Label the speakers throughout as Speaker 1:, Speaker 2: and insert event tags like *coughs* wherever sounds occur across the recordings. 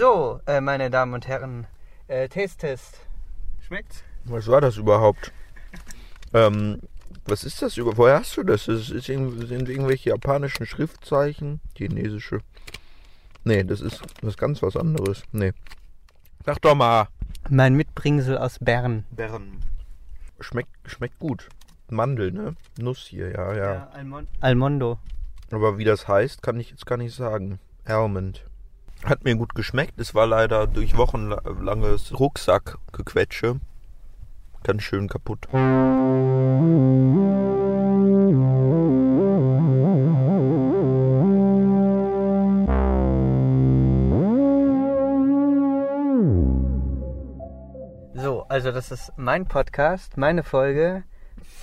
Speaker 1: So, äh, meine Damen und Herren, äh, Taste-Test. Schmeckt's?
Speaker 2: Was war das überhaupt? Ähm, was ist das über? Woher hast du das? das ist sind irgendwelche japanischen Schriftzeichen? Chinesische. Nee, das ist was ganz was anderes. Nee. Sag doch mal.
Speaker 1: Mein Mitbringsel aus Bern.
Speaker 2: Bern. Schmeckt, schmeckt gut. Mandel, ne? Nuss hier, ja, ja.
Speaker 1: Almond Almondo.
Speaker 2: Aber wie das heißt, kann ich jetzt gar nicht sagen. Almond. Hat mir gut geschmeckt. Es war leider durch wochenlanges Rucksackgequetsche ganz schön kaputt.
Speaker 1: So, also das ist mein Podcast, meine Folge,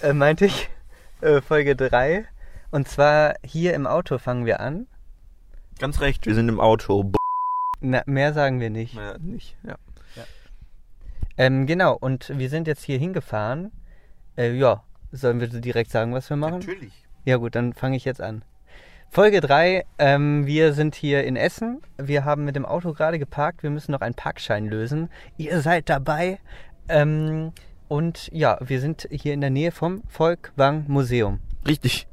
Speaker 1: äh, meinte ich, *laughs* äh, Folge 3. Und zwar hier im Auto fangen wir an.
Speaker 2: Ganz recht, wir sind im Auto.
Speaker 1: Na, mehr sagen wir nicht.
Speaker 2: ja, nicht. Ja.
Speaker 1: Ähm, genau, und wir sind jetzt hier hingefahren. Äh, ja, sollen wir direkt sagen, was wir machen?
Speaker 2: Natürlich.
Speaker 1: Ja gut, dann fange ich jetzt an. Folge 3, ähm, wir sind hier in Essen. Wir haben mit dem Auto gerade geparkt. Wir müssen noch einen Parkschein lösen. Ihr seid dabei. Ähm, und ja, wir sind hier in der Nähe vom Volkwang Museum.
Speaker 2: Richtig.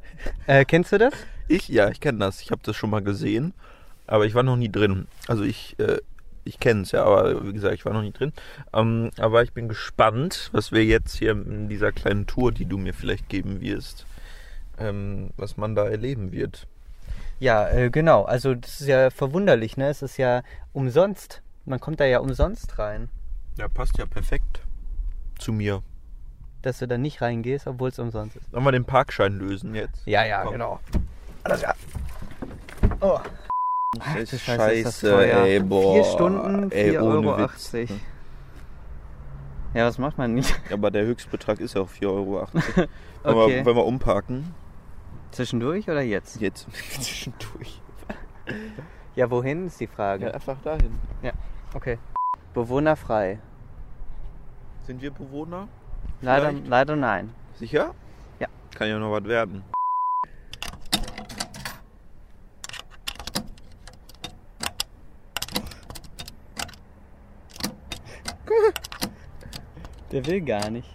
Speaker 1: Äh, kennst du das?
Speaker 2: Ich, ja, ich kenne das. Ich habe das schon mal gesehen, aber ich war noch nie drin. Also ich, äh, ich kenne es ja, aber wie gesagt, ich war noch nie drin. Ähm, aber ich bin gespannt, was wir jetzt hier in dieser kleinen Tour, die du mir vielleicht geben wirst, ähm, was man da erleben wird.
Speaker 1: Ja, äh, genau. Also das ist ja verwunderlich, ne? Es ist ja umsonst. Man kommt da ja umsonst rein.
Speaker 2: Ja, passt ja perfekt zu mir.
Speaker 1: Dass du da nicht reingehst, obwohl es umsonst ist.
Speaker 2: Sollen wir den Parkschein lösen jetzt?
Speaker 1: Ja, ja,
Speaker 2: Komm.
Speaker 1: genau. Alles klar. Oh. Ach,
Speaker 2: scheiße,
Speaker 1: teuer.
Speaker 2: ey, boah.
Speaker 1: Vier Stunden,
Speaker 2: Ey,
Speaker 1: 4,80
Speaker 2: ohne
Speaker 1: Euro.
Speaker 2: Witz.
Speaker 1: Ja, was macht man nicht? *laughs*
Speaker 2: Aber der Höchstbetrag ist ja auch 4,80 Euro. *laughs*
Speaker 1: Okay.
Speaker 2: wir, wollen wir umparken?
Speaker 1: Zwischendurch oder jetzt?
Speaker 2: Jetzt *laughs* zwischendurch.
Speaker 1: Ja, wohin ist die Frage.
Speaker 2: Ja, einfach dahin.
Speaker 1: Okay. Bewohnerfrei.
Speaker 2: Sind wir Bewohner?
Speaker 1: Leider, leider nein.
Speaker 2: Sicher?
Speaker 1: Ja.
Speaker 2: Kann ja noch was werden.
Speaker 1: Der will gar nicht.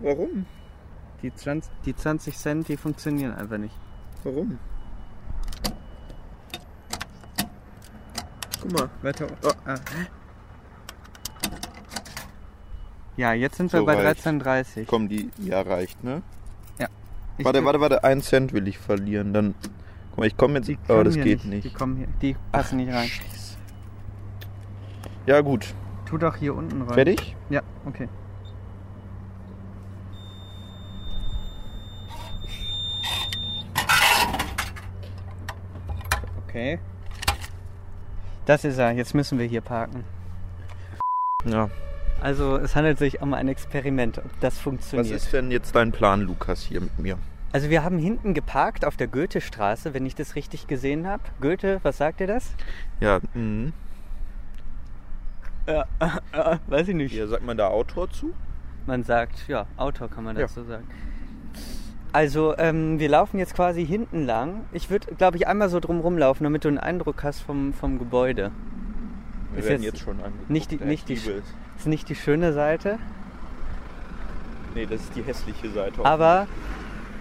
Speaker 2: Warum?
Speaker 1: Die 20, die 20 Cent, die funktionieren einfach nicht.
Speaker 2: Warum? Guck mal.
Speaker 1: Weiter. Oh, ah. Ja, jetzt sind wir
Speaker 2: So
Speaker 1: bei
Speaker 2: reicht.
Speaker 1: 13,30.
Speaker 2: Komm, die ja reicht, ne?
Speaker 1: Ich
Speaker 2: warte, warte, warte. Einen Cent will ich verlieren. Dann. Guck mal, ich komme jetzt.
Speaker 1: Die
Speaker 2: Oh, das geht
Speaker 1: Die
Speaker 2: nicht.
Speaker 1: kommen hier. Die passen nicht rein.
Speaker 2: Scheiße. Ja, gut.
Speaker 1: Tu doch hier unten rein.
Speaker 2: Fertig?
Speaker 1: Ja, okay. Okay. Das ist er. Jetzt müssen wir hier parken.
Speaker 2: Ja.
Speaker 1: Also es handelt sich um ein Experiment, ob das
Speaker 2: Was
Speaker 1: funktioniert.
Speaker 2: ist denn jetzt dein Plan, Lukas, hier mit mir?
Speaker 1: Also wir haben hinten geparkt auf der Goethestraße, wenn ich das richtig gesehen habe. Goethe, was sagt ihr das?
Speaker 2: Ja, mhm.
Speaker 1: Ja, *laughs* äh, weiß ich nicht.
Speaker 2: Hier sagt man da Autor zu?
Speaker 1: Man sagt, ja, Autor kann man
Speaker 2: Ja.
Speaker 1: dazu sagen. Also, ähm, wir laufen jetzt quasi hinten lang. Ich würde, glaube ich, einmal so drum rumlaufen, damit du einen Eindruck hast vom, vom Gebäude.
Speaker 2: Wir
Speaker 1: Ist
Speaker 2: werden
Speaker 1: jetzt
Speaker 2: jetzt schon angeguckt.
Speaker 1: nicht die-
Speaker 2: Ja,
Speaker 1: nicht
Speaker 2: ich
Speaker 1: die. Ist nicht die schöne Seite,
Speaker 2: Nee, das ist die hässliche Seite.
Speaker 1: aber,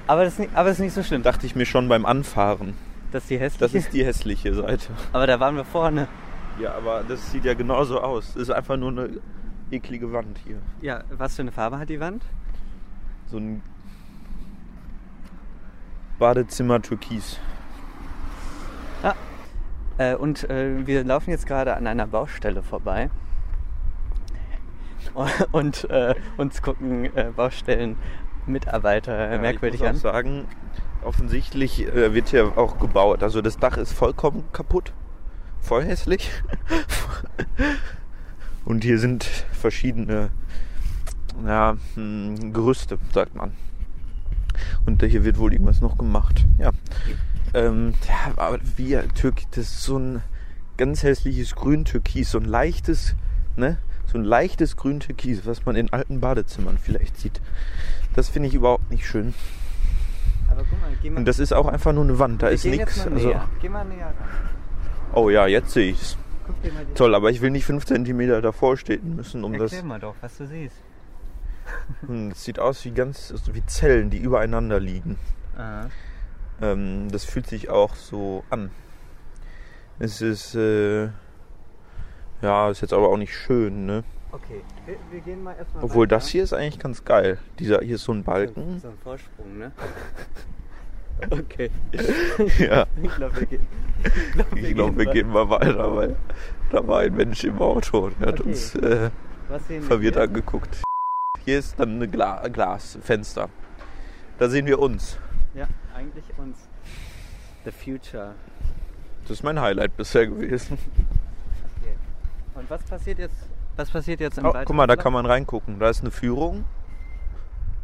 Speaker 1: aber, das ist nicht, aber das ist nicht so schlimm.
Speaker 2: dachte ich mir schon beim Anfahren.
Speaker 1: Das ist die hässliche.
Speaker 2: Das ist die hässliche Seite.
Speaker 1: aber da waren wir vorne.
Speaker 2: Ja, aber das sieht ja genauso aus. Das ist einfach nur eine eklige Wand hier.
Speaker 1: Ja, was für eine Farbe hat die Wand?
Speaker 2: So ein Badezimmer türkis.
Speaker 1: Äh, und äh, wir laufen jetzt gerade an einer Baustelle vorbei. *laughs* Und äh, uns gucken äh, Baustellen-Mitarbeiter
Speaker 2: Ja,
Speaker 1: merkwürdig
Speaker 2: ich
Speaker 1: an.
Speaker 2: muss auch sagen, offensichtlich äh, wird hier auch gebaut. Also das Dach ist vollkommen kaputt. Voll hässlich. Und hier sind verschiedene ja, hm, Gerüste, sagt man. Und hier wird wohl irgendwas noch gemacht. Ja. Ähm, ja, aber wie Türk, das ist so ein ganz hässliches Grün-Türkis, so ein leichtes, ne? So ein leichtes Grün-Türkis, was man in alten Badezimmern vielleicht sieht. Das finde ich überhaupt nicht schön.
Speaker 1: Aber guck mal, geh mal.
Speaker 2: Und das ist auch einfach nur eine Wand, da ist nichts. Also,
Speaker 1: näher. Geh mal näher ran.
Speaker 2: Oh ja, jetzt sehe
Speaker 1: mal die
Speaker 2: Toll, aber ich will nicht 5 cm davor stehen müssen, um das.
Speaker 1: Erklär mal doch, was du siehst. *laughs*
Speaker 2: Hm, Es sieht aus wie ganz also wie Zellen, die übereinander liegen.
Speaker 1: Aha.
Speaker 2: Ähm, das fühlt sich auch so an. Es ist äh, ja, ist jetzt aber auch nicht schön, ne?
Speaker 1: Okay, wir, wir gehen mal erstmal
Speaker 2: Obwohl das hier ist eigentlich ganz geil. Dieser hier ist so ein Balken.
Speaker 1: So ein Vorsprung, ne? *laughs* Okay.
Speaker 2: Ja,
Speaker 1: Ich glaube, wir gehen. Ich glaube,
Speaker 2: ich glaube, wir gehen mal weiter, weil da war ein Mensch im Auto und der hat
Speaker 1: Okay.
Speaker 2: uns äh,
Speaker 1: wir
Speaker 2: verwirrt
Speaker 1: hier?
Speaker 2: angeguckt. Hier ist dann ein Gla Glasfenster. Da sehen wir uns.
Speaker 1: Ja, eigentlich uns. The Future.
Speaker 2: Das ist mein Highlight bisher gewesen. *laughs*
Speaker 1: Okay. Und was passiert jetzt? Was passiert jetzt im
Speaker 2: Oh, guck mal, da kann man reingucken. Da ist eine Führung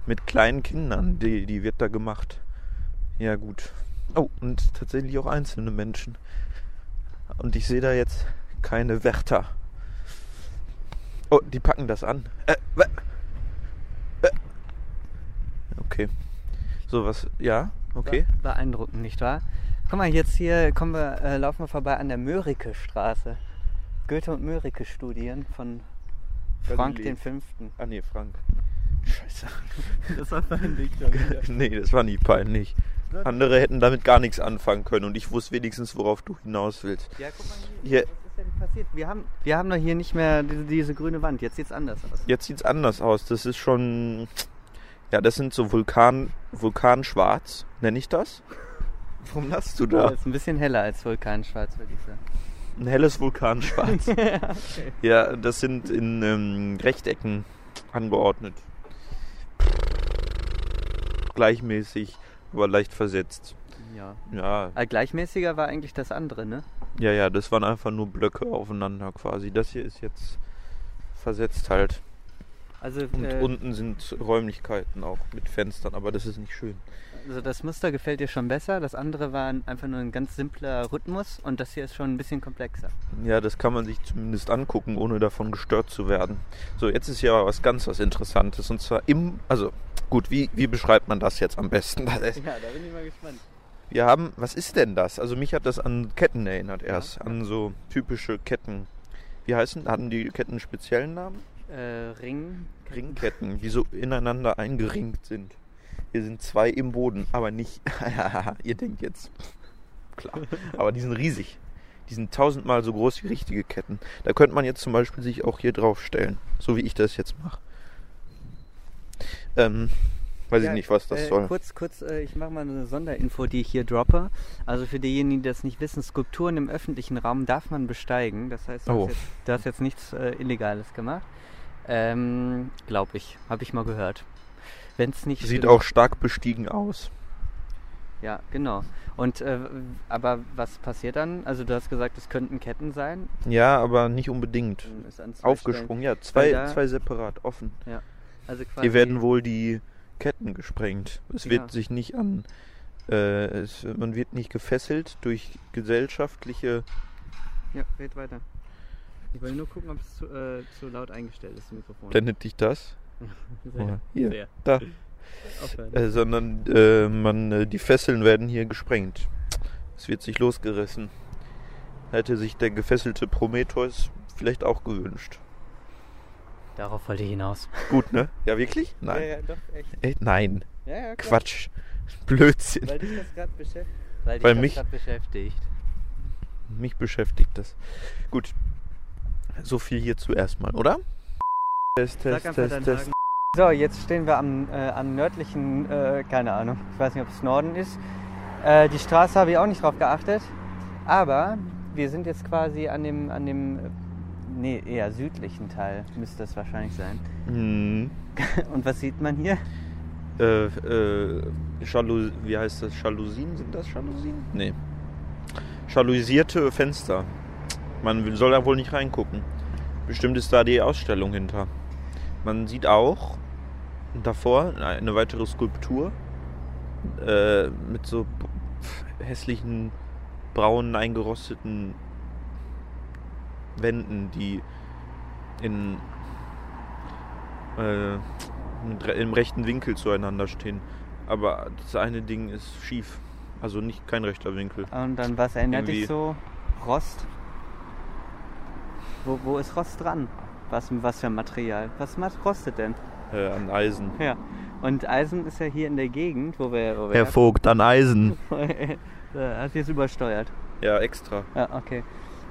Speaker 2: mit kleinen Kindern. Die, die wird da gemacht. Ja, gut. Oh, und tatsächlich auch einzelne Menschen. Und ich sehe da jetzt keine Wärter. Oh, die packen das an. Äh, äh. Okay. So was, ja, okay.
Speaker 1: Be- Beeindruckend, nicht wahr? Guck mal, jetzt hier kommen wir, äh, laufen wir vorbei an der Mörike Straße. Goethe und Mörike Studien von Frank
Speaker 2: Galilei.
Speaker 1: den Fünften.
Speaker 2: Ah, nee, Frank. Scheiße. *laughs*
Speaker 1: Das war peinlich
Speaker 2: nee, das war nie peinlich. Andere hätten damit gar nichts anfangen können und ich wusste wenigstens, worauf du hinaus willst.
Speaker 1: Ja, guck mal hier.
Speaker 2: Hier.
Speaker 1: Was ist denn passiert? Wir haben, wir haben doch hier nicht mehr diese, diese grüne Wand. Jetzt sieht's anders aus.
Speaker 2: Jetzt sieht's anders aus. Das ist schon. Ja, das sind so Vulkan, Vulkanschwarz, nenne ich das. Warum lachst du
Speaker 1: Das
Speaker 2: da?
Speaker 1: ist ein bisschen heller als Vulkanschwarz, würde ich sagen.
Speaker 2: Ein helles Vulkanschwarz. *laughs* Ja, das sind in ähm, Rechtecken angeordnet. Gleichmäßig, aber leicht versetzt.
Speaker 1: Ja.
Speaker 2: Ja,
Speaker 1: Äh, gleichmäßiger war eigentlich das andere, ne?
Speaker 2: ja, ja, das waren einfach nur Blöcke aufeinander quasi. Das hier ist jetzt versetzt halt.
Speaker 1: Also,
Speaker 2: Und
Speaker 1: äh,
Speaker 2: unten sind Räumlichkeiten auch mit Fenstern, aber das ist nicht schön.
Speaker 1: also das Muster gefällt dir schon besser. Das andere war ein- einfach nur ein ganz simpler Rhythmus und das hier ist schon ein bisschen komplexer.
Speaker 2: Ja, das kann man sich zumindest angucken, ohne davon gestört zu werden. So, jetzt ist hier aber was ganz was Interessantes. Und zwar im, also gut, wie, wie beschreibt man das jetzt am besten? *laughs*
Speaker 1: Ja, da bin ich mal gespannt.
Speaker 2: Wir haben, was ist denn das? Also mich hat das an Ketten erinnert erst,
Speaker 1: Ja.
Speaker 2: an so typische Ketten. Wie heißen, hatten die Ketten einen speziellen Namen?
Speaker 1: Äh, Ring.
Speaker 2: Ringketten, die so ineinander eingeringt sind. Hier sind zwei im Boden, aber nicht, *laughs* ihr denkt jetzt, klar, aber die sind riesig. Die sind tausendmal so groß wie richtige Ketten. Da könnte man jetzt zum Beispiel sich auch hier drauf stellen, so wie ich das jetzt mache. Ähm, weiß
Speaker 1: Ja,
Speaker 2: ich nicht, was das
Speaker 1: äh,
Speaker 2: soll.
Speaker 1: Kurz, kurz, äh, ich mache mal eine Sonderinfo, die ich hier droppe. Also für diejenigen, die das nicht wissen, Skulpturen im öffentlichen Raum darf man besteigen. Das heißt, du,
Speaker 2: Oh.
Speaker 1: hast, jetzt, du hast jetzt nichts äh, Illegales gemacht. Ähm, Glaube ich, habe ich mal gehört. Wenn es nicht
Speaker 2: Sieht
Speaker 1: stimmt-
Speaker 2: auch stark bestiegen aus.
Speaker 1: Ja, genau. Und äh, aber was passiert dann? Also du hast gesagt, es könnten Ketten sein.
Speaker 2: Ja, aber nicht unbedingt. Aufgesprungen, ja, zwei, zwei separat, offen.
Speaker 1: Stellen. Also quasi,
Speaker 2: Hier werden wohl die Ketten gesprengt. Es
Speaker 1: Ja.
Speaker 2: wird sich nicht an, äh, es, man wird nicht gefesselt durch gesellschaftliche.
Speaker 1: Ja, red weiter. Ich wollte nur gucken, ob es zu, äh, zu laut eingestellt ist, das Mikrofon.
Speaker 2: Blendet dich das? *laughs*
Speaker 1: Sehr,
Speaker 2: Hier,
Speaker 1: sehr.
Speaker 2: da. *laughs* Äh, sondern äh, man, äh, die Fesseln werden hier gesprengt. Es wird sich losgerissen. Hätte sich der gefesselte Prometheus vielleicht auch gewünscht.
Speaker 1: Darauf wollte ich hinaus.
Speaker 2: Gut, ne? Ja, wirklich? Nein.
Speaker 1: Ja, ja, doch, echt.
Speaker 2: Echt? Nein.
Speaker 1: Ja, ja.
Speaker 2: Quatsch. *laughs* Blödsinn.
Speaker 1: Weil dich das gerade beschäftigt. Weil dich
Speaker 2: Weil mich-
Speaker 1: gerade beschäftigt.
Speaker 2: Mich beschäftigt das. Gut. So viel hierzu erstmal, oder? Test, Test, Test, Test.
Speaker 1: So, jetzt stehen wir am, äh, am nördlichen, äh, keine Ahnung, ich weiß nicht, ob es Norden ist. Äh, die Straße habe ich auch nicht drauf geachtet. Aber wir sind jetzt quasi an dem, an dem, äh, nee, eher südlichen Teil müsste es wahrscheinlich sein.
Speaker 2: Hm. *laughs*
Speaker 1: Und was sieht man hier?
Speaker 2: Äh, äh, Jalou wie heißt das? Jalousien? Sind das Jalousien? Nee. Jalousierte Fenster. Man soll da wohl nicht reingucken. Bestimmt ist da die Ausstellung hinter. Man sieht auch davor eine weitere Skulptur äh, mit so hässlichen, braunen, eingerosteten Wänden, die in äh, im rechten Winkel zueinander stehen. Aber das eine Ding ist schief. Also nicht kein rechter Winkel.
Speaker 1: Und dann was erinnert dich
Speaker 2: Irgendwie-
Speaker 1: so? Rost? Wo, wo ist Rost dran? Was, was für ein Material? Was rostet denn?
Speaker 2: Äh, an Eisen.
Speaker 1: Ja. Und Eisen ist ja hier in der Gegend, wo wir. Wo wir
Speaker 2: Herr Vogt, an Eisen.
Speaker 1: Er *laughs* hat jetzt übersteuert.
Speaker 2: Ja, extra.
Speaker 1: Ja, okay.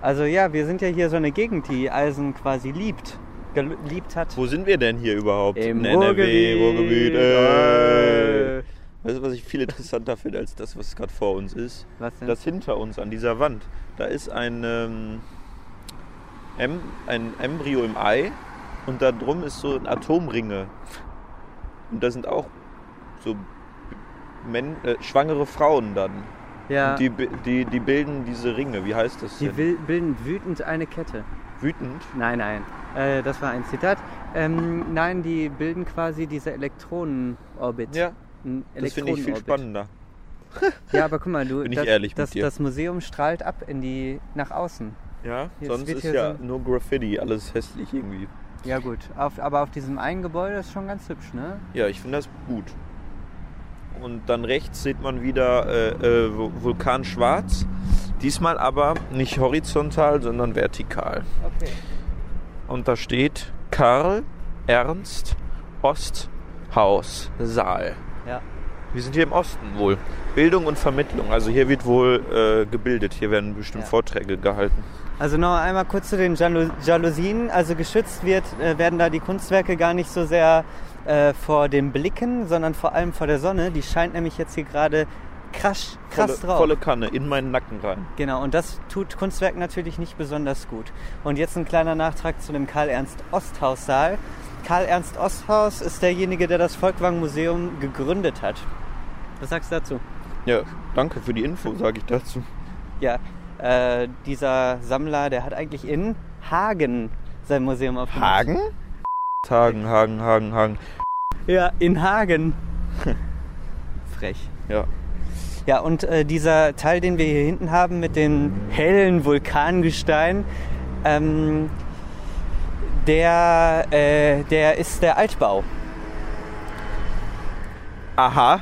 Speaker 1: Also ja, wir sind ja hier so eine Gegend, die Eisen quasi liebt. Geliebt hat.
Speaker 2: Wo sind wir denn hier überhaupt?
Speaker 1: Im
Speaker 2: In NRW,
Speaker 1: Ruhrgebiet.
Speaker 2: Ruhrgebiet. Äh. Weißt du, was ich viel interessanter finde als das, was gerade vor uns ist?
Speaker 1: Was denn?
Speaker 2: Das hinter uns an dieser Wand. Da ist ein, ähm, em ein Embryo im Ei und da drum ist so ein Atomringe. Und da sind auch so Men äh, schwangere Frauen dann.
Speaker 1: Ja,
Speaker 2: die, die, die bilden diese Ringe. Wie heißt das
Speaker 1: die
Speaker 2: denn?
Speaker 1: bilden wütend eine Kette.
Speaker 2: Wütend?
Speaker 1: Nein, nein. Äh, das war ein Zitat. Ähm, nein, die bilden quasi diese Elektronenorbit.
Speaker 2: Ja,
Speaker 1: Ein
Speaker 2: das finde ich viel spannender. *laughs*
Speaker 1: Ja, aber guck mal, du,
Speaker 2: Bin ich
Speaker 1: das,
Speaker 2: ehrlich mit
Speaker 1: das, das Museum strahlt ab in die nach außen.
Speaker 2: Ja,
Speaker 1: Jetzt
Speaker 2: sonst ist
Speaker 1: hier
Speaker 2: ja
Speaker 1: so-
Speaker 2: nur Graffiti, alles hässlich irgendwie.
Speaker 1: Ja gut, auf, aber auf diesem einen Gebäude ist schon ganz hübsch, ne?
Speaker 2: Ja, ich finde das gut. Und dann rechts sieht man wieder äh, äh, Vul- Vulkan Schwarz. Diesmal aber nicht horizontal, sondern vertikal.
Speaker 1: Okay.
Speaker 2: Und da steht Karl Ernst Osthaus Saal.
Speaker 1: Ja.
Speaker 2: Wir sind hier im Osten wohl. Bildung und Vermittlung. Also hier wird wohl äh, gebildet. Hier werden bestimmt
Speaker 1: Ja.
Speaker 2: Vorträge gehalten.
Speaker 1: Also noch einmal kurz zu den Jalousien. Also geschützt wird, äh, werden da die Kunstwerke gar nicht so sehr äh, vor den Blicken, sondern vor allem vor der Sonne. Die scheint nämlich jetzt hier gerade krass, krass
Speaker 2: volle,
Speaker 1: drauf.
Speaker 2: volle Kanne in meinen Nacken rein.
Speaker 1: Genau, und das tut Kunstwerk natürlich nicht besonders gut. Und jetzt ein kleiner Nachtrag zu dem Karl-Ernst-Osthaus-Saal. Karl-Ernst-Osthaus ist derjenige, der das Volkwang-Museum gegründet hat. Was sagst du dazu?
Speaker 2: Ja, danke für die Info, sage ich dazu.
Speaker 1: Ja, äh, dieser Sammler, der hat eigentlich in Hagen sein Museum aufgemacht.
Speaker 2: Hagen? Hagen, Hagen, Hagen, Hagen.
Speaker 1: Ja, in Hagen. *laughs* Frech.
Speaker 2: Ja.
Speaker 1: Ja, und äh, dieser Teil, den wir hier hinten haben mit dem hellen Vulkangestein, ähm, der, äh, der ist der Altbau.
Speaker 2: Aha.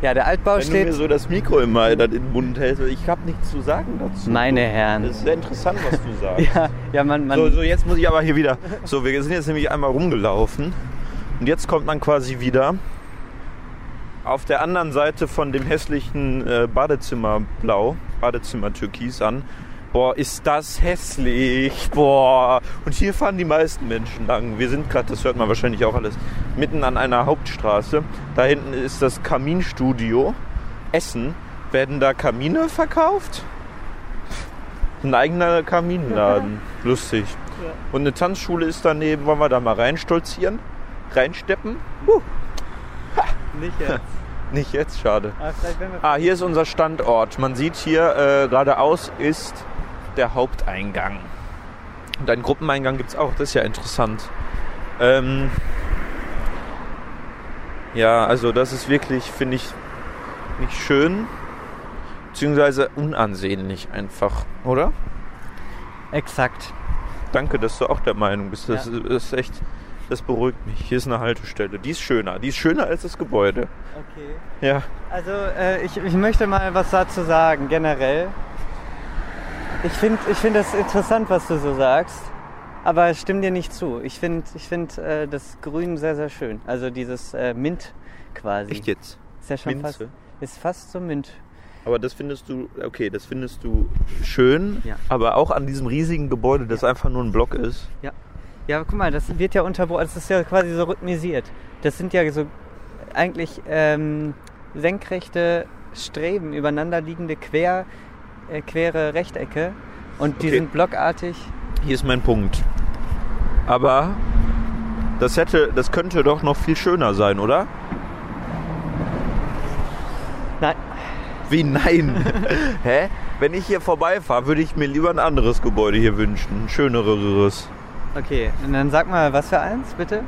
Speaker 1: Ja, der Altbau
Speaker 2: Wenn du mir
Speaker 1: steht.
Speaker 2: so das Mikro immer in den Mund hältst, ich habe nichts zu sagen dazu.
Speaker 1: Meine
Speaker 2: Das
Speaker 1: Herren.
Speaker 2: ist sehr interessant, was du *laughs* sagst.
Speaker 1: Ja, ja, man, man
Speaker 2: So, so, jetzt muss ich aber hier wieder. So, wir sind jetzt nämlich einmal rumgelaufen. Und jetzt kommt man quasi wieder auf der anderen Seite von dem hässlichen äh, Badezimmerblau, Badezimmer-Türkis an. Boah, ist das hässlich. Boah. Und hier fahren die meisten Menschen lang. Wir sind gerade, das hört man wahrscheinlich auch alles, mitten an einer Hauptstraße. Da hinten ist das Kaminstudio. Essen. Werden da Kamine verkauft? Ein eigener Kaminladen. *laughs* Lustig. Und eine Tanzschule ist daneben. Wollen wir da mal reinstolzieren? Reinsteppen?
Speaker 1: nicht jetzt. *laughs*
Speaker 2: Nicht jetzt, schade.
Speaker 1: Wir
Speaker 2: Ah, hier ist unser Standort. Man sieht hier äh, geradeaus ist der Haupteingang. Und einen Gruppeneingang gibt es auch. Das ist ja interessant. Ähm, ja, also das ist wirklich, finde ich, nicht schön. Beziehungsweise unansehnlich einfach, oder?
Speaker 1: Exakt.
Speaker 2: Danke, dass du auch der Meinung bist. Das
Speaker 1: Ja.
Speaker 2: ist echt, das beruhigt mich. Hier ist eine Haltestelle. Die ist schöner. Die ist schöner als das Gebäude.
Speaker 1: Okay.
Speaker 2: Ja.
Speaker 1: Also äh, ich, ich möchte mal was dazu sagen, generell. Ich finde ich find das interessant, was du so sagst, aber ich stimme dir nicht zu. Ich finde ich find, äh, das Grün sehr, sehr schön. Also dieses äh, Mint quasi.
Speaker 2: Echt jetzt?
Speaker 1: Ist ja schon
Speaker 2: Minze?
Speaker 1: fast, ist fast so Mint.
Speaker 2: Aber das findest du, okay, das findest du schön,
Speaker 1: Ja.
Speaker 2: aber auch an diesem riesigen Gebäude, das einfach nur ein Block ist.
Speaker 1: Ja. Ja, guck mal, das wird ja unterbrochen, das ist ja quasi so rhythmisiert. Das sind ja so eigentlich ähm, senkrechte Streben, übereinander liegende quer, äh, quere Rechtecke. Und die
Speaker 2: Okay.
Speaker 1: sind blockartig.
Speaker 2: Hier ist mein Punkt. Aber das hätte, das könnte doch noch viel schöner sein, oder?
Speaker 1: Nein,
Speaker 2: Wie nein? *laughs* Hä? Wenn ich hier vorbeifahre, würde ich mir lieber ein anderes Gebäude hier wünschen, ein schöneres.
Speaker 1: Okay. Und dann sag mal, was für eins, bitte?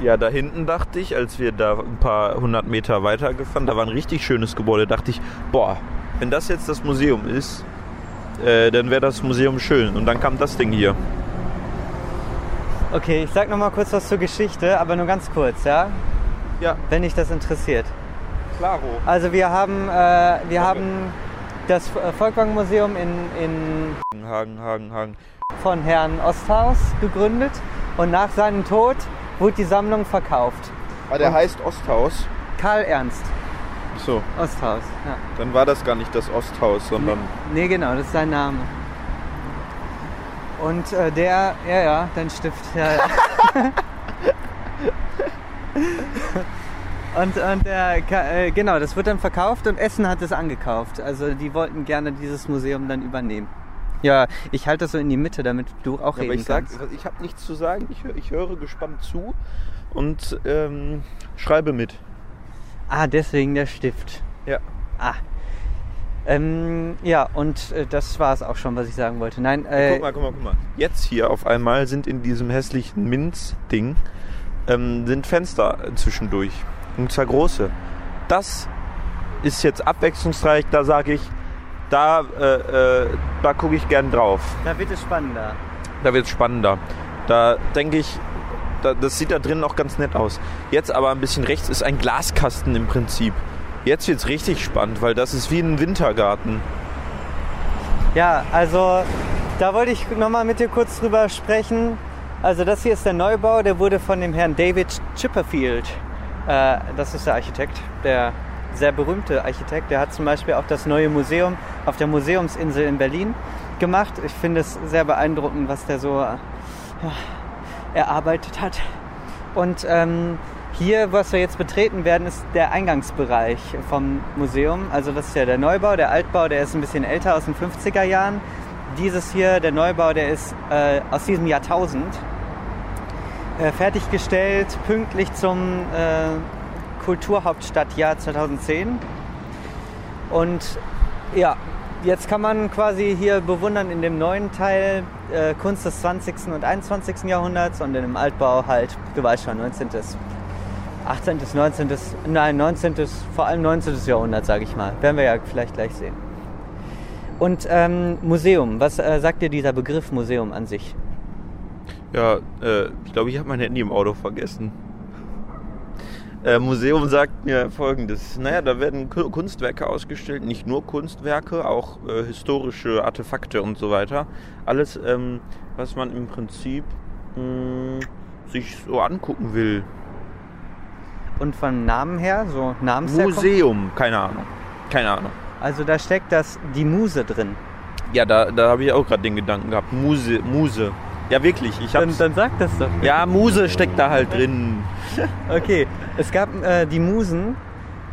Speaker 2: Ja, da hinten dachte ich, als wir da ein paar hundert Meter weiter gefahren, da war ein richtig schönes Gebäude, dachte ich, boah, wenn das jetzt das Museum ist, äh, dann wäre das Museum schön. Und dann kam das Ding hier.
Speaker 1: Okay, ich sag noch mal kurz was zur Geschichte, aber nur ganz kurz, ja?
Speaker 2: Ja,
Speaker 1: Wenn dich das interessiert.
Speaker 2: klaro.
Speaker 1: Also wir haben, äh, wir haben das äh, Volkwang-Museum in, in
Speaker 2: Hagen, Hagen, Hagen.
Speaker 1: Von Herrn Osthaus gegründet und nach seinem Tod wurde die Sammlung verkauft.
Speaker 2: Ah, der
Speaker 1: Und-
Speaker 2: heißt Osthaus.
Speaker 1: Karl Ernst
Speaker 2: So,
Speaker 1: Osthaus. Ja.
Speaker 2: dann war das gar nicht das Osthaus, sondern
Speaker 1: Nee, genau, das ist sein Name. Und äh, der, ja, ja, dein Stift, ja, ja. *laughs* und, und äh, genau, das wird dann verkauft und Essen hat es angekauft. Also die wollten gerne dieses Museum dann übernehmen. Ja, ich halte das so in die Mitte, damit du auch
Speaker 2: Ja,
Speaker 1: reden
Speaker 2: aber ich sag,
Speaker 1: kannst.
Speaker 2: ich habe nichts zu sagen. Ich, hör- ich höre gespannt zu und ähm, schreibe mit.
Speaker 1: Ah, deswegen der Stift.
Speaker 2: Ja.
Speaker 1: Ah. Ähm, ja, und äh, das war es auch schon, was ich sagen wollte. Nein, äh,
Speaker 2: guck mal, guck mal, guck mal. Jetzt hier auf einmal sind in diesem hässlichen Minz-Ding ähm, sind Fenster zwischendurch. Und zwar große. Das ist jetzt abwechslungsreich. Da sage ich, da, äh, äh, da gucke ich gern drauf.
Speaker 1: da wird es spannender.
Speaker 2: Da wird es spannender. Da denke ich, da, das sieht da drin auch ganz nett aus. Jetzt aber ein bisschen rechts ist ein Glaskasten im Prinzip. Jetzt wird es richtig spannend, weil das ist wie ein Wintergarten.
Speaker 1: Ja, also da wollte ich nochmal mit dir kurz drüber sprechen. Also das hier ist der Neubau, der wurde von dem Herrn David Chipperfield, äh, das ist der Architekt, der sehr berühmte Architekt, der hat zum Beispiel auch das neue Museum auf der Museumsinsel in Berlin gemacht. Ich finde es sehr beeindruckend, was der so äh, ja, erarbeitet hat. Und ähm, hier, was wir jetzt betreten werden, ist der Eingangsbereich vom Museum. Also das ist ja der Neubau, der Altbau, der ist ein bisschen älter aus den 50er Jahren. Dieses hier, der Neubau, der ist äh, aus diesem Jahrtausend. Äh, fertiggestellt, pünktlich zum äh, Kulturhauptstadtjahr 2010. Und ja, jetzt kann man quasi hier bewundern in dem neuen Teil äh, Kunst des 20. und 21. Jahrhunderts und in dem Altbau halt, du weißt schon, 19. 18., 19., nein, 19., vor allem 19. Jahrhundert, sage ich mal. Werden wir ja vielleicht gleich sehen. Und ähm, Museum, was äh, sagt dir dieser Begriff Museum an sich?
Speaker 2: Ja, äh, ich glaube, ich habe mein Handy im Auto vergessen. Äh, Museum sagt mir folgendes. Naja, da werden Ku- Kunstwerke ausgestellt, nicht nur Kunstwerke, auch äh, historische Artefakte und so weiter. Alles, ähm, was man im Prinzip mh, sich so angucken will.
Speaker 1: Und von Namen her, so Namensherkunft?
Speaker 2: Museum, keine Ahnung. Keine Ahnung.
Speaker 1: Also da steckt das die Muse drin.
Speaker 2: Ja, da, da habe ich auch gerade den Gedanken gehabt. Muse, Muse. Ja, wirklich. Ich
Speaker 1: Dann,
Speaker 2: hab's.
Speaker 1: dann sag das doch.
Speaker 2: ja, Muse steckt da halt drin. *laughs*
Speaker 1: Okay, es gab äh, die Musen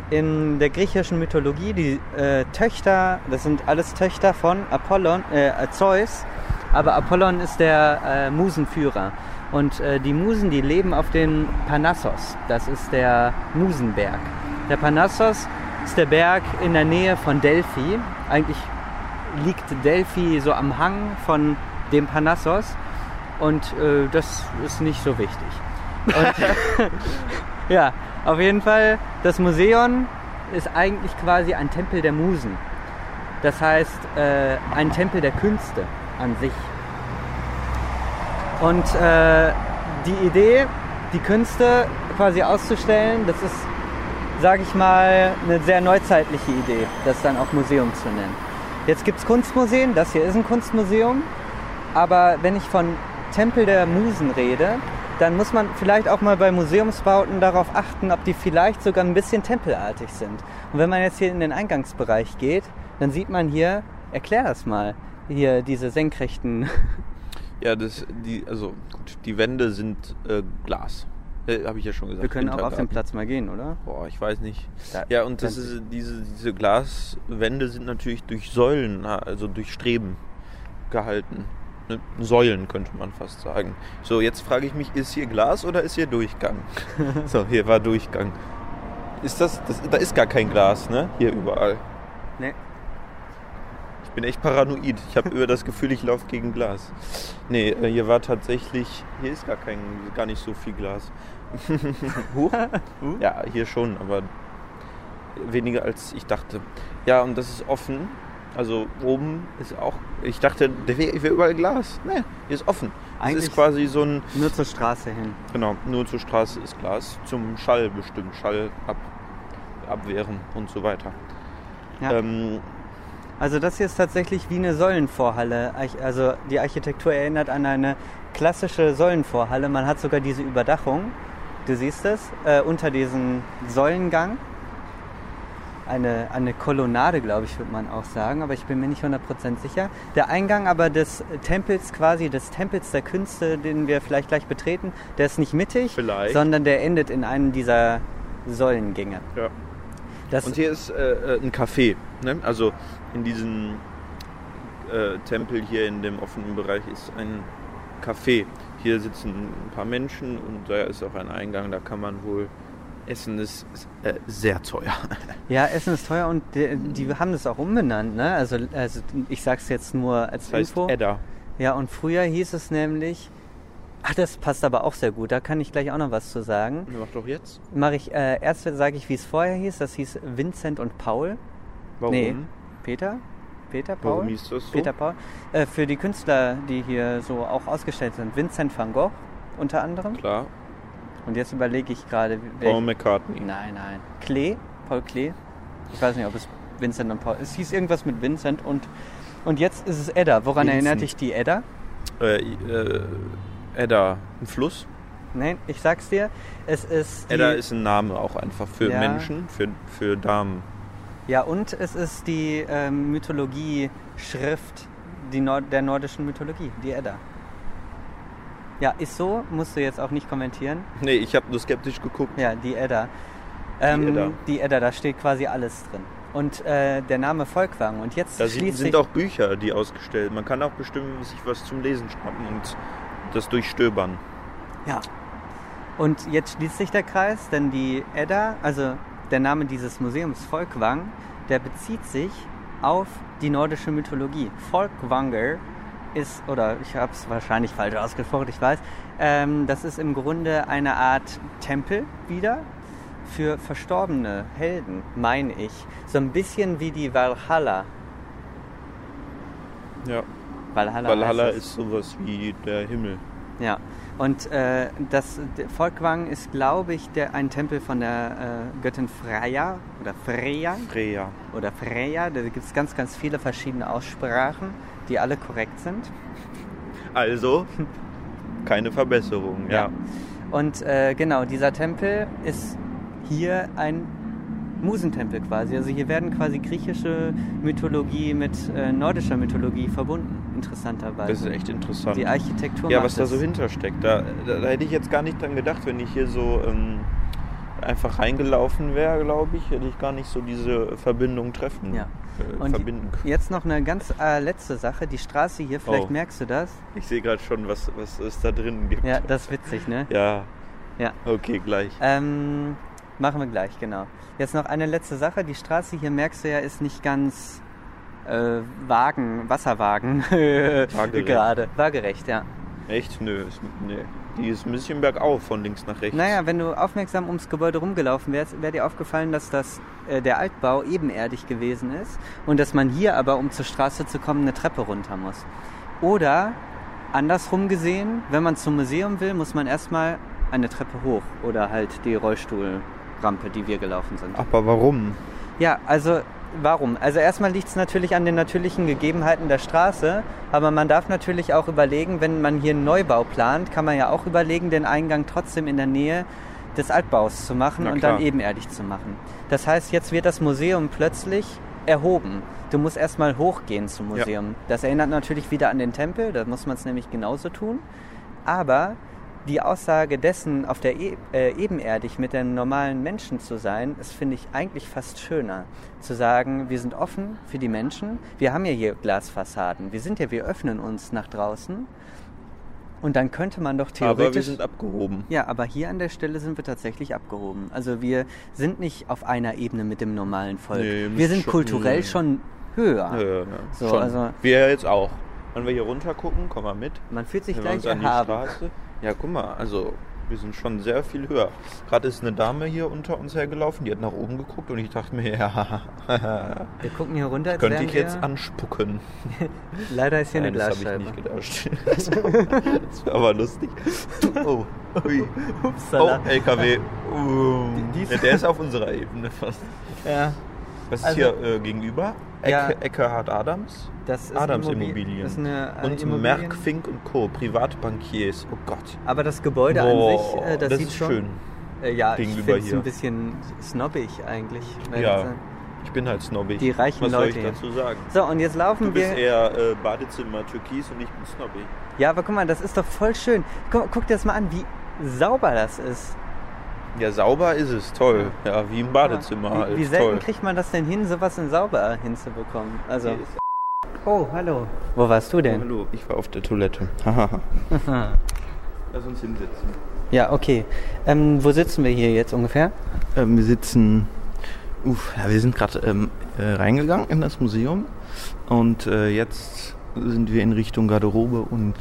Speaker 1: in der griechischen Mythologie, die äh, Töchter, das sind alles Töchter von Apollon, äh, Zeus, aber Apollon ist der äh, Musenführer. Und äh, die Musen, die leben auf dem Parnassos, das ist der Musenberg. Der Parnassos ist der Berg in der Nähe von Delphi. Eigentlich liegt Delphi so am Hang von dem Parnassos und äh, das ist nicht so wichtig. Und *laughs* ja, auf jeden Fall, das Museum ist eigentlich quasi ein Tempel der Musen. Das heißt, äh, ein Tempel der Künste an sich. Und äh, die Idee, die Künste quasi auszustellen, das ist, sage ich mal, eine sehr neuzeitliche Idee, das dann auch Museum zu nennen. Jetzt gibt es Kunstmuseen, das hier ist ein Kunstmuseum, aber wenn ich von Tempel der Musen rede, dann muss man vielleicht auch mal bei Museumsbauten darauf achten, ob die vielleicht sogar ein bisschen tempelartig sind. Und wenn man jetzt hier in den Eingangsbereich geht, dann sieht man hier, erklär das mal, hier diese senkrechten. *laughs*
Speaker 2: Ja, das, die, also gut, die Wände sind äh, Glas. Äh, Habe ich ja schon gesagt.
Speaker 1: Wir können auch auf den. Platz mal gehen, oder?
Speaker 2: Boah, ich weiß nicht.
Speaker 1: Da-
Speaker 2: Ja, und das ist, diese, diese Glaswände sind natürlich durch Säulen, also durch Streben gehalten. Ne, Säulen könnte man fast sagen. So, jetzt frage ich mich, ist hier Glas oder ist hier Durchgang? *laughs* so, hier war Durchgang. Ist das, das, da ist gar kein Glas, ne? Hier überall.
Speaker 1: Nee.
Speaker 2: Ich bin echt paranoid. Ich habe über das Gefühl, ich laufe gegen Glas. Nee, äh, hier war tatsächlich, hier ist gar kein, gar nicht so viel Glas. *laughs* *laughs* Huch? Ja, hier schon, aber weniger als ich dachte. Ja, und das ist offen. Also oben ist auch, ich dachte, der wäre wär überall Glas. Nee, hier ist offen. Es ist quasi so ein,
Speaker 1: Nur zur Straße hin.
Speaker 2: genau, nur zur Straße ist Glas. Zum Schall bestimmt, Schall ab, abwehren und so weiter.
Speaker 1: Ja.
Speaker 2: Ähm,
Speaker 1: Also das hier ist tatsächlich wie eine Säulenvorhalle. Also die Architektur erinnert an eine klassische Säulenvorhalle. Man hat sogar diese Überdachung. Du siehst es äh, unter diesem Säulengang. Eine, eine Kolonnade, glaube ich, würde man auch sagen, aber ich bin mir nicht 100% sicher. Der Eingang aber des Tempels quasi, des Tempels der Künste, den wir vielleicht gleich betreten, der ist nicht mittig,
Speaker 2: Vielleicht.
Speaker 1: sondern der endet in einem dieser Säulengänge.
Speaker 2: Ja.
Speaker 1: Das,
Speaker 2: Und hier ist äh, äh, ein Café. Ne? Also in diesem äh, Tempel hier in dem offenen Bereich ist ein Café. Hier sitzen ein paar Menschen und da ist auch ein Eingang, da kann man wohl essen. Ist äh, sehr teuer. *laughs*
Speaker 1: Ja, Essen ist teuer und die, die haben das auch umbenannt, ne? Also, also ich sag's jetzt nur als
Speaker 2: Das heißt
Speaker 1: Info.
Speaker 2: Edda.
Speaker 1: Ja, und früher hieß es nämlich, ach, das passt aber auch sehr gut, da kann ich gleich auch noch was zu sagen.
Speaker 2: Mach doch jetzt.
Speaker 1: Mache ich, äh, erst sage ich, wie es vorher hieß, das hieß Vincent und Paul.
Speaker 2: Warum?
Speaker 1: Nee. Peter? Peter, Paul?
Speaker 2: Warum hieß das so?
Speaker 1: Peter, Paul. Äh, für die Künstler, die hier so auch ausgestellt sind. Vincent van Gogh unter anderem.
Speaker 2: Klar.
Speaker 1: Und jetzt überlege ich gerade,
Speaker 2: Paul McCartney.
Speaker 1: Nein, nein. Klee, Paul Klee. Ich weiß nicht, ob es Vincent und Paul. Es hieß irgendwas mit Vincent und und jetzt ist es Edda. Woran
Speaker 2: Vincent.
Speaker 1: erinnert dich die Edda?
Speaker 2: Äh, äh, Edda, ein Fluss.
Speaker 1: Nein, ich sag's dir. Es ist
Speaker 2: Edda ist ein Name auch einfach für
Speaker 1: Ja.
Speaker 2: Menschen, für, für Damen.
Speaker 1: ja und es ist die ähm, Mythologie-Schrift die Nord der nordischen Mythologie, die Edda. Ja, ist so. Musst du jetzt auch nicht kommentieren.
Speaker 2: Nee, ich habe nur skeptisch geguckt.
Speaker 1: Ja, die Edda. Ähm,
Speaker 2: Edda.
Speaker 1: Die Edda, da steht quasi alles drin. Und äh, der Name Volkwang. Und jetzt
Speaker 2: Da sind, sind auch Bücher, die ausgestellt. Man kann auch bestimmt sich was zum Lesen schnappen und das durchstöbern.
Speaker 1: Ja. Und jetzt schließt sich der Kreis, denn die Edda, also der Name dieses Museums Volkwang, der bezieht sich auf die nordische Mythologie. Volkwanger ist, oder ich habe es wahrscheinlich falsch ausgesprochen, ich weiß, ähm, das ist im Grunde eine Art Tempel wieder für verstorbene Helden, meine ich. So ein bisschen wie die Valhalla.
Speaker 2: Ja.
Speaker 1: Valhalla,
Speaker 2: Valhalla ist sowas wie der Himmel.
Speaker 1: Ja, und äh, das Volkwang ist, glaube ich, der, ein Tempel von der äh, Göttin Freya oder Freya
Speaker 2: Freya.
Speaker 1: oder Freya. Da gibt es ganz, ganz viele verschiedene Aussprachen, die alle korrekt sind.
Speaker 2: Also, keine Verbesserung, ja.
Speaker 1: Und äh, genau, dieser Tempel ist hier ein Musentempel quasi. Also hier werden quasi griechische Mythologie mit äh, nordischer Mythologie verbunden, interessanterweise.
Speaker 2: Das ist echt interessant.
Speaker 1: Die Architektur
Speaker 2: Ja, was da so hintersteckt. Da, da, da hätte ich jetzt gar nicht dran gedacht, wenn ich hier so ähm, einfach reingelaufen wäre, glaube ich, hätte ich gar nicht so diese Verbindung treffen.
Speaker 1: Ja.
Speaker 2: Äh,
Speaker 1: Und
Speaker 2: verbinden können.
Speaker 1: Jetzt noch eine ganz äh, letzte Sache. Die Straße hier, vielleicht
Speaker 2: Oh.
Speaker 1: merkst du das.
Speaker 2: Ich sehe gerade schon, was, was es da drin gibt.
Speaker 1: Ja, das ist witzig, ne?
Speaker 2: Ja.
Speaker 1: Ja.
Speaker 2: Okay, gleich.
Speaker 1: Ähm, machen wir gleich, genau. Jetzt noch eine letzte Sache. Die Straße hier, merkst du ja, ist nicht ganz äh, Wagen, Wasserwagen *laughs*
Speaker 2: Waagerecht.
Speaker 1: gerade. Waagerecht, ja.
Speaker 2: Echt? Nö. Ist, nee. Die ist ein bisschen bergauf von links nach rechts.
Speaker 1: Naja, wenn du aufmerksam ums Gebäude rumgelaufen wärst, wäre dir aufgefallen, dass das, äh, der Altbau ebenerdig gewesen ist und dass man hier aber, um zur Straße zu kommen, eine Treppe runter muss. Oder andersrum gesehen, wenn man zum Museum will, muss man erstmal eine Treppe hoch oder halt die Rollstuhlrampe, die wir gelaufen sind.
Speaker 2: Aber warum?
Speaker 1: Ja, also warum? Also erstmal liegt es natürlich an den natürlichen Gegebenheiten der Straße, aber man darf natürlich auch überlegen, wenn man hier einen Neubau plant, kann man ja auch überlegen, den Eingang trotzdem in der Nähe des Altbaus zu machen
Speaker 2: Na
Speaker 1: und
Speaker 2: klar.
Speaker 1: dann ebenerdig zu machen. Das heißt, jetzt wird das Museum plötzlich erhoben. Du musst erstmal hochgehen zum
Speaker 2: Ja.
Speaker 1: Museum. Das erinnert natürlich wieder an den Tempel, da muss man es nämlich genauso tun. Aber die Aussage dessen, auf der e äh, ebenerdig mit den normalen Menschen zu sein, ist, finde ich, eigentlich fast schöner. Zu sagen, wir sind offen für die Menschen. Wir haben ja hier Glasfassaden. Wir sind ja, wir öffnen uns nach draußen. Und dann könnte man doch theoretisch.
Speaker 2: Aber wir sind abgehoben.
Speaker 1: Ja, aber hier an der Stelle sind wir tatsächlich abgehoben. Also wir sind nicht auf einer Ebene mit dem normalen Volk.
Speaker 2: Nee,
Speaker 1: wir sind
Speaker 2: schon-
Speaker 1: kulturell
Speaker 2: nee.
Speaker 1: schon höher.
Speaker 2: Ja, ja, ja.
Speaker 1: So,
Speaker 2: Schon.
Speaker 1: also-
Speaker 2: wir jetzt auch. Wenn wir hier runter gucken, komm mal mit.
Speaker 1: Man fühlt sich
Speaker 2: Wenn
Speaker 1: gleich
Speaker 2: uns an die
Speaker 1: erhaben.
Speaker 2: Ja, guck mal, also wir sind schon sehr viel höher. Gerade ist eine Dame hier unter uns hergelaufen, die hat nach oben geguckt und ich dachte mir, *laughs* ja,
Speaker 1: Wir gucken hier runter. als
Speaker 2: könnte ich jetzt anspucken. *laughs*
Speaker 1: Leider ist hier
Speaker 2: Nein,
Speaker 1: eine
Speaker 2: das habe ich
Speaker 1: Glasscheibe.
Speaker 2: nicht gedacht. *laughs* das wäre aber lustig. Oh, ui. oh
Speaker 1: Upsala.
Speaker 2: LKW. Uh. Ja, der ist auf unserer Ebene fast.
Speaker 1: Ja.
Speaker 2: Was ist
Speaker 1: Also-
Speaker 2: hier äh, gegenüber?
Speaker 1: Ja.
Speaker 2: Eckehard Adams.
Speaker 1: Das ist
Speaker 2: Adams
Speaker 1: Immobil-
Speaker 2: Immobilien.
Speaker 1: Das ist eine, äh,
Speaker 2: Und
Speaker 1: Immobilien-
Speaker 2: Merck, Fink und Co. Privatbankiers. Oh Gott.
Speaker 1: Aber das Gebäude
Speaker 2: Boah,
Speaker 1: an sich, äh, das,
Speaker 2: das
Speaker 1: sieht
Speaker 2: ist
Speaker 1: schon.
Speaker 2: schön.
Speaker 1: Äh, ja, ich finde es ein bisschen snobbig eigentlich.
Speaker 2: Ja.
Speaker 1: ich sagen-
Speaker 2: Ich bin halt snobbig.
Speaker 1: Die reichen
Speaker 2: Was soll
Speaker 1: Leute
Speaker 2: ich
Speaker 1: hier.
Speaker 2: dazu sagen?
Speaker 1: So, und jetzt laufen
Speaker 2: Du bist
Speaker 1: wir.
Speaker 2: eher äh, Badezimmer türkis und ich bin snobbig.
Speaker 1: Ja, aber guck mal, das ist doch voll schön. Guck, guck dir das mal an, wie sauber das ist.
Speaker 2: Ja, sauber ist es, toll. Ja, wie im Badezimmer
Speaker 1: Wie,
Speaker 2: halt.
Speaker 1: wie selten
Speaker 2: toll.
Speaker 1: kriegt man das denn hin, sowas in sauber hinzubekommen? Also. Oh, hallo. Wo warst du
Speaker 2: Oh,
Speaker 1: denn?
Speaker 2: hallo, ich war auf der Toilette. *laughs* Lass uns hinsetzen.
Speaker 1: ja, okay. Ähm, wo sitzen wir hier jetzt ungefähr?
Speaker 2: Ähm, wir sitzen. Uff, ja, wir sind gerade ähm, äh, reingegangen in das Museum und äh, jetzt sind wir in Richtung Garderobe und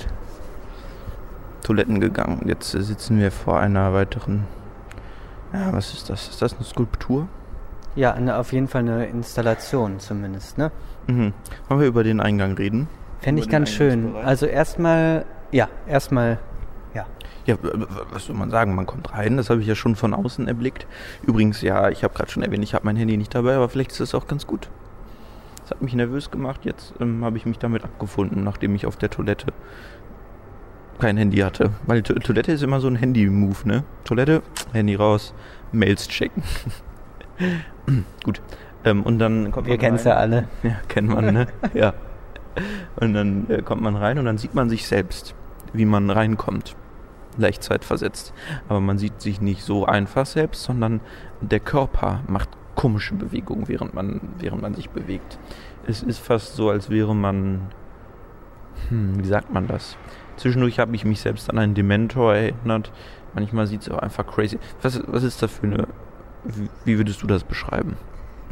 Speaker 2: Toiletten gegangen. Jetzt äh, sitzen wir vor einer weiteren. Ja, was ist das? Ist das eine Skulptur?
Speaker 1: Ja, eine, auf jeden Fall eine Installation zumindest, ne?
Speaker 2: Mhm. Wollen wir über den Eingang reden?
Speaker 1: Fände
Speaker 2: Über
Speaker 1: ich ganz schön. Also erstmal, ja, erstmal, ja.
Speaker 2: Ja, was soll man sagen? Man kommt rein, das habe ich ja schon von außen erblickt. Übrigens, ja, ich habe gerade schon erwähnt, ich habe mein Handy nicht dabei, aber vielleicht ist das auch ganz gut. Das hat mich nervös gemacht, jetzt ähm, habe ich mich damit abgefunden, nachdem ich auf der Toilette kein Handy hatte. Weil to Toilette ist immer so ein Handy-Move, ne? Toilette, Handy raus, Mails checken. *laughs* gut. Ähm, und dann kommt
Speaker 1: Wir
Speaker 2: man
Speaker 1: kennen
Speaker 2: rein.
Speaker 1: ja alle. *laughs*
Speaker 2: Ja, kennt man, ne? ja. Und dann äh, kommt man rein und dann sieht man sich selbst, wie man reinkommt. Leicht zeitversetzt. Aber man sieht sich nicht so einfach selbst, sondern der Körper macht komische Bewegungen, während man, während man sich bewegt. Es ist fast so, als wäre man. Hm, wie sagt man das? Zwischendurch habe ich mich selbst an einen Dementor erinnert. Manchmal sieht es auch einfach crazy. Was, was ist das für eine. Wie, wie würdest du das beschreiben?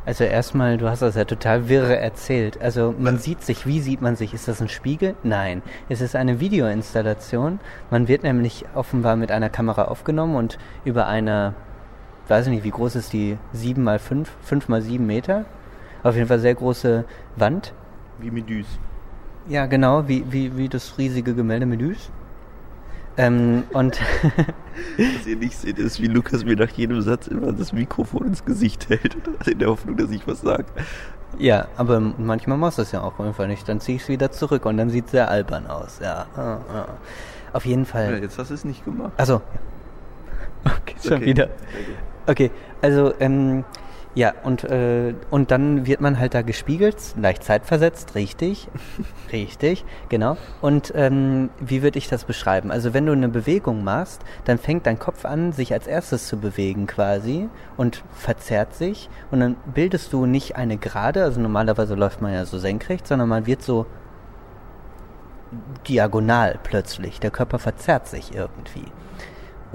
Speaker 1: Also erstmal, du hast das ja total wirre erzählt. Also man sieht sich, wie sieht man sich? Ist das ein Spiegel? Nein. Es ist eine Videoinstallation. Man wird nämlich offenbar mit einer Kamera aufgenommen und über eine, weiß ich nicht, wie groß ist die? 7 mal 5, 5 mal 7 Meter? Auf jeden Fall sehr große Wand.
Speaker 2: Wie Medüs.
Speaker 1: Ja, genau, wie, wie, wie das riesige Gemälde Menüs. Ähm, und *laughs*
Speaker 2: Was ihr nicht seht, ist, wie Lukas mir nach jedem Satz immer das Mikrofon ins Gesicht hält, *laughs* in der Hoffnung, dass ich was sage.
Speaker 1: ja, aber manchmal machst du es ja auch einfach nicht. Dann zieh ich es wieder zurück und dann sieht es sehr albern aus. Ja, ah, ah. auf jeden Fall.
Speaker 2: jetzt hast du es nicht gemacht.
Speaker 1: Also, *laughs* okay, schon wieder. Okay, also ähm, ja und äh, und dann wird man halt da gespiegelt, leicht zeitversetzt, richtig, *laughs* richtig, genau. Und ähm, wie würde ich das beschreiben? Also wenn du eine Bewegung machst, dann fängt dein Kopf an, sich als erstes zu bewegen quasi und verzerrt sich und dann bildest du nicht eine Gerade, also normalerweise läuft man ja so senkrecht, sondern man wird so diagonal plötzlich. Der Körper verzerrt sich irgendwie.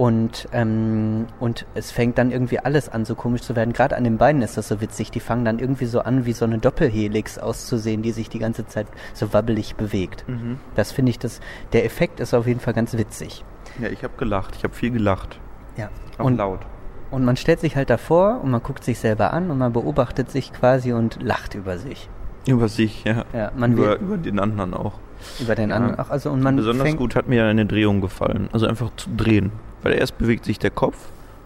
Speaker 1: Und, ähm, und es fängt dann irgendwie alles an, so komisch zu werden. Gerade an den Beinen ist das so witzig. Die fangen dann irgendwie so an, wie so eine Doppelhelix auszusehen, die sich die ganze Zeit so wabbelig bewegt.
Speaker 2: Mhm.
Speaker 1: Das finde ich, das, der Effekt ist auf jeden Fall ganz witzig.
Speaker 2: Ja, ich habe gelacht. Ich habe viel gelacht.
Speaker 1: Ja.
Speaker 2: Auch
Speaker 1: Und,
Speaker 2: laut.
Speaker 1: und man stellt sich halt davor und man guckt sich selber an und man beobachtet sich quasi und lacht über sich.
Speaker 2: Über sich, ja.
Speaker 1: Ja, man
Speaker 2: über,
Speaker 1: wird
Speaker 2: über den anderen auch.
Speaker 1: über den
Speaker 2: Ja.
Speaker 1: anderen. Ach, also, und man
Speaker 2: Besonders
Speaker 1: fängt,
Speaker 2: gut hat mir eine Drehung gefallen. Also einfach zu drehen. Weil erst bewegt sich der Kopf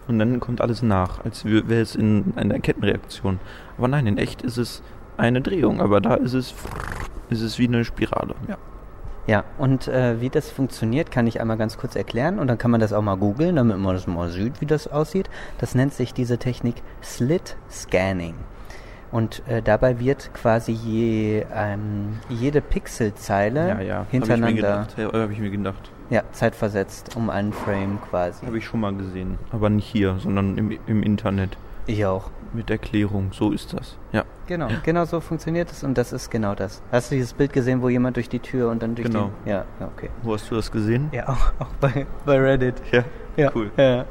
Speaker 2: und dann kommt alles nach, als wäre es in einer Kettenreaktion. Aber nein, in echt ist es eine Drehung, aber da ist es, ist es wie eine Spirale. Ja.
Speaker 1: Ja, und äh, wie das funktioniert, kann ich einmal ganz kurz erklären und dann kann man das auch mal googeln, damit man das mal sieht, wie das aussieht. Das nennt sich diese Technik Slit Scanning. Und äh, dabei wird quasi je, ähm, jede Pixelzeile
Speaker 2: Ja, ja. Habe ich mir
Speaker 1: hintereinander
Speaker 2: gedacht. Ja, habe ich mir gedacht.
Speaker 1: Ja, zeitversetzt um einen Frame quasi.
Speaker 2: Habe ich schon mal gesehen. Aber nicht hier, sondern im, im Internet.
Speaker 1: Ich auch.
Speaker 2: Mit Erklärung. So ist das. Ja.
Speaker 1: Genau, genau so funktioniert es und das ist genau das. Hast du dieses Bild gesehen, wo jemand durch die Tür und dann durch
Speaker 2: Genau.
Speaker 1: die... Ja, ja, okay.
Speaker 2: Wo hast du das gesehen?
Speaker 1: Ja, auch, auch bei, bei Reddit.
Speaker 2: Ja.
Speaker 1: Ja,
Speaker 2: Cool.
Speaker 1: Ja.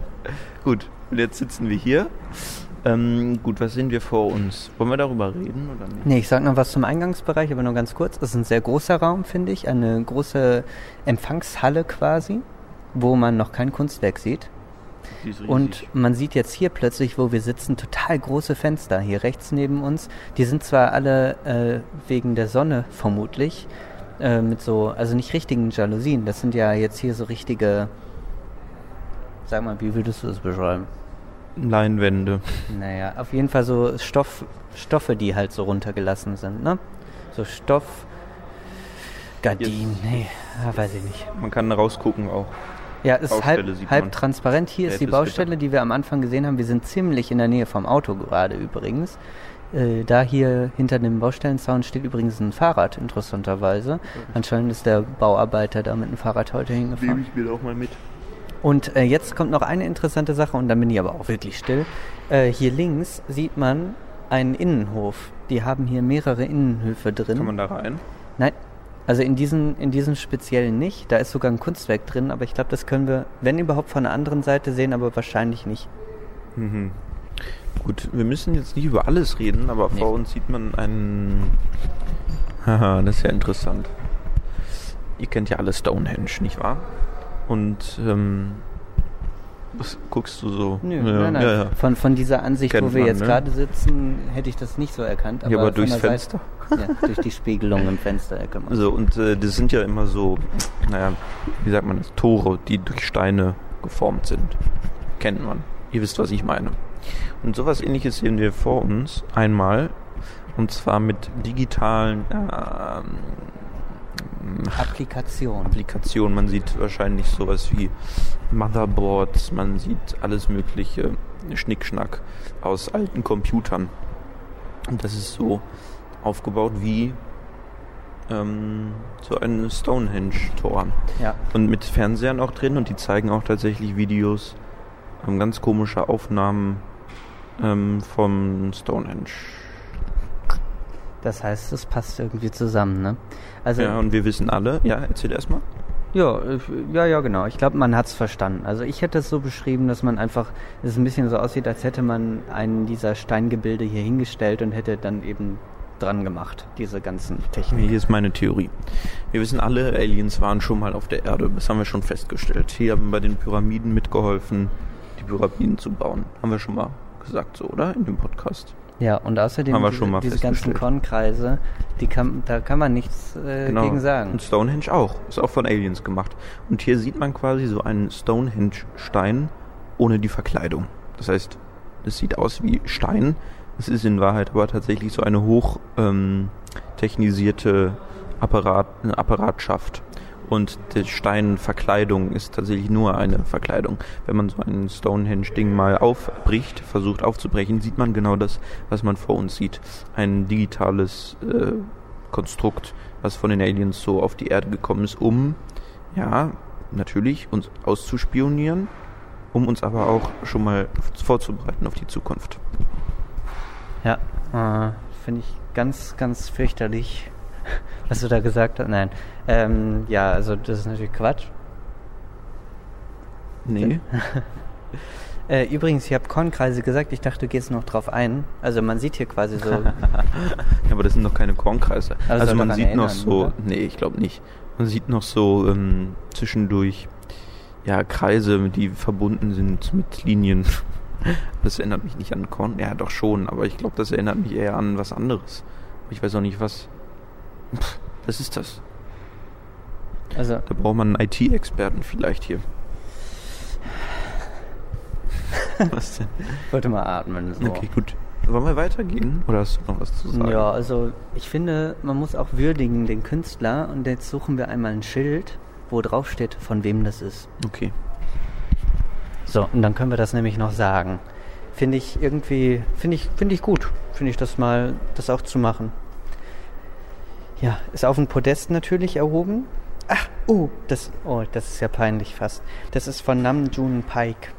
Speaker 2: Gut. Und jetzt sitzen wir hier. Ähm, gut, was sehen wir vor uns? Wollen wir darüber reden oder nicht?
Speaker 1: Nee, ich sag noch was zum Eingangsbereich, aber nur ganz kurz. Es ist ein sehr großer Raum, finde ich. Eine große Empfangshalle quasi, wo man noch kein Kunstwerk sieht. Und man sieht jetzt hier plötzlich, wo wir sitzen, total große Fenster hier rechts neben uns. Die sind zwar alle äh, wegen der Sonne vermutlich äh, mit so, also nicht richtigen Jalousien. Das sind ja jetzt hier so richtige, sag mal, wie würdest du das beschreiben?
Speaker 2: Leinwände.
Speaker 1: Naja, auf jeden Fall so Stoff, Stoffe, die halt so runtergelassen sind, ne? So Stoff, Gardinen, nee, ja, weiß ich nicht.
Speaker 2: Man kann rausgucken auch.
Speaker 1: Ja, ist
Speaker 2: Baustelle
Speaker 1: halb, halb transparent. Hier ist die Baustelle, die wir am Anfang gesehen haben. Wir sind ziemlich in der Nähe vom Auto gerade übrigens. Äh, da hier hinter dem Baustellenzaun steht übrigens ein Fahrrad, interessanterweise. Anscheinend ist der Bauarbeiter da mit dem Fahrrad heute hingefahren.
Speaker 2: ich mir auch mal mit.
Speaker 1: Und äh, jetzt kommt noch eine interessante Sache und dann bin ich aber auch wirklich still. Äh, hier links sieht man einen Innenhof. Die haben hier mehrere Innenhöfe drin.
Speaker 2: Kann man da rein?
Speaker 1: Nein, also in diesen, in diesen speziellen nicht. Da ist sogar ein Kunstwerk drin, aber ich glaube, das können wir, wenn überhaupt, von der anderen Seite sehen, aber wahrscheinlich nicht.
Speaker 2: Mhm. Gut, wir müssen jetzt nicht über alles reden, aber
Speaker 1: Nee.
Speaker 2: vor uns sieht man einen. *laughs* Haha, das ist ja interessant. Ihr kennt ja alle Stonehenge, nicht wahr? Und ähm, was guckst du so?
Speaker 1: Nö,
Speaker 2: ja,
Speaker 1: nein, nein.
Speaker 2: Ja, ja.
Speaker 1: Von, von dieser Ansicht,
Speaker 2: Kennt
Speaker 1: wo wir
Speaker 2: man,
Speaker 1: jetzt
Speaker 2: ne?
Speaker 1: gerade sitzen, hätte ich das nicht so erkannt. Aber,
Speaker 2: ja, aber durchs Fenster.
Speaker 1: Seite, *laughs* ja, durch die Spiegelung im Fenster.
Speaker 2: Also, und äh, das sind ja immer so, naja, wie sagt man das? Tore, die durch Steine geformt sind. Kennt man. Ihr wisst, was ich meine. Und sowas ähnliches sehen wir vor uns einmal. Und zwar mit digitalen ähm,
Speaker 1: Applikation.
Speaker 2: Applikationen. Man sieht wahrscheinlich sowas wie Motherboards, man sieht alles mögliche Schnickschnack aus alten Computern. Und das ist so aufgebaut wie ähm, so ein Stonehenge-Tor.
Speaker 1: Ja.
Speaker 2: Und mit Fernsehern auch drin und die zeigen auch tatsächlich Videos, ähm, ganz komische Aufnahmen ähm, vom Stonehenge.
Speaker 1: Das heißt, es passt irgendwie zusammen, ne? Also,
Speaker 2: Ja, und wir wissen alle, ja, erzähl erstmal.
Speaker 1: Ja, äh, ja, ja, genau. Ich glaube, man hat es verstanden. Also ich hätte es so beschrieben, dass man einfach, dass es ein bisschen so aussieht, als hätte man einen dieser Steingebilde hier hingestellt und hätte dann eben dran gemacht, diese ganzen Techniken.
Speaker 2: Hier ist meine Theorie. Wir wissen alle, Aliens waren schon mal auf der Erde. Das haben wir schon festgestellt. Hier haben bei den Pyramiden mitgeholfen, die Pyramiden zu bauen. Haben wir schon mal gesagt, so, oder? In dem Podcast.
Speaker 1: Ja, und außerdem
Speaker 2: Haben wir
Speaker 1: diese,
Speaker 2: schon mal
Speaker 1: diese ganzen. Kornkreise, die kann, da kann man nichts äh, gegen sagen.
Speaker 2: Und Stonehenge auch. Ist auch von Aliens gemacht. Und hier sieht man quasi so einen Stonehenge-Stein ohne die Verkleidung. Das heißt, es sieht aus wie Stein. Es ist in Wahrheit aber tatsächlich so eine hoch ähm, technisierte Apparat, eine Apparatschaft. Und die Steinverkleidung ist tatsächlich nur eine Verkleidung. Wenn man so ein Stonehenge-Ding mal aufbricht, versucht aufzubrechen, sieht man genau das, was man vor uns sieht. Ein digitales äh, Konstrukt, was von den Aliens so auf die Erde gekommen ist, um, ja, natürlich uns auszuspionieren, um uns aber auch schon mal vorzubereiten auf die Zukunft.
Speaker 1: Ja, äh, finde ich ganz, ganz fürchterlich, *laughs* was du da gesagt hast. Nein, ähm, ja, also das ist natürlich Quatsch.
Speaker 2: Nee. *laughs*
Speaker 1: Äh, übrigens, ich habe Kornkreise gesagt, ich dachte, du gehst noch drauf ein. Also man sieht hier quasi so, *laughs*
Speaker 2: Ja, aber das sind noch keine Kornkreise. Also
Speaker 1: soll
Speaker 2: man sieht noch
Speaker 1: erinnern,
Speaker 2: so,
Speaker 1: oder?
Speaker 2: nee, ich glaube nicht. Man sieht noch so ähm, zwischendurch ja Kreise, die verbunden sind mit Linien. Das erinnert mich nicht an Korn. Ja, doch schon, aber ich glaube, das erinnert mich eher an was anderes. Ich weiß auch nicht was. Pff, was ist das?
Speaker 1: also
Speaker 2: Da braucht man einen IT-Experten vielleicht hier. *laughs* was denn?
Speaker 1: ich wollte mal atmen. So.
Speaker 2: Okay, gut. Wollen wir weitergehen? Oder hast du noch was zu sagen?
Speaker 1: Ja, also ich finde, man muss auch würdigen den Künstler und jetzt suchen wir einmal ein Schild, wo drauf steht, von wem das ist.
Speaker 2: Okay.
Speaker 1: So, und dann können wir das nämlich noch sagen. Finde ich irgendwie, finde ich, finde ich gut, finde ich das mal, das auch zu machen. Ja, ist auf ein Podest natürlich erhoben. Ach, oh, das, oh, das ist ja peinlich fast. Das ist von Namjoon Paik.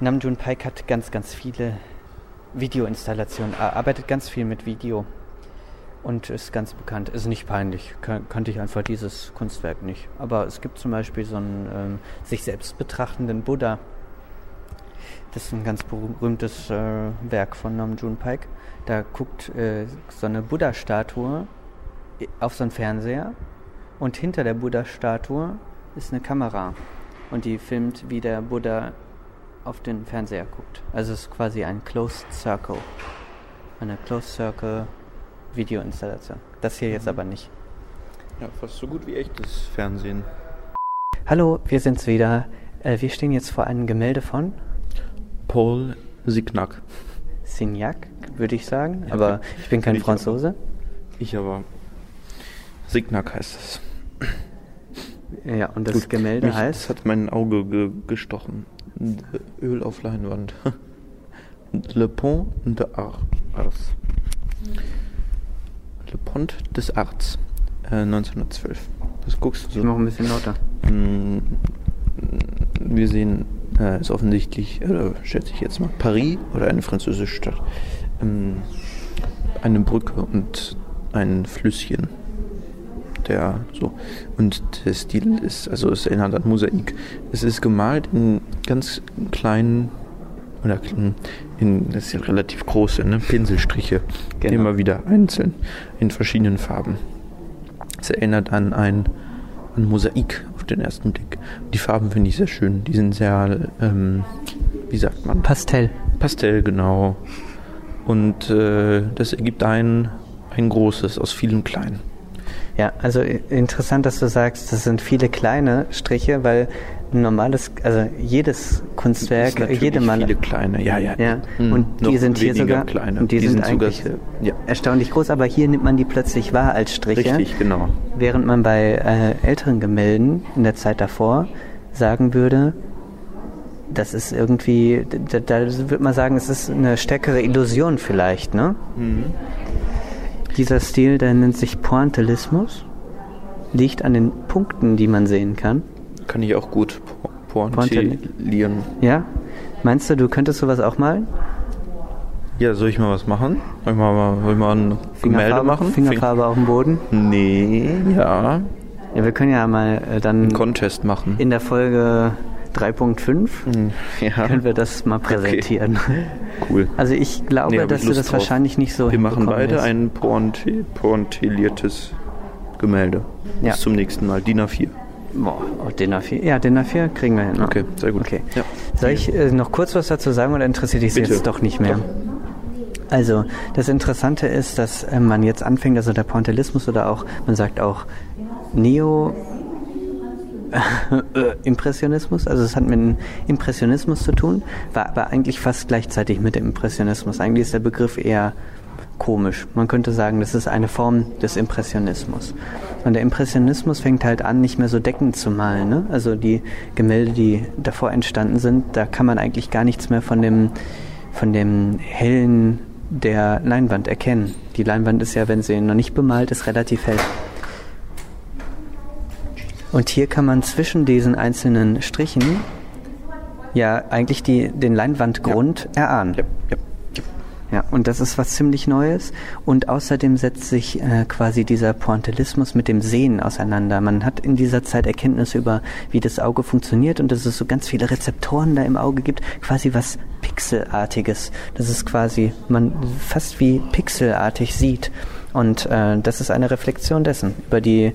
Speaker 1: Namjoon Paik hat ganz, ganz viele Videoinstallationen, arbeitet ganz viel mit Video und ist ganz bekannt. Ist nicht peinlich, kan kannte ich einfach dieses Kunstwerk nicht. Aber es gibt zum Beispiel so einen ähm, sich selbst betrachtenden Buddha. Das ist ein ganz berühmtes äh, Werk von Namjoon Paik. Da guckt äh, so eine Buddha-Statue auf so einen Fernseher und hinter der Buddha-Statue ist eine Kamera und die filmt, wie der Buddha auf den Fernseher guckt. Also es ist quasi ein Closed Circle. Eine Closed Circle Videoinstallation. Das hier jetzt aber nicht.
Speaker 2: Ja, fast so gut wie echtes Fernsehen.
Speaker 1: Hallo, wir sind's wieder. Äh, wir stehen jetzt vor einem Gemälde von.
Speaker 2: Paul Signac.
Speaker 1: Signac, würde ich sagen. Aber ich bin kein Franzose.
Speaker 2: Ich aber. Signac heißt es.
Speaker 1: Ja, und das
Speaker 2: Gut,
Speaker 1: Gemälde
Speaker 2: mich-
Speaker 1: heißt.
Speaker 2: Es hat mein Auge ge gestochen. Öl auf Leinwand. *laughs* Le Pont de Ars. Le Pont des Arts. Äh, 1912. Das guckst du
Speaker 1: Ich
Speaker 2: so.
Speaker 1: mache ein bisschen lauter.
Speaker 2: Mm, Wir sehen, äh, ist offensichtlich, oder schätze ich jetzt mal, Paris oder eine französische Stadt. Ähm, eine Brücke und ein Flüsschen. Der so. Und der Stil ist, also es erinnert an Mosaik. Es ist gemalt in ganz kleinen oder in, das ist ja relativ große, ne? Pinselstriche.
Speaker 1: Genau.
Speaker 2: Immer wieder einzeln in verschiedenen Farben. Es erinnert an ein an Mosaik auf den ersten Blick. Die Farben finde ich sehr schön. Die sind sehr, ähm, wie sagt man?
Speaker 1: Pastell.
Speaker 2: Pastell, genau. Und äh, das ergibt ein, ein großes aus vielen kleinen.
Speaker 1: Ja, also interessant, dass du sagst, das sind viele kleine Striche, weil ein normales, also jedes Kunstwerk,
Speaker 2: ist
Speaker 1: jede Maler.
Speaker 2: viele kleine, ja, ja.
Speaker 1: Ja,
Speaker 2: Hm,
Speaker 1: und
Speaker 2: noch
Speaker 1: die sind hier sogar,
Speaker 2: kleine.
Speaker 1: und die, sind,
Speaker 2: sogar,
Speaker 1: eigentlich
Speaker 2: ja,
Speaker 1: erstaunlich groß, aber hier nimmt man die plötzlich wahr als Striche.
Speaker 2: richtig, genau.
Speaker 1: Während man bei äh, älteren Gemälden in der Zeit davor sagen würde, das ist irgendwie, da, da würde man sagen, es ist eine stärkere Illusion vielleicht, ne?
Speaker 2: Mhm.
Speaker 1: Dieser Stil, der nennt sich Pointillismus, liegt an den Punkten, die man sehen kann.
Speaker 2: Kann ich auch gut po-
Speaker 1: Pointilli-
Speaker 2: pointillieren.
Speaker 1: Ja? Meinst du, du könntest sowas auch malen?
Speaker 2: Ja, soll ich mal was machen? Soll ich mal, soll ich mal ein Gemälde machen?
Speaker 1: Fingerfarbe auf dem Boden?
Speaker 2: Fing- Nee, ja.
Speaker 1: Ja, wir können ja mal äh, dann
Speaker 2: Einen Contest machen.
Speaker 1: in der Folge 3.5
Speaker 2: Hm, ja.
Speaker 1: können wir das mal präsentieren.
Speaker 2: Cool.
Speaker 1: Also ich glaube,
Speaker 2: Nee,
Speaker 1: dass du das
Speaker 2: drauf.
Speaker 1: wahrscheinlich nicht so
Speaker 2: Wir machen beide
Speaker 1: wirst.
Speaker 2: ein pointi- pointilliertes Gemälde.
Speaker 1: Ja.
Speaker 2: Bis zum nächsten Mal. DIN A4.
Speaker 1: Boah, oh, DIN A4. Ja, DIN A4 kriegen wir hin. Ne?
Speaker 2: Okay, sehr gut.
Speaker 1: Okay.
Speaker 2: Ja.
Speaker 1: Soll ich äh, noch kurz was dazu sagen oder interessiert dich jetzt doch nicht mehr? Also, das Interessante ist, dass äh, man jetzt anfängt, also der Pointillismus oder auch, man sagt auch Neo Impressionismus, also es hat mit dem Impressionismus zu tun, war aber eigentlich fast gleichzeitig mit dem Impressionismus. Eigentlich ist der Begriff eher komisch. Man könnte sagen, das ist eine Form des Impressionismus. Und der Impressionismus fängt halt an, nicht mehr so deckend zu malen. Ne? Also die Gemälde, die davor entstanden sind, da kann man eigentlich gar nichts mehr von dem, von dem hellen der Leinwand erkennen. Die Leinwand ist ja, wenn sie noch nicht bemalt ist, relativ hell. Und hier kann man zwischen diesen einzelnen Strichen ja eigentlich die, den Leinwandgrund erahnen.
Speaker 2: Ja, ja.
Speaker 1: Ja, und das ist was ziemlich Neues. Und außerdem setzt sich äh, quasi dieser Pointillismus mit dem Sehen auseinander. Man hat in dieser Zeit Erkenntnisse über, wie das Auge funktioniert und dass es so ganz viele Rezeptoren da im Auge gibt. Quasi was Pixelartiges. Das ist quasi, man fast wie pixelartig sieht. Und äh, das ist eine Reflexion dessen, über die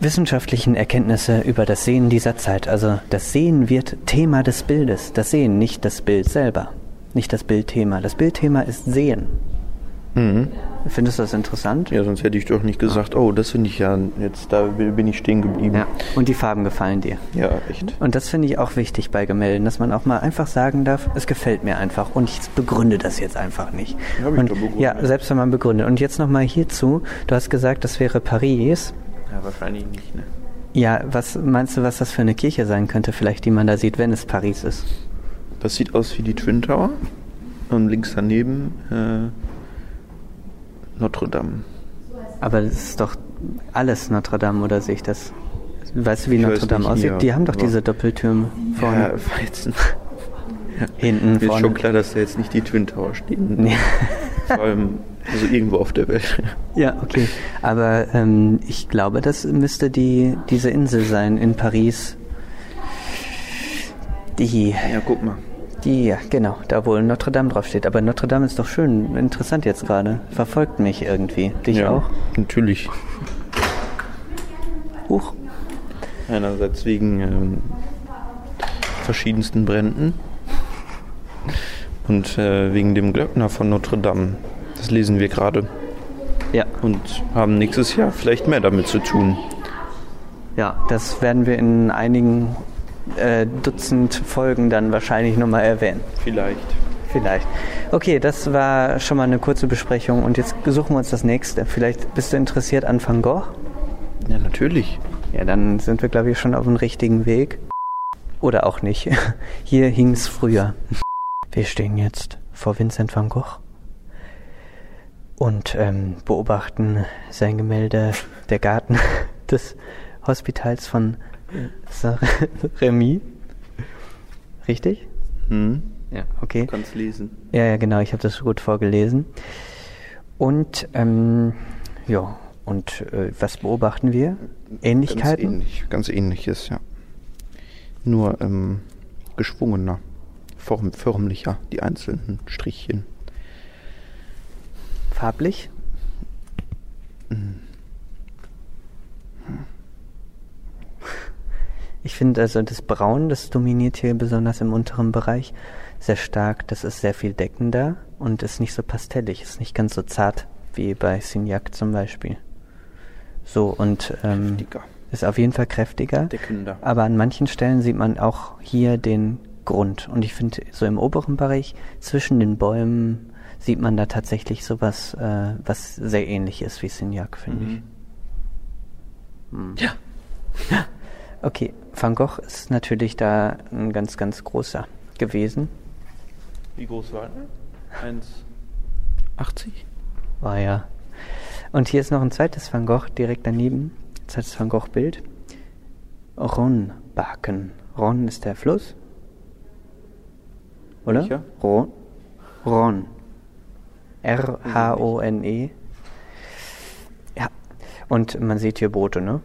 Speaker 1: wissenschaftlichen Erkenntnisse über das Sehen dieser Zeit. Also das Sehen wird Thema des Bildes. Das Sehen, nicht das Bild selber. Nicht das Bildthema. Das Bildthema ist Sehen.
Speaker 2: Mhm.
Speaker 1: Findest du das interessant?
Speaker 2: Ja, sonst hätte ich doch nicht gesagt, oh, das finde ich ja, jetzt da bin ich stehen geblieben.
Speaker 1: Ja. Und die Farben gefallen dir.
Speaker 2: Ja, echt.
Speaker 1: Und das finde ich auch wichtig bei Gemälden, dass man auch mal einfach sagen darf, es gefällt mir einfach und ich begründe das jetzt einfach nicht.
Speaker 2: Ich
Speaker 1: und,
Speaker 2: doch begründet.
Speaker 1: ja, selbst wenn man begründet. Und jetzt nochmal hierzu, du hast gesagt, das wäre Paris.
Speaker 2: Ja, wahrscheinlich nicht, ne?
Speaker 1: Ja, was meinst du, was das für eine Kirche sein könnte, vielleicht, die man da sieht, wenn es Paris ist?
Speaker 2: Das sieht aus wie die Twin Tower. Und links daneben äh, Notre Dame.
Speaker 1: Aber das ist doch alles Notre Dame, oder sehe ich das? Weißt du, wie
Speaker 2: Ich
Speaker 1: Notre Dame aussieht?
Speaker 2: ja,
Speaker 1: Die haben doch diese Doppeltürme vorne.
Speaker 2: Ja, *laughs* jetzt
Speaker 1: Hinten,
Speaker 2: Mir ist
Speaker 1: vorne.
Speaker 2: schon klar, dass da jetzt nicht die Twin Tower stehen.
Speaker 1: Ja.
Speaker 2: Vor allem, also irgendwo auf der Welt.
Speaker 1: Ja, okay. Aber ähm, ich glaube, das müsste die, diese Insel sein in Paris. Die,
Speaker 2: Ja, guck mal.
Speaker 1: die, ja, genau, da wo Notre Dame draufsteht. Aber Notre Dame ist doch schön, interessant jetzt gerade. Verfolgt mich irgendwie. Dich
Speaker 2: ja,
Speaker 1: auch?
Speaker 2: natürlich.
Speaker 1: Huch.
Speaker 2: Einerseits wegen ähm, verschiedensten Bränden und äh, wegen dem Glöckner von Notre Dame. Das lesen wir gerade
Speaker 1: Ja,
Speaker 2: und haben nächstes Jahr vielleicht mehr damit zu tun.
Speaker 1: ja, das werden wir in einigen äh, Dutzend Folgen dann wahrscheinlich nochmal erwähnen.
Speaker 2: Vielleicht.
Speaker 1: Vielleicht. Okay, das war schon mal eine kurze Besprechung und jetzt suchen wir uns das nächste. Vielleicht bist du interessiert an Van Gogh?
Speaker 2: Ja, natürlich.
Speaker 1: Ja, dann sind wir, glaube ich, schon auf dem richtigen Weg. Oder auch nicht. *laughs* Hier hing es früher. Wir stehen jetzt vor Vincent van Gogh und ähm, beobachten sein Gemälde Der Garten *laughs* des Hospitals von Saint-Remy. *laughs* Richtig?
Speaker 2: Hm?
Speaker 1: Ja, okay.
Speaker 2: Du kannst lesen.
Speaker 1: Ja, ja, genau, ich habe das gut vorgelesen. Und ähm, ja, und äh, was beobachten wir? Ähnlichkeiten?
Speaker 2: Ganz ähnlich, ganz ähnliches, ja. Nur ähm, geschwungener, form, förmlicher, die einzelnen Strichchen.
Speaker 1: Farblich? Ich finde also das Braun, das dominiert hier besonders im unteren Bereich sehr stark. Das ist sehr viel deckender und ist nicht so pastellig, ist nicht ganz so zart wie bei Signac zum Beispiel. So und ähm, ist auf jeden Fall kräftiger.
Speaker 2: deckender.
Speaker 1: Aber an manchen Stellen sieht man auch hier den Grund. Und ich finde, so im oberen Bereich zwischen den Bäumen sieht man da tatsächlich sowas, äh, was sehr ähnlich ist wie Signac, finde ich.
Speaker 2: Mhm. Ja.
Speaker 1: Okay, Van Gogh ist natürlich da ein ganz, ganz großer gewesen.
Speaker 2: Wie groß war er? 1,80?
Speaker 1: War ja. Und hier ist noch ein zweites Van Gogh direkt daneben. Zweites Van Gogh-Bild. Ronbaken. Ron ist der Fluss. Oder? Ron. Ron. R-H-O-N-E. Ja. Und man sieht hier Boote, ne?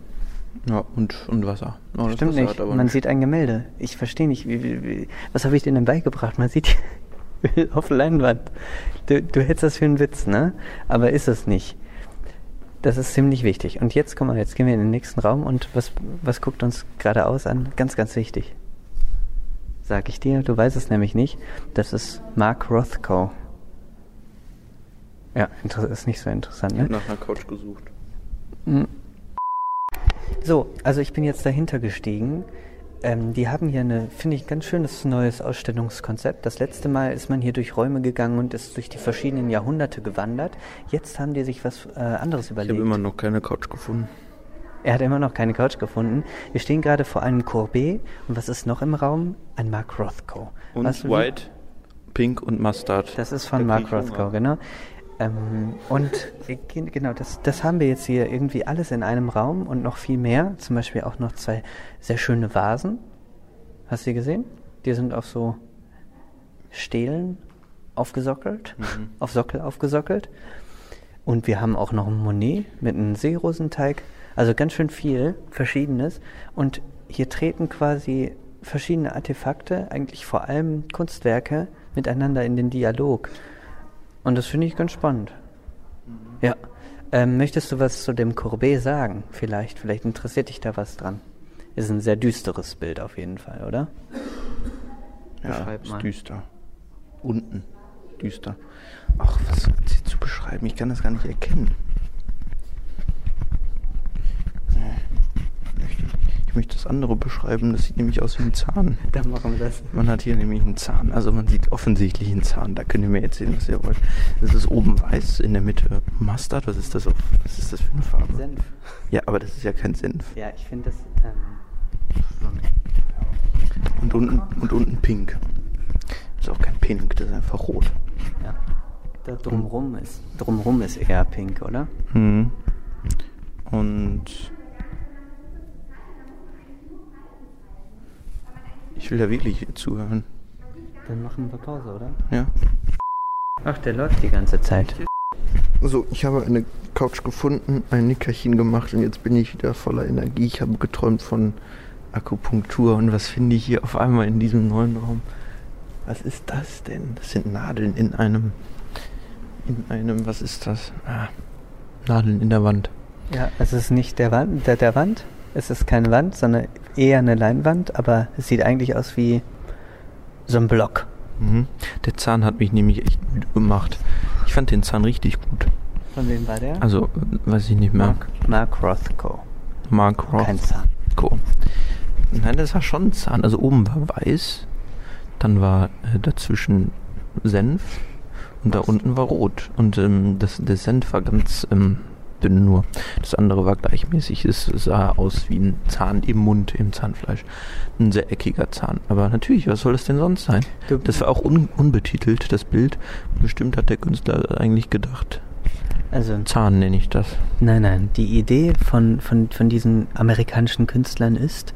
Speaker 2: Ja, und, und Wasser. Oh, das
Speaker 1: Stimmt
Speaker 2: Wasser
Speaker 1: nicht. Man sieht ein Gemälde. Ich verstehe nicht, wie, wie, wie, was habe ich dir denn beigebracht? Man sieht *laughs* auf Leinwand. Du, du hältst das für einen Witz, ne? Aber ist es nicht. Das ist ziemlich wichtig. Und jetzt, guck mal, jetzt gehen wir in den nächsten Raum und was, was guckt uns geradeaus an? Ganz, ganz wichtig. Sag ich dir, du weißt es nämlich nicht. Das ist Mark Rothko. Ja, ist nicht so interessant,
Speaker 2: Ich
Speaker 1: ne?
Speaker 2: habe nach einer Couch gesucht.
Speaker 1: Mm. So, also ich bin jetzt dahinter gestiegen. Ähm, die haben hier eine, finde ich, ganz schönes neues Ausstellungskonzept. Das letzte Mal ist man hier durch Räume gegangen und ist durch die verschiedenen Jahrhunderte gewandert. Jetzt haben die sich was äh, anderes
Speaker 2: Ich
Speaker 1: überlegt.
Speaker 2: habe immer noch keine Couch gefunden.
Speaker 1: er hat immer noch keine Couch gefunden. Wir stehen gerade vor einem Courbet. Und was ist noch im Raum? Ein Mark Rothko.
Speaker 2: Und
Speaker 1: Weißt du,
Speaker 2: White, Pink und Mustard.
Speaker 1: Das ist von Mark
Speaker 2: ich
Speaker 1: Rothko, genau. Ähm, und gen- genau, das, das haben wir jetzt hier irgendwie alles in einem Raum und noch viel mehr. Zum Beispiel auch noch zwei sehr schöne Vasen. Hast du die gesehen? Die sind auf so Stelen aufgesockelt,
Speaker 2: Mhm.
Speaker 1: auf Sockel aufgesockelt. Und wir haben auch noch ein Monet mit einem Seerosenteig. Also ganz schön viel Verschiedenes. Und hier treten quasi verschiedene Artefakte, eigentlich vor allem Kunstwerke, miteinander in den Dialog. Und das finde ich ganz spannend. Ja. Ähm, möchtest du was zu dem Courbet sagen? Vielleicht, vielleicht interessiert dich da was dran. Ist ein sehr düsteres Bild auf jeden Fall, oder?
Speaker 2: Ja,
Speaker 1: Beschreib
Speaker 2: ist
Speaker 1: mal.
Speaker 2: düster. Unten. Düster. Ach, was ist hier zu beschreiben? Ich kann das gar nicht erkennen. Ich möchte- das andere beschreiben. Das sieht nämlich aus wie ein Zahn. *laughs*
Speaker 1: Dann machen wir das.
Speaker 2: Man hat hier nämlich einen Zahn. Also man sieht offensichtlich einen Zahn. Da könnt ihr mir erzählen, was ihr wollt. Es ist oben weiß, in der Mitte Mustard. Was ist das? Auf, was ist das für eine Farbe?
Speaker 1: Senf.
Speaker 2: Ja, aber das ist ja kein Senf.
Speaker 1: Ja, ich finde das. Ähm,
Speaker 2: Und unten, und unten pink. Das ist auch kein Pink, das ist einfach rot.
Speaker 1: ja. Da drumrum ist. Drumrum ist eher pink, oder?
Speaker 2: Mhm. Und ich will da wirklich zuhören.
Speaker 1: Dann machen wir Pause, oder?
Speaker 2: Ja.
Speaker 1: Ach, der läuft die ganze Zeit.
Speaker 2: So, ich habe eine Couch gefunden, ein Nickerchen gemacht und jetzt bin ich wieder voller Energie. Ich habe geträumt von Akupunktur und was finde ich hier auf einmal in diesem neuen Raum? Was ist das denn? Das sind Nadeln in einem, in einem, was ist das? Ah, Nadeln in der Wand.
Speaker 1: Ja, es ist nicht der Wand, der, der Wand. Es ist keine Wand, sondern eher eine Leinwand, aber es sieht eigentlich aus wie so ein Block.
Speaker 2: Mhm. Der Zahn hat mich nämlich echt müde gemacht. Ich fand den Zahn richtig gut.
Speaker 1: Von wem war der?
Speaker 2: Also, weiß ich nicht mehr.
Speaker 1: Mark, Mark Rothko.
Speaker 2: Mark Roth.
Speaker 1: Kein Zahn.
Speaker 2: Cool. Nein, das war schon Zahn. Also oben war weiß, dann war äh, dazwischen Senf und da unten war rot. Und ähm, das, der Senf war ganz ähm, dünn nur. Das andere war gleichmäßig. Es sah aus wie ein Zahn im Mund, im Zahnfleisch. Ein sehr eckiger Zahn. Aber natürlich, was soll das denn sonst sein? Das war auch un unbetitelt, das Bild. Bestimmt hat der Künstler eigentlich gedacht.
Speaker 1: Also,
Speaker 2: Zahn nenne ich das.
Speaker 1: nein, nein. Die Idee von, von, von diesen amerikanischen Künstlern ist,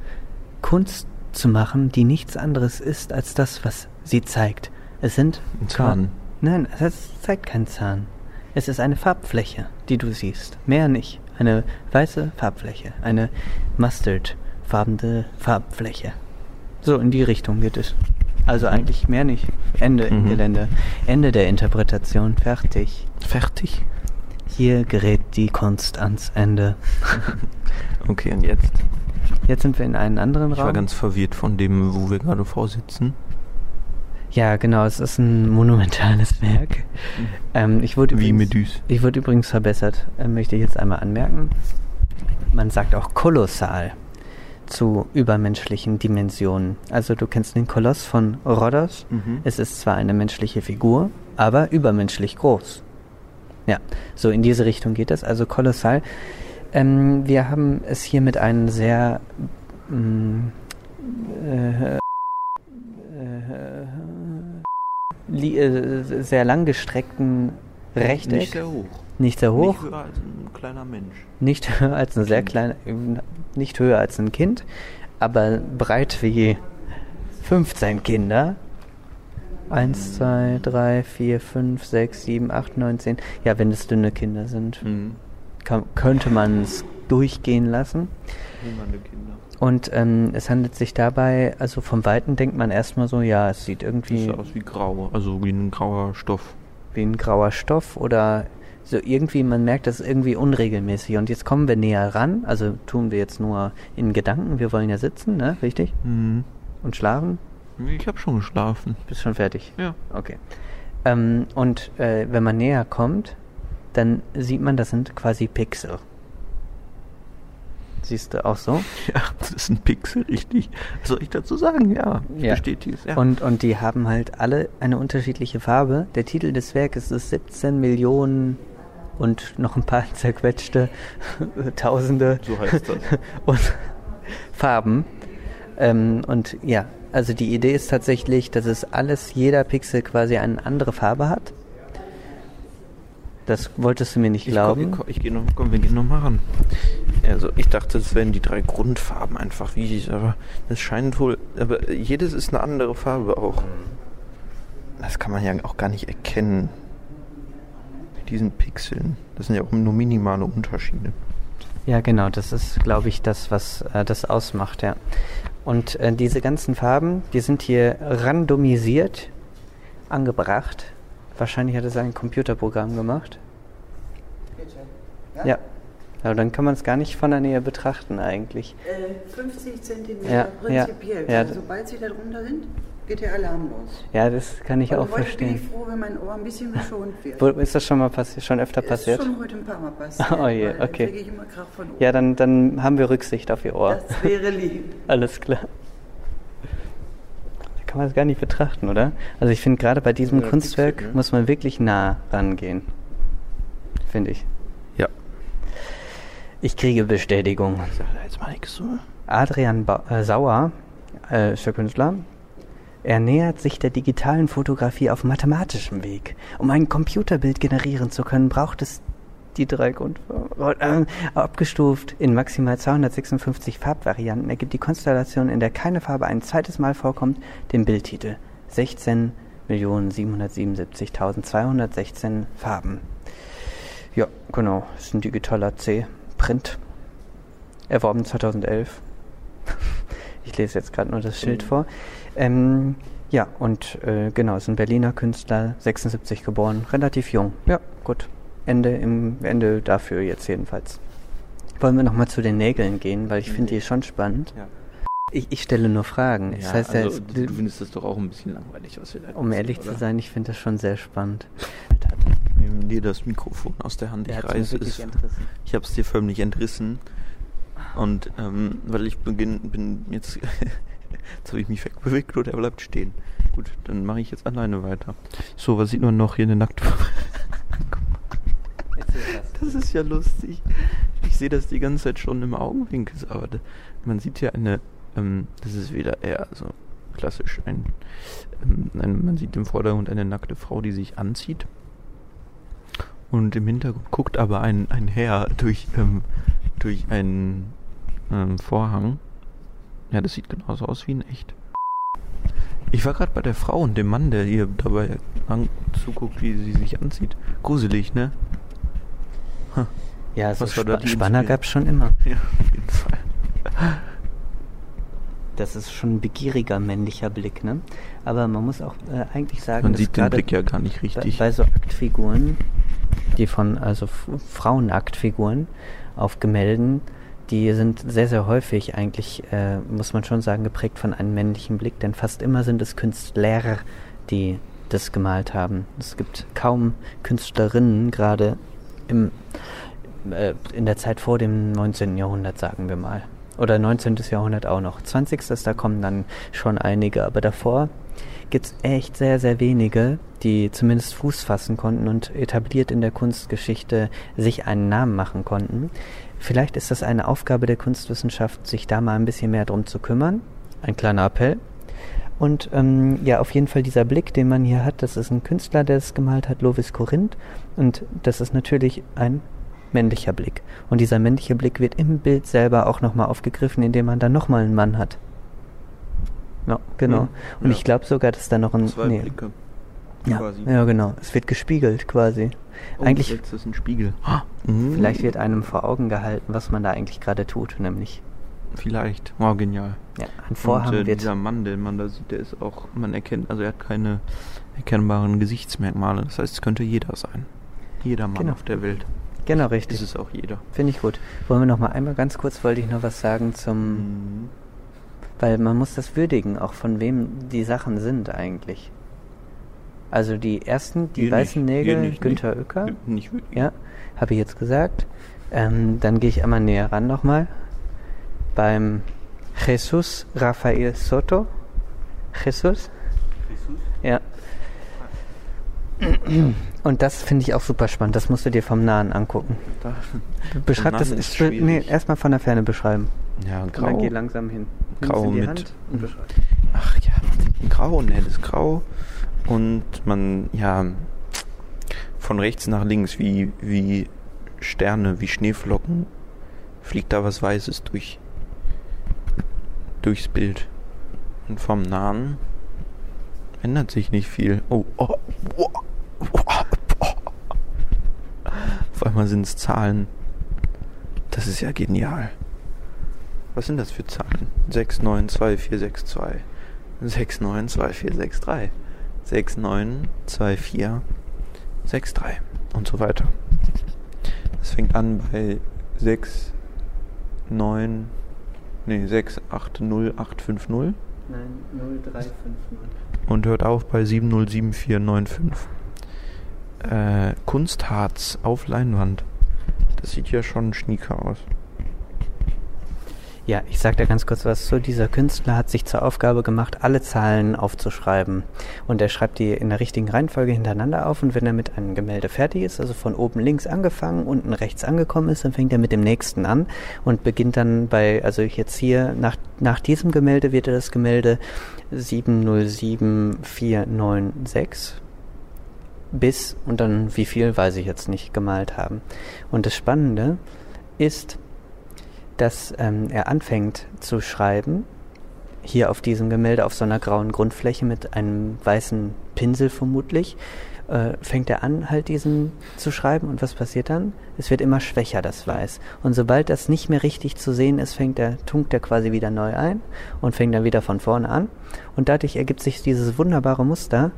Speaker 1: Kunst zu machen, die nichts anderes ist als das, was sie zeigt. Es sind
Speaker 2: Ein Zahn.
Speaker 1: Nein, es zeigt keinen Zahn. Es ist eine Farbfläche, die du siehst. Mehr nicht. Eine weiße Farbfläche. Eine mustardfarbene Farbfläche. So, in die Richtung geht es. Also eigentlich mehr nicht. Ende im
Speaker 2: Mhm.
Speaker 1: Gelände. Ende der Interpretation. Fertig.
Speaker 2: Fertig.
Speaker 1: Hier gerät die Kunst ans Ende. *laughs*
Speaker 2: Okay, und jetzt?
Speaker 1: Jetzt sind wir in einem anderen
Speaker 2: Ich
Speaker 1: Raum.
Speaker 2: war ganz verwirrt von dem, wo wir gerade vorsitzen.
Speaker 1: Ja, genau. Es ist ein monumentales Werk. Ähm, ich wurde
Speaker 2: Wie
Speaker 1: übrigens-
Speaker 2: Medus.
Speaker 1: Ich wurde übrigens verbessert, äh, möchte ich jetzt einmal anmerken. Man sagt auch kolossal zu übermenschlichen Dimensionen. Also du kennst den Koloss von Rhodos.
Speaker 2: Mhm.
Speaker 1: Es ist zwar eine menschliche Figur, aber übermenschlich groß. Ja, so in diese Richtung geht es, also kolossal. Ähm, wir haben es hier mit einem sehr mm, äh, äh, li- äh, sehr langgestreckten Rechteck.
Speaker 2: Nicht sehr hoch.
Speaker 1: Nicht sehr hoch,
Speaker 2: Nicht höher als ein kleiner Mensch.
Speaker 1: nicht höher als ein sehr
Speaker 2: Kind.
Speaker 1: kleiner, nicht höher als ein Kind, aber breit wie 15 Kinder. 1, 2, 3, 4, 5, 6, 7, 8, 9, 10. Ja, wenn es dünne Kinder sind,
Speaker 2: Mhm.
Speaker 1: kann, könnte man es durchgehen lassen.
Speaker 2: Hungernde Kinder.
Speaker 1: Und ähm, es handelt sich dabei, also vom Weiten denkt man erstmal so, ja, es sieht irgendwie
Speaker 2: sah aus wie grau, also wie ein grauer Stoff.
Speaker 1: wie ein grauer Stoff oder so irgendwie, man merkt, das ist irgendwie unregelmäßig. Und jetzt kommen wir näher ran, also tun wir jetzt nur in Gedanken, wir wollen ja sitzen, ne, richtig?
Speaker 2: Mhm.
Speaker 1: Und schlafen.
Speaker 2: Ich habe schon geschlafen.
Speaker 1: Bist schon fertig?
Speaker 2: Ja.
Speaker 1: Okay. Ähm, und äh, wenn man näher kommt, dann sieht man, das sind quasi Pixel. Siehst du auch so? *laughs*
Speaker 2: Ja, das ist ein Pixel, richtig. Was soll ich dazu sagen? Ja, ich
Speaker 1: Ja.
Speaker 2: bestätige es. Ja.
Speaker 1: Und, und die haben halt alle eine unterschiedliche Farbe. Der Titel des Werkes ist 17 Millionen und noch ein paar *laughs* zerquetschte *laughs* Tausende
Speaker 2: So heißt das.
Speaker 1: und Farben. Ähm, und ja, also die Idee ist tatsächlich, dass es alles, jeder Pixel quasi eine andere Farbe hat. Das wolltest du mir nicht
Speaker 2: ich
Speaker 1: glauben.
Speaker 2: Komm, ich, ich gehe noch, komm, wir gehen noch mal ran. Also ich dachte, es wären die drei Grundfarben einfach wie ich, aber es scheint wohl, aber jedes ist eine andere Farbe auch. Das kann man ja auch gar nicht erkennen. Mit diesen Pixeln. Das sind ja auch nur minimale Unterschiede.
Speaker 1: Ja, genau, das ist, glaube ich, das, was äh, das ausmacht, ja. Und äh, diese ganzen Farben, die sind hier randomisiert angebracht. Wahrscheinlich hat es ein Computerprogramm gemacht. Ja. Aber dann kann man es gar nicht von der Nähe betrachten eigentlich.
Speaker 3: Äh, 50 Zentimeter
Speaker 1: Ja, ja,
Speaker 3: prinzipiell.
Speaker 1: ja.
Speaker 3: Also sobald sie da drunter sind, geht der Alarm los.
Speaker 1: Ja, das kann ich
Speaker 3: Also
Speaker 1: auch
Speaker 3: heute bin ich
Speaker 1: verstehen.
Speaker 3: froh, wenn mein Ohr ein bisschen geschont *laughs* wird.
Speaker 1: Ist das schon mal passiert, schon öfter passiert?
Speaker 3: Ist schon heute ein paar Mal *laughs* passiert.
Speaker 1: Oh je,
Speaker 3: dann
Speaker 1: okay.
Speaker 3: kriege ich immer Krach von Ohr.
Speaker 1: Ja, dann, dann haben wir Rücksicht auf Ihr Ohr.
Speaker 3: Das wäre lieb. *laughs*
Speaker 1: Alles klar. Kann man es gar nicht betrachten, oder? Also ich finde gerade bei diesem
Speaker 2: Ja,
Speaker 1: Kunstwerk
Speaker 2: Pixel, ne?
Speaker 1: muss man wirklich nah rangehen. Finde ich.
Speaker 2: Ja.
Speaker 1: Ich kriege Bestätigung.
Speaker 2: Ich sag da jetzt mal nichts so.
Speaker 1: Adrian ba äh, Sauer äh, ist der Künstler. Er nähert sich der digitalen Fotografie auf mathematischem Weg. Um ein Computerbild generieren zu können, braucht es die drei Grundfarben. Äh, abgestuft in maximal 256 Farbvarianten ergibt die Konstellation, in der keine Farbe ein zweites Mal vorkommt, den Bildtitel 16.777.216 Farben. Ja, genau. Das ist ein digitaler C-Print. Erworben 2011. *laughs* Ich lese jetzt gerade nur das Schild
Speaker 2: Mhm.
Speaker 1: vor. Ähm, ja, und äh, genau, ist ein Berliner Künstler, 76 geboren, relativ jung. Ja, gut. Ende im Ende dafür jetzt jedenfalls. Wollen wir nochmal zu den Nägeln gehen, weil ich finde die schon spannend.
Speaker 2: Ja.
Speaker 1: Ich, ich stelle nur Fragen. Das
Speaker 2: Ja,
Speaker 1: heißt ja,
Speaker 2: also,
Speaker 1: jetzt-
Speaker 2: du, du findest das doch auch ein bisschen langweilig, was wir da
Speaker 1: um ehrlich zu
Speaker 2: oder?
Speaker 1: sein, ich finde das schon sehr spannend.
Speaker 2: Ich nehme dir das Mikrofon aus der Hand.
Speaker 1: Der
Speaker 2: Ich reiße
Speaker 1: wirklich
Speaker 2: es.
Speaker 1: entrissen.
Speaker 2: Ich habe es dir förmlich entrissen. Und ähm, weil ich beginn, bin jetzt, *laughs* jetzt habe ich mich wegbewegt oder er bleibt stehen. Gut, dann mache ich jetzt alleine weiter. So, was sieht man noch hier eine nackte? Das ist ja lustig. Ich sehe das die ganze Zeit schon im Augenwinkel, aber man sieht ja eine, ähm, das ist wieder eher so klassisch ein, ähm, ein, man sieht im Vordergrund eine nackte Frau, die sich anzieht. Und im Hintergrund guckt aber ein, ein Herr durch, ähm, durch einen ähm, Vorhang. Ja, das sieht genauso aus wie in echt. Ich war gerade bei der Frau und dem Mann, der hier dabei zuguckt, wie sie sich anzieht. Gruselig, ne? *laughs*
Speaker 1: Ja, so
Speaker 2: Was war da
Speaker 1: Spa
Speaker 2: die
Speaker 1: Spanner gab es schon immer. *laughs*
Speaker 2: Ja, auf jeden Fall. *laughs*
Speaker 1: Das ist schon ein begieriger männlicher Blick, ne? Aber man muss auch äh, eigentlich sagen,
Speaker 2: Man
Speaker 1: dass
Speaker 2: sieht den Blick ja gar nicht
Speaker 1: bei,
Speaker 2: richtig.
Speaker 1: bei so Aktfiguren, die von, also Frauenaktfiguren auf Gemälden, die sind sehr, sehr häufig eigentlich, äh, muss man schon sagen, geprägt von einem männlichen Blick, denn fast immer sind es Künstler, die das gemalt haben. Es gibt kaum Künstlerinnen, gerade im, äh, in der Zeit vor dem 19. Jahrhundert, sagen wir mal. Oder 19. Jahrhundert auch noch. 20. da kommen dann schon einige, aber davor gibt es echt sehr, sehr wenige, die zumindest Fuß fassen konnten und etabliert in der Kunstgeschichte sich einen Namen machen konnten. Vielleicht ist das eine Aufgabe der Kunstwissenschaft, sich da mal ein bisschen mehr drum zu kümmern. Ein kleiner Appell. Und ähm, ja, auf jeden Fall dieser Blick, den man hier hat, das ist ein Künstler, der es gemalt hat, Lovis Corinth. Und das ist natürlich ein männlicher Blick. Und dieser männliche Blick wird im Bild selber auch nochmal aufgegriffen, indem man dann nochmal einen Mann hat. Ja, genau.
Speaker 2: Hm,
Speaker 1: Und
Speaker 2: ja.
Speaker 1: ich glaube sogar, dass da noch ein...
Speaker 2: Zwei
Speaker 1: nee,
Speaker 2: Blicke.
Speaker 1: ja,
Speaker 2: quasi.
Speaker 1: ja, genau. Es wird gespiegelt quasi.
Speaker 2: Oh,
Speaker 1: eigentlich,
Speaker 2: ist ein Spiegel. Mhm.
Speaker 1: vielleicht wird einem vor Augen gehalten, was man da eigentlich gerade tut, nämlich
Speaker 2: Vielleicht. Wow, genial.
Speaker 1: ja, ein Vorhang
Speaker 2: Und äh,
Speaker 1: wird...
Speaker 2: dieser Mann, den man da sieht, der ist auch, man erkennt, also er hat keine erkennbaren Gesichtsmerkmale. Das heißt, es könnte jeder sein. Jeder Mann
Speaker 1: Genau.
Speaker 2: auf der Welt.
Speaker 1: Genau,
Speaker 2: Ist
Speaker 1: richtig.
Speaker 2: es auch jeder.
Speaker 1: Finde ich gut. Wollen wir noch mal einmal ganz kurz, wollte ich noch was sagen zum...
Speaker 2: Mhm.
Speaker 1: Weil man muss das würdigen, auch von wem die Sachen sind eigentlich. Also die ersten, die
Speaker 2: Hier
Speaker 1: weißen
Speaker 2: nicht,
Speaker 1: Nägel,
Speaker 2: nicht,
Speaker 1: Günther
Speaker 2: nicht,
Speaker 1: Oecker,
Speaker 2: Nicht
Speaker 1: ja, habe ich jetzt gesagt. Ähm, dann gehe ich einmal näher ran nochmal. Beim Jesus Rafael Soto. Jesus? Ja. Und das finde ich auch super spannend. Das musst du dir vom Nahen angucken.
Speaker 2: Da.
Speaker 1: Beschreib das.
Speaker 2: Ist
Speaker 1: Ist, nee,
Speaker 2: schwierig.
Speaker 1: erstmal von der Ferne beschreiben.
Speaker 2: Ja,
Speaker 1: Und dann
Speaker 2: grau.
Speaker 1: geh langsam hin. Nimm's
Speaker 2: Grau
Speaker 1: in die
Speaker 2: mit-
Speaker 1: Hand und beschreib.
Speaker 2: Ach ja, man Grau, ein helles Grau. Und man, ja, von rechts nach links, wie, wie Sterne, wie Schneeflocken, fliegt da was Weißes durch, durchs Bild. Und vom Nahen ändert sich nicht viel. Oh, oh, oh, oh, oh. Auf einmal sind es Zahlen. Das ist ja genial. Was sind das für Zahlen? 692462. 692463. 692463. Und so weiter. Es fängt an bei 6, 9, nee, 680850
Speaker 1: Nein, 0350.
Speaker 2: und hört auf bei 707495. Äh, Kunstharz auf Leinwand. Das sieht ja schon schnieker aus.
Speaker 1: Ja, ich sag da ganz kurz was zu. Dieser Künstler hat sich zur Aufgabe gemacht, alle Zahlen aufzuschreiben. Und er schreibt die in der richtigen Reihenfolge hintereinander auf. Und wenn er mit einem Gemälde fertig ist, also von oben links angefangen, unten rechts angekommen ist, dann fängt er mit dem nächsten an und beginnt dann bei, also jetzt hier, nach, nach diesem Gemälde wird er das Gemälde 707496 bis, und dann wie viel, weiß ich jetzt nicht, gemalt haben. Und das Spannende ist, dass ähm, er anfängt zu schreiben, hier auf diesem Gemälde auf so einer grauen Grundfläche mit einem weißen Pinsel vermutlich, äh, fängt er an, halt diesen zu schreiben. Und was passiert dann? Es wird immer schwächer, das Weiß. Und sobald das nicht mehr richtig zu sehen ist, fängt er, tunkt er quasi wieder neu ein und fängt dann wieder von vorne an. Und dadurch ergibt sich dieses wunderbare Muster,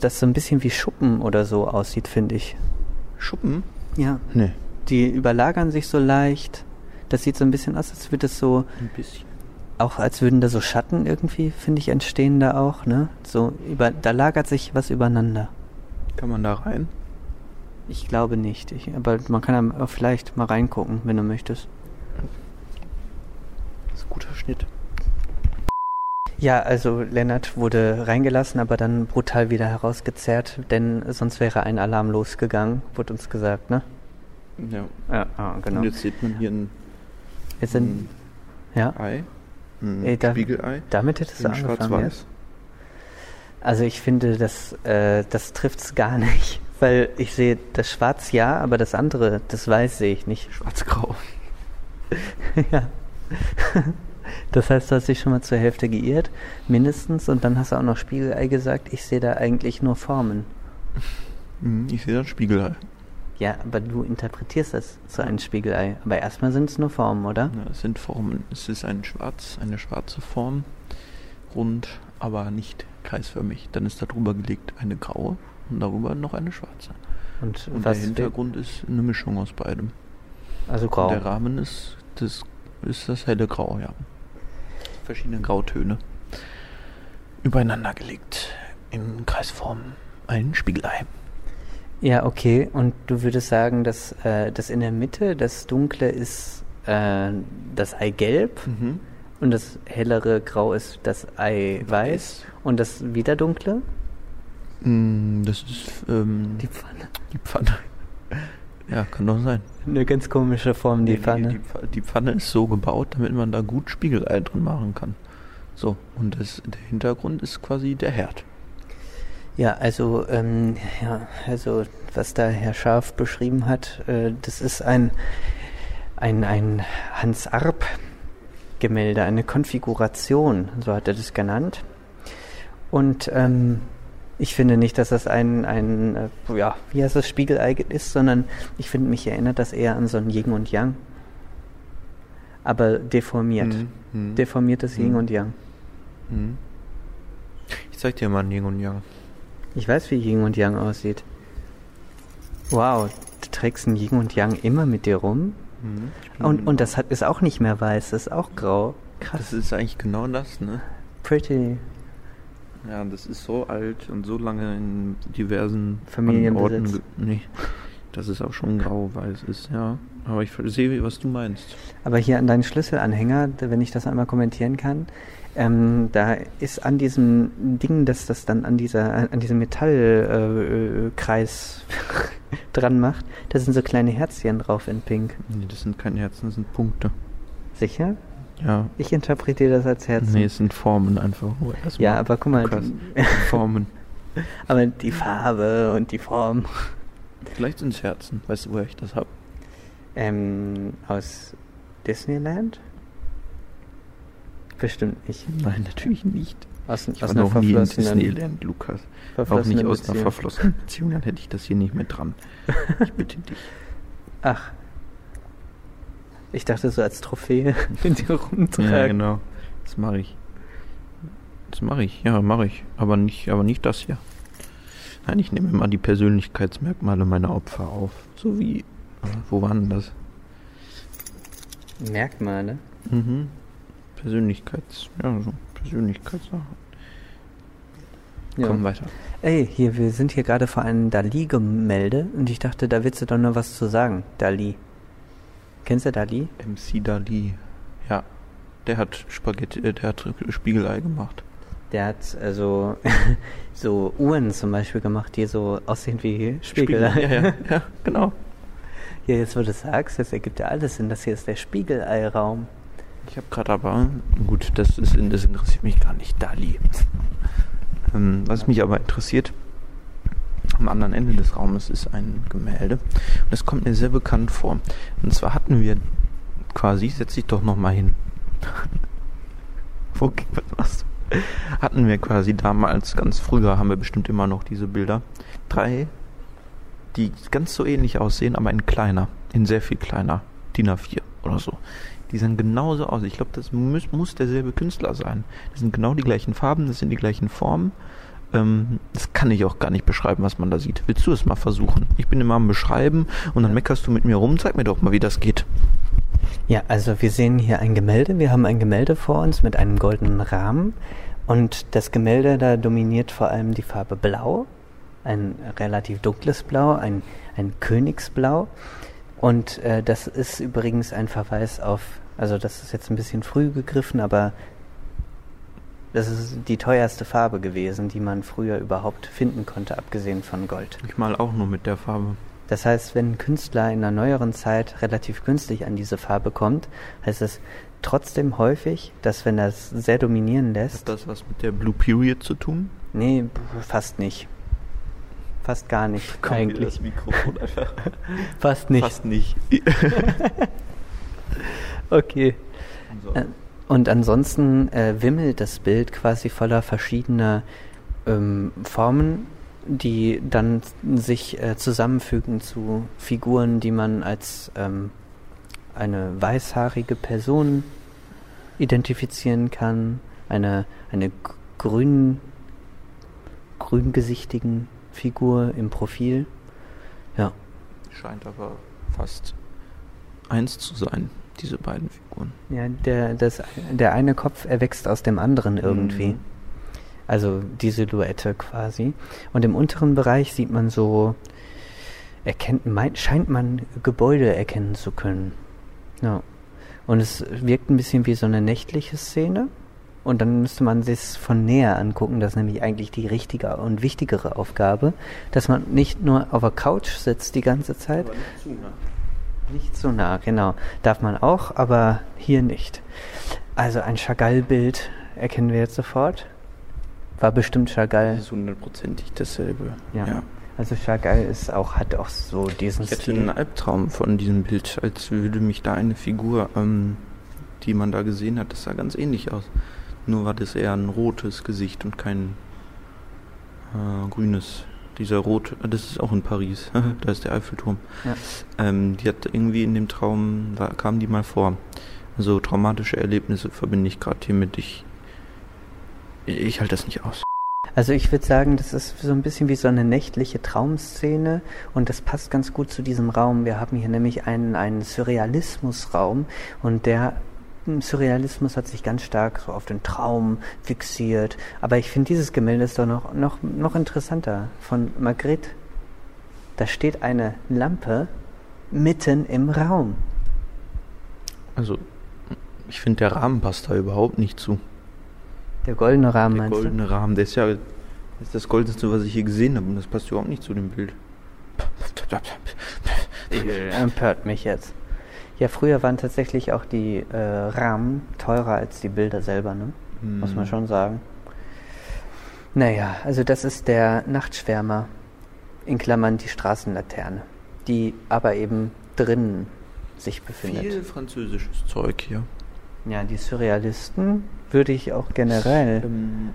Speaker 1: das so ein bisschen wie Schuppen oder so aussieht, finde ich.
Speaker 2: Schuppen?
Speaker 1: Ja.
Speaker 2: Nee.
Speaker 1: Die überlagern sich so leicht. Das sieht so ein bisschen aus, als würde es so,
Speaker 2: Ein bisschen.
Speaker 1: auch als würden da so Schatten irgendwie, finde ich, entstehen da auch, ne? So über, da lagert sich was übereinander.
Speaker 2: Kann man da rein?
Speaker 1: Ich glaube nicht. Ich, aber man kann da auch vielleicht mal reingucken, wenn du möchtest.
Speaker 2: guter Schnitt.
Speaker 1: Ja, also Lennart wurde reingelassen, aber dann brutal wieder herausgezerrt, denn sonst wäre ein Alarm losgegangen, wurde uns gesagt, ne?
Speaker 2: Ja.
Speaker 1: Ja, ah, genau.
Speaker 2: Und jetzt sieht man hier ein
Speaker 1: Jetzt sind, ja,
Speaker 2: Ei. Ein
Speaker 1: Ey, da-
Speaker 2: Spiegelei.
Speaker 1: damit hättest du angefangen.
Speaker 2: Schwarz-weiß.
Speaker 1: Also ich finde, das, äh, das trifft's gar nicht, *laughs* weil ich sehe das Schwarz ja, aber das andere, das Weiß sehe ich nicht.
Speaker 2: Schwarz-grau. *laughs*
Speaker 1: ja. *laughs* Das heißt, du hast dich schon mal zur Hälfte geirrt, mindestens, und dann hast du auch noch Spiegelei gesagt. Ich sehe da eigentlich nur Formen.
Speaker 2: Mhm, Ich sehe da ein Spiegelei.
Speaker 1: Ja, aber du interpretierst das zu einem Spiegelei. Aber erstmal sind es nur Formen, oder?
Speaker 2: Ja, es sind Formen. Es ist ein schwarz, eine schwarze Form, rund, aber nicht kreisförmig. Dann ist darüber gelegt eine graue und darüber noch eine schwarze.
Speaker 1: Und,
Speaker 2: Und der Hintergrund ist eine Mischung aus beidem.
Speaker 1: Also grau.
Speaker 2: Und der Rahmen ist das, ist das helle Grau, ja. Verschiedene Grautöne. Übereinander gelegt. In Kreisform. Ein Spiegelei.
Speaker 1: Ja, okay. Und du würdest sagen, dass äh, das in der Mitte, das Dunkle ist äh, das Eigelb
Speaker 2: Mhm.
Speaker 1: Und das hellere Grau ist das Eiweiß und das wieder Dunkle?
Speaker 2: Mm, Das ist ähm,
Speaker 1: Die Pfanne.
Speaker 2: die Pfanne. Ja, kann doch sein.
Speaker 1: Eine ganz komische Form, die
Speaker 2: Nee,
Speaker 1: Pfanne.
Speaker 2: Die, die Pfanne ist so gebaut, damit man da gut Spiegelei drin machen kann. So, und das, der Hintergrund ist quasi der Herd.
Speaker 1: Ja, also, ähm, ja, also, was da Herr Scharf beschrieben hat, äh, das ist ein, ein, ein Hans Arp Gemälde, eine Konfiguration, so hat er das genannt. Und ähm, ich finde nicht, dass das ein, ein äh, ja, wie heißt das, Spiegelei ist, sondern ich finde, mich erinnert das eher an so ein Yin und Yang. Aber deformiert.
Speaker 2: Mhm, mhm.
Speaker 1: Deformiertes Yin
Speaker 2: Mhm.
Speaker 1: und Yang.
Speaker 2: Mhm. Ich zeig dir mal ein Yin und Yang.
Speaker 1: Ich weiß, wie Yin und Yang aussieht. Wow, du trägst ein Yin und Yang immer mit dir rum. Und, und das hat, ist auch nicht mehr weiß, das ist auch grau. Krass.
Speaker 2: Das ist eigentlich genau das, ne?
Speaker 1: Pretty.
Speaker 2: Ja, das ist so alt und so lange in diversen
Speaker 1: Familienbesitz.
Speaker 2: Nee, dass es auch schon grau-weiß ist, ja. Aber ich sehe, was du meinst.
Speaker 1: Aber hier an deinen Schlüsselanhänger, wenn ich das einmal kommentieren kann, ähm, da ist an diesem Ding, dass das dann an dieser, an diesem Metallkreis äh, *laughs* dran macht, da sind so kleine Herzchen drauf in Pink.
Speaker 2: Nee, das sind keine Herzen, das sind Punkte.
Speaker 1: Sicher?
Speaker 2: Ja.
Speaker 1: Ich interpretiere das als Herzen.
Speaker 2: Nee, es sind Formen einfach. erstmal.
Speaker 1: ja, aber guck mal, die, *laughs*
Speaker 2: Formen.
Speaker 1: aber die Farbe und die Form.
Speaker 2: Vielleicht sind es Herzen. Weißt du, woher ich das hab?
Speaker 1: Ähm, aus Disneyland? Bestimmt nicht.
Speaker 2: Nein, natürlich nicht.
Speaker 1: Aus,
Speaker 2: Ich
Speaker 1: aus
Speaker 2: war noch nie in Disneyland, Lukas. Auch nicht aus einer verflossenen Beziehung, dann hätte ich das hier nicht mehr dran. Ich bitte dich. *laughs*
Speaker 1: Ach. Ich dachte so als Trophäe *laughs* mit dir rumtragen.
Speaker 2: Ja, genau. Das mache ich. Das mache ich, ja, mache ich. Aber nicht, aber nicht das hier. Nein, ich nehme immer die Persönlichkeitsmerkmale meiner Opfer auf. So wie. Wo waren das?
Speaker 1: Merkmale.
Speaker 2: Mhm. Persönlichkeits. Ja, so Persönlichkeitssachen.
Speaker 1: Ja.
Speaker 2: Komm weiter.
Speaker 1: Ey, hier, wir sind hier gerade vor einem Dali-Gemälde und ich dachte, da willst du doch noch was zu sagen. Dali. Kennst du Dali?
Speaker 2: MC Dali. Ja. Der hat Spaghetti, äh, der hat Spiegelei gemacht.
Speaker 1: Der hat also *laughs* so Uhren zum Beispiel gemacht, die so aussehen wie Spiegel.
Speaker 2: Ja, ja, *laughs* ja, genau.
Speaker 1: Ja, jetzt wo du sagst, das ergibt ja alles Sinn. Das hier ist der Spiegelei-Raum.
Speaker 2: Ich habe gerade aber, gut, das, ist, das interessiert mich gar nicht, Dali. Ähm, was mich aber interessiert, am anderen Ende des Raumes ist ein Gemälde. Und das kommt mir sehr bekannt vor. Und zwar hatten wir quasi, setz dich doch nochmal hin. *laughs* Wo, was machst du? Hatten wir quasi damals, ganz früher haben wir bestimmt immer noch diese Bilder, drei, die ganz so ähnlich aussehen, aber in kleiner, in sehr viel kleiner, DIN A4 oder so. Die sehen genauso aus. Ich glaube, das muss, muss derselbe Künstler sein. Das sind genau die gleichen Farben, das sind die gleichen Formen. Ähm, das kann ich auch gar nicht beschreiben, was man da sieht. Willst du es mal versuchen? Ich bin immer am Beschreiben und dann meckerst du mit mir rum. Zeig mir doch mal, wie das geht.
Speaker 1: Ja, also wir sehen hier ein Gemälde. Wir haben ein Gemälde vor uns mit einem goldenen Rahmen. Und das Gemälde, da dominiert vor allem die Farbe Blau. Ein relativ dunkles Blau, ein, ein Königsblau. Und äh, das ist übrigens ein Verweis auf Also das ist jetzt ein bisschen früh gegriffen, aber das ist die teuerste Farbe gewesen, die man früher überhaupt finden konnte, abgesehen von Gold.
Speaker 2: Ich mal auch nur mit der Farbe.
Speaker 1: Das heißt, wenn ein Künstler in einer neueren Zeit relativ günstig an diese Farbe kommt, heißt es trotzdem häufig, dass wenn er es sehr dominieren lässt,
Speaker 2: Hat das was mit der Blue Period zu tun?
Speaker 1: nee, fast nicht. Fast gar nicht,
Speaker 2: Kommt
Speaker 1: eigentlich.
Speaker 2: das Mikrofon einfach. *laughs*
Speaker 1: Fast nicht.
Speaker 2: Fast nicht. *laughs*
Speaker 1: Okay.
Speaker 2: So.
Speaker 1: Äh, Und ansonsten äh, wimmelt das Bild quasi voller verschiedener ähm, Formen, die dann sich äh, zusammenfügen zu Figuren, die man als ähm, eine weißhaarige Person identifizieren kann, eine, eine grün, grüngesichtigen Figur im Profil. Ja,
Speaker 2: Scheint aber fast eins zu sein, diese beiden Figuren.
Speaker 1: ja der, das, der eine Kopf erwächst aus dem anderen irgendwie.
Speaker 2: Mhm.
Speaker 1: Also die Silhouette quasi. Und im unteren Bereich sieht man so, erkennt, meint, scheint man Gebäude erkennen zu können. Ja. Und es wirkt ein bisschen wie so eine nächtliche Szene. Und dann müsste man sich von näher angucken. Das ist nämlich eigentlich die richtige und wichtigere Aufgabe, dass man nicht nur auf der Couch sitzt die ganze Zeit. Nicht zu nah, genau. Darf man auch, aber hier nicht. Also ein Chagall-Bild erkennen wir jetzt sofort. War bestimmt Chagall.
Speaker 2: Das ist hundertprozentig dasselbe.
Speaker 1: Ja. Also Chagall ist auch, hat auch so diesen
Speaker 2: Ich hatte
Speaker 1: Stil.
Speaker 2: einen Albtraum von diesem Bild, als würde mich da eine Figur, ähm, die man da gesehen hat, das sah ganz ähnlich aus. Nur war das eher ein rotes Gesicht und kein äh, grünes. Dieser rot, äh, das ist auch in Paris, *laughs* da ist der Eiffelturm.
Speaker 1: Ja.
Speaker 2: Ähm, die hat irgendwie in dem Traum, war, kam die mal vor. Also traumatische Erlebnisse verbinde ich gerade hiermit. Ich, ich halte das nicht aus.
Speaker 1: Also ich würde sagen, das ist so ein bisschen wie so eine nächtliche Traumszene und das passt ganz gut zu diesem Raum. Wir haben hier nämlich einen, einen Surrealismusraum und der Surrealismus hat sich ganz stark so auf den Traum fixiert. Aber ich finde dieses Gemälde ist doch noch, noch, noch interessanter von Magritte. Da steht eine Lampe mitten im Raum.
Speaker 2: Also, ich finde, der Rahmen passt da überhaupt nicht zu.
Speaker 1: Der goldene Rahmen
Speaker 2: Der goldene Rahmen, der ist ja das, ist das Goldenste, was ich hier gesehen habe. Und das passt überhaupt nicht zu dem Bild.
Speaker 1: du? Empört mich jetzt. Ja, früher waren tatsächlich auch die äh, Rahmen teurer als die Bilder selber, ne? Muss man schon sagen. Naja, also das ist der Nachtschwärmer, in Klammern die Straßenlaterne, die aber eben drinnen sich befindet.
Speaker 2: Viel französisches Zeug hier.
Speaker 1: Ja, die Surrealisten würde ich auch generell
Speaker 2: Ähm,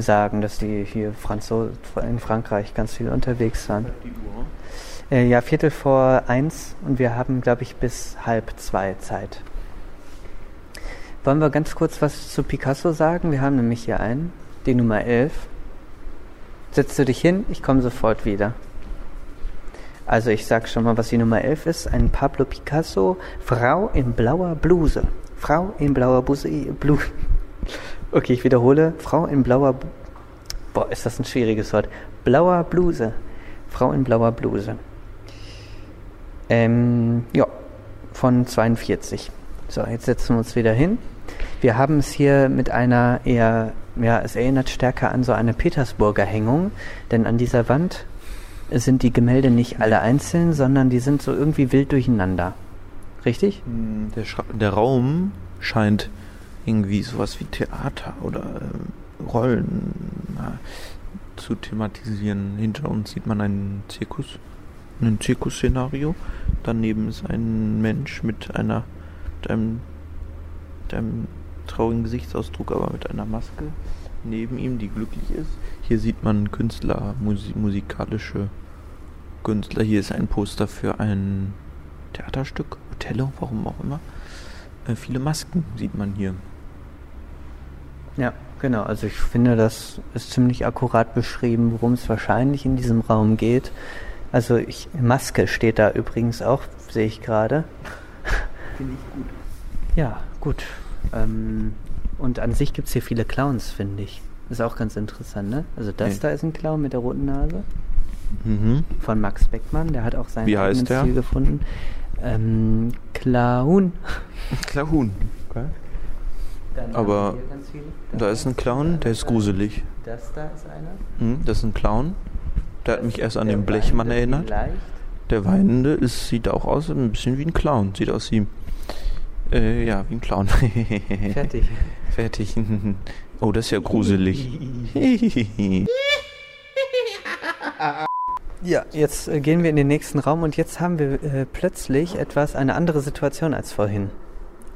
Speaker 1: sagen, dass die hier Franzo in Frankreich ganz viel unterwegs waren.
Speaker 2: die Uhr.
Speaker 1: Äh, ja, Viertel vor eins und wir haben, glaube ich, bis halb zwei Zeit. Wollen wir ganz kurz was zu Picasso sagen? Wir haben nämlich hier einen, die Nummer 11. Setzt du dich hin, ich komme sofort wieder. Also ich sag schon mal, was die Nummer 11 ist. Ein Pablo Picasso, Frau in blauer Bluse. Frau in blauer Bluse. Blu *laughs* okay, ich wiederhole. Frau in blauer... Boah, ist das ein schwieriges Wort. Blauer Bluse. Frau in blauer Bluse. Ähm, ja, von 42. So, jetzt setzen wir uns wieder hin. Wir haben es hier mit einer eher, ja, es erinnert stärker an so eine Petersburger Hängung, denn an dieser Wand sind die Gemälde nicht alle einzeln, sondern die sind so irgendwie wild durcheinander. Richtig?
Speaker 2: Hm, Der, Schra der Raum scheint irgendwie sowas wie Theater oder ähm, Rollen na, zu thematisieren. Hinter uns sieht man einen Zirkus, ein Zirkusszenario. Daneben ist ein Mensch mit einer mit einem, mit einem traurigen Gesichtsausdruck, aber mit einer Maske. Neben ihm, die glücklich ist. Hier sieht man Künstler, Musi musikalische Künstler. Hier ist ein Poster für ein Theaterstück, Othello, warum auch immer. Äh, viele Masken sieht man hier.
Speaker 1: Ja, genau. Also ich finde, das ist ziemlich akkurat beschrieben, worum es wahrscheinlich in diesem Raum geht. Also ich, Maske steht da übrigens auch, sehe ich gerade.
Speaker 2: Finde ich gut.
Speaker 1: Ja, gut. Ähm, und an sich gibt es hier viele Clowns, finde ich. Ist auch ganz interessant, ne? Also das
Speaker 2: Nee.
Speaker 1: da ist ein Clown mit der roten Nase
Speaker 2: Mhm.
Speaker 1: von Max Beckmann. Der hat auch seinen
Speaker 2: Wie heißt
Speaker 1: eigenen
Speaker 2: der?
Speaker 1: Stil gefunden. Ähm, Clown.
Speaker 2: Clown. Okay.
Speaker 1: Dann
Speaker 2: Aber. Da ist ein Clown, der ist gruselig.
Speaker 1: Das da ist einer.
Speaker 2: Hm, das ist ein Clown. Der hat mich erst an den Blechmann erinnert.
Speaker 1: Vielleicht.
Speaker 2: Der Weinende ist, sieht auch aus ein bisschen wie ein Clown. Sieht aus wie. Äh, ja, wie ein Clown. *laughs*
Speaker 1: Fertig.
Speaker 2: Fertig. *laughs* Oh, das ist ja gruselig. *laughs*
Speaker 1: Ja, jetzt äh, gehen wir in den nächsten Raum und jetzt haben wir äh, plötzlich etwas, eine andere Situation als vorhin.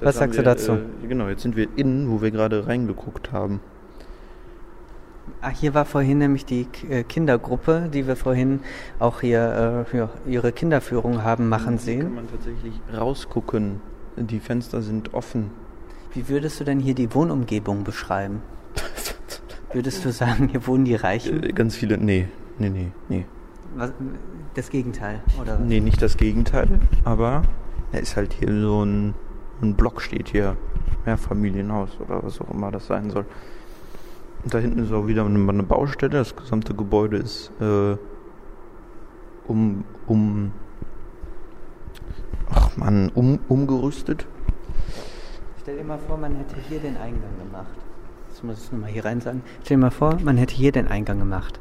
Speaker 1: Was
Speaker 2: Das haben
Speaker 1: sagst du
Speaker 2: wir,
Speaker 1: dazu?
Speaker 2: Äh, genau, jetzt sind wir innen, wo wir gerade reingeguckt haben.
Speaker 1: Ah, hier war vorhin nämlich die äh, Kindergruppe, die wir vorhin auch hier äh, ja, ihre Kinderführung haben machen
Speaker 2: Hier kann
Speaker 1: sehen.
Speaker 2: man tatsächlich rausgucken. Die Fenster sind offen.
Speaker 1: Wie würdest du denn hier die Wohnumgebung beschreiben? *laughs* Würdest du sagen, hier wohnen die Reichen?
Speaker 2: Äh, ganz viele. Nee, nee, nee, nee.
Speaker 1: Was, das Gegenteil, oder? was?
Speaker 2: Nee, nicht das Gegenteil, aber er ist halt hier so ein, ein Block steht hier. Mehrfamilienhaus oder was auch immer das sein soll. Und da hinten ist auch wieder eine, eine Baustelle. Das gesamte Gebäude ist äh, um, um, ach man, um, umgerüstet.
Speaker 1: Stell dir mal vor, man hätte hier den Eingang gemacht. Das muss ich nochmal hier rein sagen. Stell dir mal vor, man hätte hier den Eingang gemacht.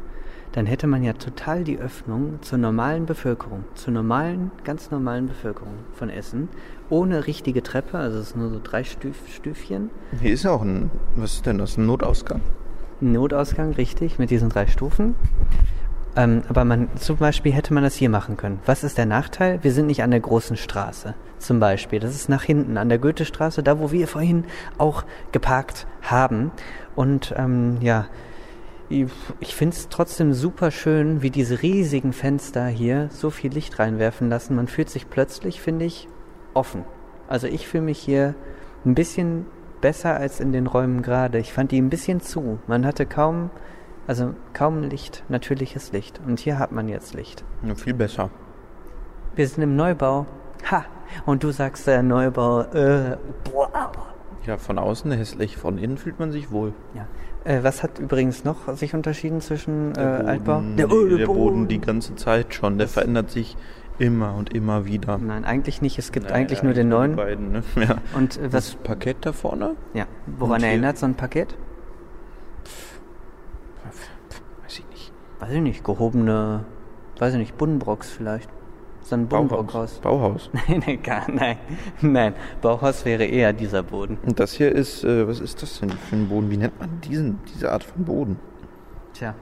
Speaker 1: Dann hätte man ja total die Öffnung zur normalen Bevölkerung, zur normalen, ganz normalen Bevölkerung von Essen, ohne richtige Treppe, also es ist nur so drei Stüf, Stüfchen.
Speaker 2: Hier ist ja auch ein, was ist denn das, ein Notausgang?
Speaker 1: Notausgang, richtig, mit diesen drei Stufen. Ähm, aber man, zum Beispiel hätte man das hier machen können. Was ist der Nachteil? Wir sind nicht an der großen Straße. Zum Beispiel. Das ist nach hinten, an der Goethestraße, da wo wir vorhin auch geparkt haben. Und ähm, ja, ich finde es trotzdem super schön, wie diese riesigen Fenster hier so viel Licht reinwerfen lassen. Man fühlt sich plötzlich, finde ich, offen. Also ich fühle mich hier ein bisschen besser als in den Räumen gerade. Ich fand die ein bisschen zu. Man hatte kaum, also kaum Licht, natürliches Licht. Und hier hat man jetzt Licht.
Speaker 2: Ja, viel besser.
Speaker 1: Wir sind im Neubau. Ha! Und du sagst der Neubau, äh, boah.
Speaker 2: Ja, von außen hässlich, von innen fühlt man sich wohl.
Speaker 1: Ja. Äh, was hat übrigens noch sich unterschieden zwischen äh,
Speaker 2: Der Boden,
Speaker 1: Altbau?
Speaker 2: der, der Boden die ganze Zeit schon. Der verändert sich immer und immer wieder.
Speaker 1: Nein, eigentlich nicht. Es gibt
Speaker 2: Naja,
Speaker 1: eigentlich nur den
Speaker 2: die
Speaker 1: neuen.
Speaker 2: Beiden, ne? *laughs* ja.
Speaker 1: Und äh,
Speaker 2: Das
Speaker 1: was,
Speaker 2: Parkett da vorne?
Speaker 1: ja, woran
Speaker 2: Und hier-
Speaker 1: erinnert so ein Paket?
Speaker 2: Weiß ich nicht.
Speaker 1: Weiß ich nicht, gehobene, weiß ich nicht, Buddenbrocks vielleicht. So ein Buddenbrockhaus.
Speaker 2: Bauhaus. *laughs*
Speaker 1: Nein, nein, gar, nein. Nein, Bauhaus wäre eher dieser Boden.
Speaker 2: Und das hier ist, äh, was ist das denn für ein Boden? Wie nennt man diesen, diese Art von Boden?
Speaker 1: Tja,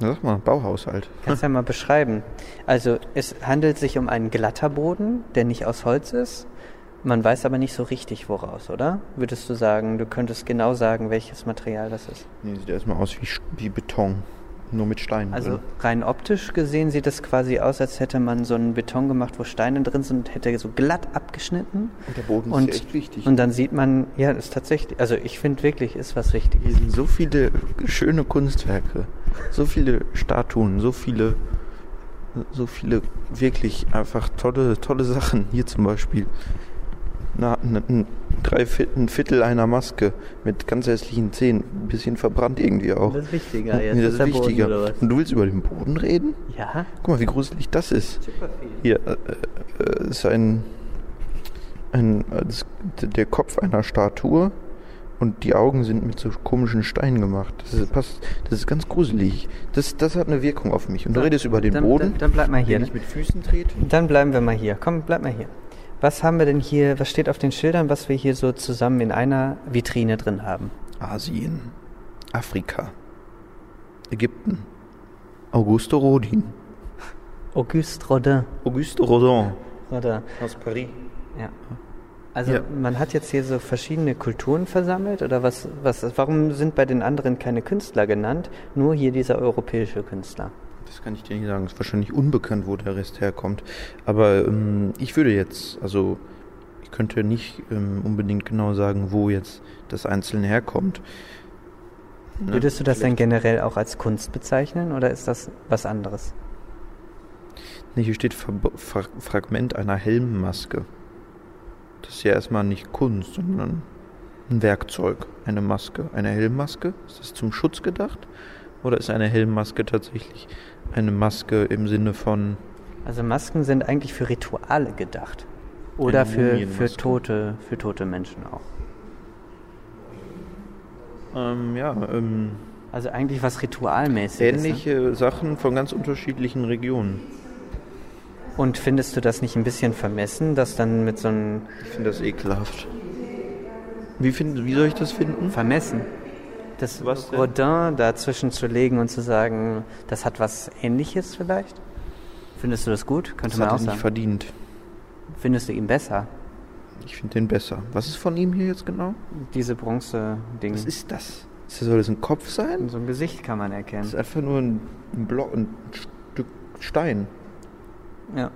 Speaker 2: Na, sag mal, Bauhaus halt.
Speaker 1: kannst ja mal beschreiben. Also, es handelt sich um einen glatter Boden, der nicht aus Holz ist. Man weiß aber nicht so richtig woraus, oder? Würdest du sagen, du könntest genau sagen, welches Material das ist?
Speaker 2: Nee, sieht erstmal aus wie, wie Beton. Nur mit Steinen
Speaker 1: Also
Speaker 2: drin.
Speaker 1: rein optisch gesehen sieht es quasi aus, als hätte man so einen Beton gemacht, wo Steine drin sind, hätte so glatt abgeschnitten.
Speaker 2: Und der Boden
Speaker 1: Und,
Speaker 2: ist echt wichtig.
Speaker 1: und dann sieht man, ja, ist tatsächlich, also ich finde wirklich, ist was Wichtiges.
Speaker 2: Hier sind so viele schöne Kunstwerke, so viele Statuen, so viele, so viele wirklich einfach tolle, tolle Sachen. Hier zum Beispiel na, na, ein, drei Viertel, ein Viertel einer Maske mit ganz hässlichen Zähnen, ein bisschen verbrannt irgendwie auch.
Speaker 1: Das ist wichtiger
Speaker 2: Nee,
Speaker 1: jetzt.
Speaker 2: das ist
Speaker 1: Boden,
Speaker 2: wichtiger. Und du willst über den Boden reden?
Speaker 1: Ja,
Speaker 2: Guck mal, wie gruselig das ist.
Speaker 1: super viel.
Speaker 2: Hier äh, äh, ist ein, ein äh, das, der Kopf einer Statue und die Augen sind mit so komischen Steinen gemacht. Das ist, passt, das ist ganz gruselig. Das, das hat eine Wirkung auf mich. Und du
Speaker 1: Dann-
Speaker 2: redest über den
Speaker 1: dann,
Speaker 2: Boden,
Speaker 1: Dann, dann bleib mal hier.
Speaker 2: den ich mit Füßen trete.
Speaker 1: Dann bleiben wir mal hier. Komm, bleib mal hier. Was haben wir denn hier, was steht auf den Schildern, was wir hier so zusammen in einer Vitrine drin haben?
Speaker 2: Asien, Afrika, Ägypten, Auguste Rodin,
Speaker 1: Auguste Rodin.
Speaker 2: Auguste Rodin
Speaker 1: Rodin.
Speaker 2: aus Paris.
Speaker 1: Ja. Also
Speaker 2: Ja.
Speaker 1: man hat jetzt hier so verschiedene Kulturen versammelt oder was, was, warum sind bei den anderen keine Künstler genannt, nur hier dieser europäische Künstler?
Speaker 2: Das kann ich dir nicht sagen. Es ist wahrscheinlich unbekannt, wo der Rest herkommt. Aber ähm, ich würde jetzt, also ich könnte nicht ähm, unbedingt genau sagen, wo jetzt das Einzelne herkommt. Ne?
Speaker 1: Würdest du das denn
Speaker 2: Vielleicht-
Speaker 1: generell auch als Kunst bezeichnen oder ist das was anderes?
Speaker 2: Nee, hier steht Ver Fra Fragment einer Helmmaske. Das ist ja erstmal nicht Kunst, sondern ein Werkzeug. Eine Maske. Eine Helmmaske? Ist das zum Schutz gedacht? Oder ist eine Helmmaske tatsächlich eine Maske im Sinne von
Speaker 1: Also Masken sind eigentlich für Rituale gedacht. Oder für, für, tote, für tote Menschen auch.
Speaker 2: Ähm, ja, ähm,
Speaker 1: Also eigentlich was ritualmäßiges. Ne?
Speaker 2: ähnliche Sachen von ganz unterschiedlichen Regionen.
Speaker 1: Und findest du das nicht ein bisschen vermessen, dass dann mit so einem
Speaker 2: Ich finde das ekelhaft. Wie, find, wie soll ich das finden?
Speaker 1: Vermessen, das
Speaker 2: Was denn?
Speaker 1: Rodin dazwischen zu legen und zu sagen, das hat was Ähnliches vielleicht? Findest du das gut? Könnte
Speaker 2: Das
Speaker 1: man
Speaker 2: hat
Speaker 1: auch
Speaker 2: er nicht
Speaker 1: sagen.
Speaker 2: verdient.
Speaker 1: Findest du ihn besser?
Speaker 2: Ich finde den besser. Was ist von ihm hier jetzt genau?
Speaker 1: Diese Bronze-Ding.
Speaker 2: Was ist das? Soll das ein Kopf sein?
Speaker 1: So ein Gesicht kann man
Speaker 2: Das
Speaker 1: erkennen.
Speaker 2: ist einfach nur ein, ein Block, ein Stück Stein.
Speaker 1: Ja.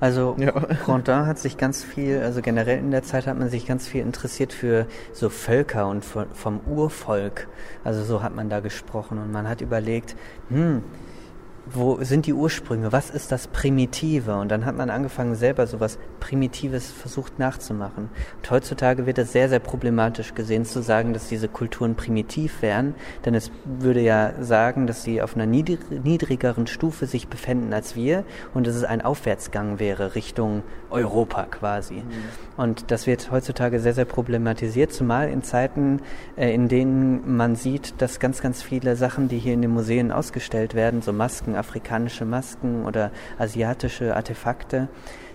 Speaker 1: Also
Speaker 2: Ja.
Speaker 1: Rondin hat sich ganz viel, also generell in der Zeit hat man sich ganz viel interessiert für so Völker und vom Urvolk. Also so hat man da gesprochen und man hat überlegt, hm, wo sind die Ursprünge? Was ist das Primitive? Und dann hat man angefangen, selber sowas Primitives versucht nachzumachen. Und heutzutage wird es sehr, sehr problematisch gesehen, zu sagen, dass diese Kulturen primitiv wären, denn es würde ja sagen, dass sie auf einer niedrig niedrigeren Stufe sich befänden als wir und dass es ein Aufwärtsgang wäre Richtung Europa quasi. Und das wird heutzutage sehr, sehr problematisiert, zumal in Zeiten, äh, in denen man sieht, dass ganz, ganz viele Sachen, die hier in den Museen ausgestellt werden, so Masken, afrikanische Masken oder asiatische Artefakte,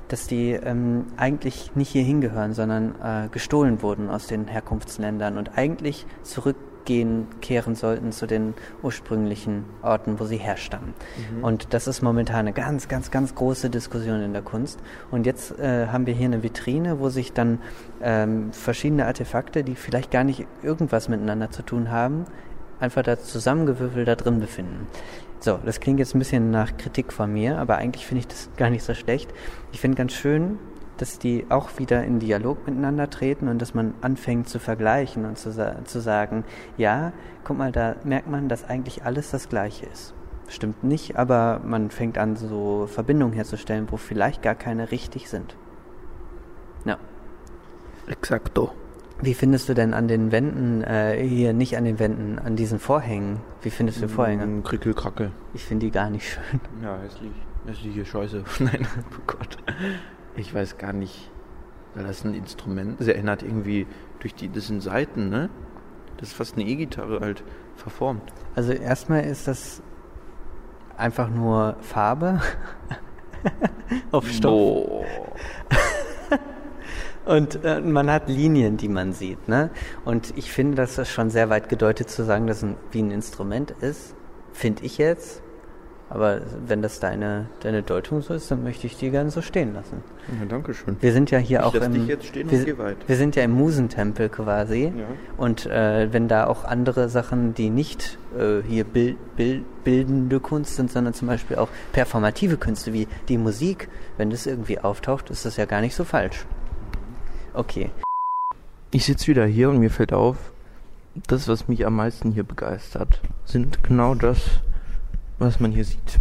Speaker 1: dass die ähm, eigentlich nicht hier hingehören, sondern äh, gestohlen wurden aus den Herkunftsländern und eigentlich zurückgehen, kehren sollten zu den ursprünglichen Orten, wo sie herstammen. Und das ist momentan eine ganz, ganz, ganz große Diskussion in der Kunst. Und jetzt äh, haben wir hier eine Vitrine, wo sich dann ähm, verschiedene Artefakte, die vielleicht gar nicht irgendwas miteinander zu tun haben, einfach da zusammengewürfelt da drin befinden. So, das klingt jetzt ein bisschen nach Kritik von mir, aber eigentlich finde ich das gar nicht so schlecht. Ich finde ganz schön, dass die auch wieder in Dialog miteinander treten und dass man anfängt zu vergleichen und zu, zu sagen, ja, guck mal, da merkt man, dass eigentlich alles das Gleiche ist. Stimmt nicht, aber man fängt an, so Verbindungen herzustellen, wo vielleicht gar keine richtig sind. Ja.
Speaker 2: Exakto.
Speaker 1: Wie findest du denn an den Wänden, äh, hier nicht an den Wänden, an diesen Vorhängen? Wie findest du Vorhänge?
Speaker 2: Mm, Krickelkrackel.
Speaker 1: Ich finde die gar nicht *laughs* schön.
Speaker 2: Ja, hässlich. Hässliche Scheiße. *laughs* Nein, oh Gott. Ich weiß gar nicht. Weil das ein Instrument Das erinnert irgendwie durch die. Das sind Saiten, ne? Das ist fast eine E-Gitarre halt verformt.
Speaker 1: Also erstmal ist das einfach nur Farbe *laughs* auf Stoff.
Speaker 2: Boah.
Speaker 1: Und äh, man hat Linien, die man sieht. Ne? Und ich finde, dass das schon sehr weit gedeutet zu sagen, dass es ein, wie ein Instrument ist, finde ich jetzt. Aber wenn das deine, deine Deutung so ist, dann möchte ich die gerne so stehen lassen.
Speaker 2: Ja, danke schön.
Speaker 1: Wir sind ja hier
Speaker 2: Ich
Speaker 1: auch im, wir, wir sind ja im Musentempel quasi.
Speaker 2: Ja.
Speaker 1: Und äh, wenn da auch andere Sachen, die nicht äh, hier bild, bild, bildende Kunst sind, sondern zum Beispiel auch performative Künste wie die Musik, wenn das irgendwie auftaucht, ist das ja gar nicht so falsch. Okay.
Speaker 2: Ich sitze wieder hier und mir fällt auf, das, was mich am meisten hier begeistert, sind genau das, was man hier sieht.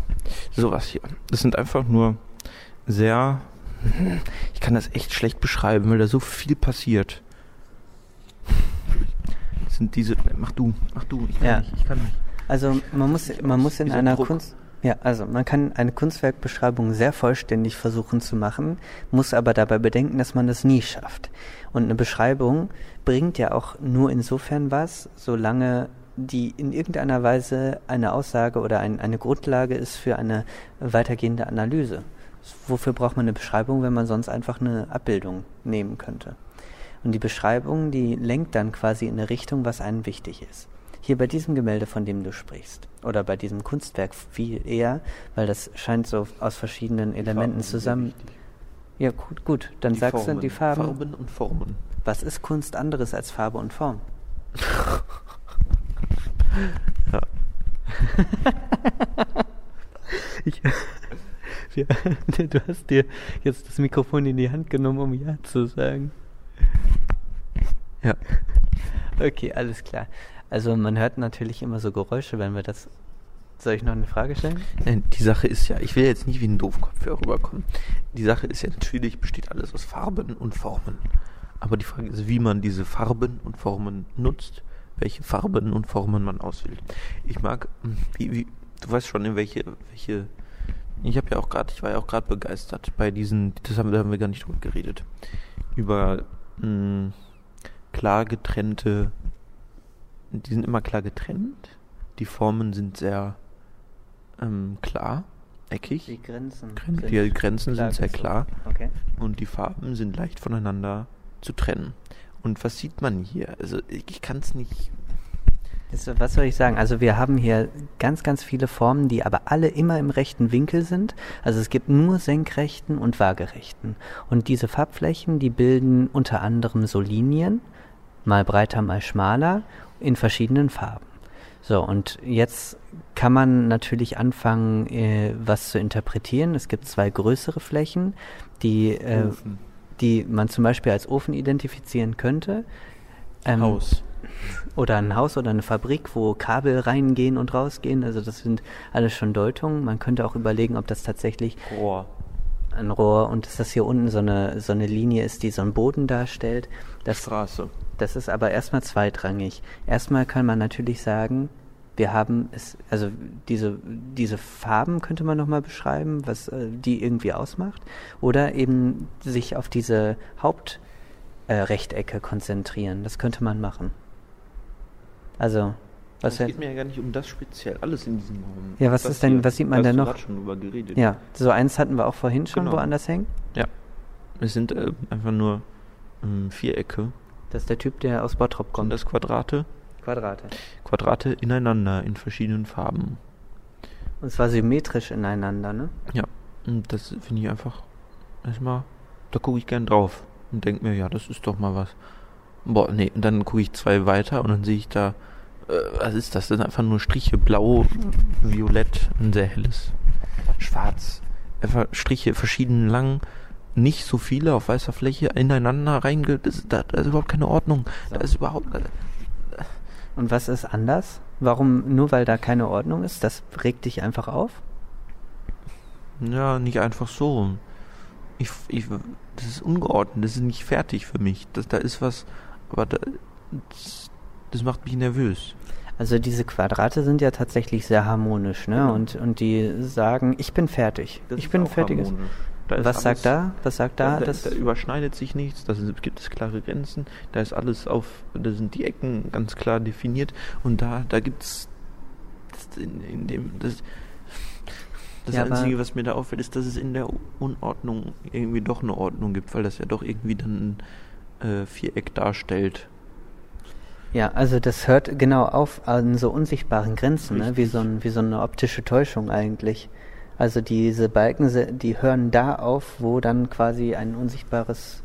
Speaker 2: Sowas hier. Das sind einfach nur sehr. Ich kann das echt schlecht beschreiben, weil da so viel passiert. Das sind diese. Mach du, mach du. Ich kann
Speaker 1: Ja.
Speaker 2: nicht. Ich kann nicht.
Speaker 1: Also man muss, man muss in
Speaker 2: Dieser
Speaker 1: einer
Speaker 2: Druck.
Speaker 1: Kunst, ja, also man kann eine Kunstwerkbeschreibung sehr vollständig versuchen zu machen, muss aber dabei bedenken, dass man das nie schafft. Und eine Beschreibung bringt ja auch nur insofern was, solange die in irgendeiner Weise eine Aussage oder ein, eine Grundlage ist für eine weitergehende Analyse. Wofür braucht man eine Beschreibung, wenn man sonst einfach eine Abbildung nehmen könnte? Und die Beschreibung, die lenkt dann quasi in eine Richtung, was einem wichtig ist. Hier bei diesem Gemälde, von dem du sprichst, oder bei diesem Kunstwerk viel eher, weil das scheint so aus verschiedenen Elementen zusammen. Ja, gut, gut. Dann
Speaker 2: Die
Speaker 1: sagst
Speaker 2: Formen.
Speaker 1: du die Farben.
Speaker 2: Farben und Formen.
Speaker 1: Was ist Kunst anderes als Farbe und Form? *laughs*
Speaker 2: Ja. *laughs*
Speaker 1: Ich, *laughs* wir, du hast dir jetzt das Mikrofon in die Hand genommen, um Ja zu sagen.
Speaker 2: Ja.
Speaker 1: Okay, alles klar. Also man hört natürlich immer so Geräusche, wenn wir das. Soll ich noch eine Frage stellen?
Speaker 2: Nein, die Sache ist ja, ich will jetzt nicht wie ein Doofkopf rüberkommen. Die Sache ist ja, natürlich besteht alles aus Farben und Formen. Aber die Frage ist, wie man diese Farben und Formen nutzt, welche Farben und Formen man auswählt. Ich mag, hm, wie, wie, du weißt schon, in welche, welche Ich habe ja auch gerade, ich war ja auch gerade begeistert bei diesen, das haben, da haben wir gar nicht drüber geredet, über mh, klar getrennte, die sind immer klar getrennt. Die Formen sind sehr ähm, klar, eckig.
Speaker 1: Die Grenzen.
Speaker 2: Gren
Speaker 1: sind
Speaker 2: die Grenzen sind sehr klar
Speaker 1: Okay.
Speaker 2: und die Farben sind leicht voneinander zu trennen. Und was sieht man hier? Also ich, ich kann es nicht.
Speaker 1: Das, was soll ich sagen? Also wir haben hier ganz, ganz viele Formen, die aber alle immer im rechten Winkel sind. Also es gibt nur senkrechten und waagerechten. Und diese Farbflächen, die bilden unter anderem so Linien, mal breiter, mal schmaler, in verschiedenen Farben. So, und jetzt kann man natürlich anfangen, äh, was zu interpretieren. Es gibt zwei größere Flächen, die, äh, die man zum Beispiel als Ofen identifizieren könnte. Ähm,
Speaker 2: Haus.
Speaker 1: oder ein Haus oder eine Fabrik, wo Kabel reingehen und rausgehen. Also das sind alles schon Deutungen. Man könnte auch überlegen, ob das tatsächlich
Speaker 2: Rohr.
Speaker 1: ein Rohr und dass das hier unten so eine, so eine Linie ist, die so einen Boden darstellt. Das,
Speaker 2: Straße.
Speaker 1: das ist aber erstmal zweitrangig. Erstmal kann man natürlich sagen, wir haben es, also diese, diese Farben könnte man nochmal beschreiben, was äh, die irgendwie ausmacht. Oder eben sich auf diese Hauptrechtecke äh, konzentrieren. Das könnte man machen. Also, was
Speaker 2: es geht mir ja gar nicht um das speziell, alles in diesem Raum.
Speaker 1: Ja, was
Speaker 2: Das
Speaker 1: ist denn-
Speaker 2: hier,
Speaker 1: was sieht man
Speaker 2: da
Speaker 1: denn noch?
Speaker 2: schon drüber geredet.
Speaker 1: Ja, so eins hatten wir auch vorhin schon
Speaker 2: Genau.
Speaker 1: woanders hängen.
Speaker 2: Ja. Es sind äh, einfach nur ähm, Vierecke
Speaker 1: Das ist der Typ, der aus Bottrop kommt.
Speaker 2: das Quadrate.
Speaker 1: Quadrate.
Speaker 2: Quadrate ineinander in verschiedenen Farben.
Speaker 1: Und zwar symmetrisch ineinander, ne?
Speaker 2: Ja. Und das finde ich einfach erstmal, da gucke ich gern drauf und denke mir, ja, das ist doch mal was. Boah, nee, und dann gucke ich zwei weiter und dann sehe ich da, äh, was ist das? Das sind einfach nur Striche, blau, violett, ein sehr helles, schwarz. Einfach Striche, verschieden lang, nicht so viele auf weißer Fläche ineinander reinge... Das, da, da ist überhaupt keine Ordnung. Da ist überhaupt...
Speaker 1: Und was ist anders? Warum, nur weil da keine Ordnung ist, das regt dich einfach auf?
Speaker 2: Ja, nicht einfach so. Ich, ich, das ist ungeordnet, das ist nicht fertig für mich. Das, da ist was, aber da, das, das macht mich nervös.
Speaker 1: Also diese Quadrate sind ja tatsächlich sehr harmonisch, ne?
Speaker 2: Genau.
Speaker 1: Und, und die sagen, ich bin fertig.
Speaker 2: Das
Speaker 1: ich bin fertig.
Speaker 2: harmonisch.
Speaker 1: Was sagt da? Was sagt da?
Speaker 2: Da, da, überschneidet sich nichts, da gibt es klare Grenzen, da ist alles auf, da sind die Ecken ganz klar definiert und da, da gibt's das in, in dem, das, das
Speaker 1: Ja,
Speaker 2: Einzige, was mir da auffällt, ist, dass es in der Unordnung irgendwie doch eine Ordnung gibt, weil das ja doch irgendwie dann ein äh, Viereck darstellt.
Speaker 1: ja, also das hört genau auf an so unsichtbaren Grenzen, ne? Wie so, ein, wie so eine optische Täuschung eigentlich. Also diese Balken, die hören da auf, wo dann quasi ein unsichtbares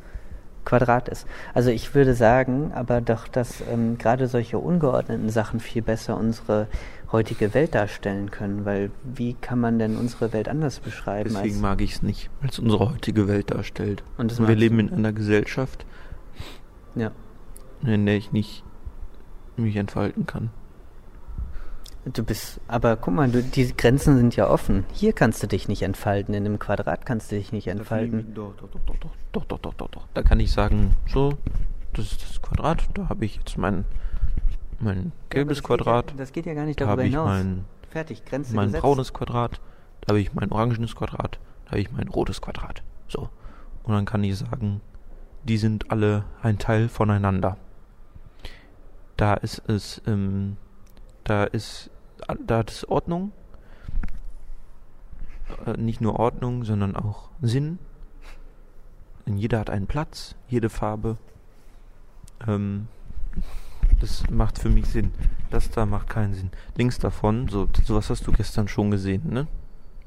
Speaker 1: Quadrat ist. Also ich würde sagen, aber doch, dass ähm, gerade solche ungeordneten Sachen viel besser unsere heutige Welt darstellen können, weil wie kann man denn unsere Welt anders beschreiben
Speaker 2: Deswegen
Speaker 1: als
Speaker 2: mag ich es nicht, weil es unsere heutige Welt darstellt.
Speaker 1: Und
Speaker 2: Und wir leben
Speaker 1: du?
Speaker 2: in einer Gesellschaft,
Speaker 1: ja.
Speaker 2: in der ich nicht mich entfalten kann.
Speaker 1: Du bist, aber guck mal, du, die Grenzen sind ja offen. Hier kannst du dich nicht entfalten, in einem Quadrat kannst du dich nicht entfalten.
Speaker 2: Doch, doch, doch, doch, doch, doch, doch, doch, doch, doch. Da kann ich sagen, so, das ist das Quadrat, da habe ich jetzt mein, mein gelbes
Speaker 1: Ja, das
Speaker 2: Quadrat,
Speaker 1: Geht ja, das geht ja gar nicht
Speaker 2: da
Speaker 1: darüber
Speaker 2: habe ich
Speaker 1: hinaus.
Speaker 2: mein,
Speaker 1: Fertig, Grenze
Speaker 2: mein
Speaker 1: gesetzt.
Speaker 2: braunes Quadrat, da habe ich mein orangenes Quadrat, da habe ich mein rotes Quadrat. So. Und dann kann ich sagen, die sind alle ein Teil voneinander. Da ist es, ähm, da ist, da hat es Ordnung. Äh, nicht nur Ordnung, sondern auch Sinn. Denn jeder hat einen Platz, jede Farbe. Ähm, das macht für mich Sinn. Das da macht keinen Sinn. Links davon, so sowas hast du gestern schon gesehen, ne?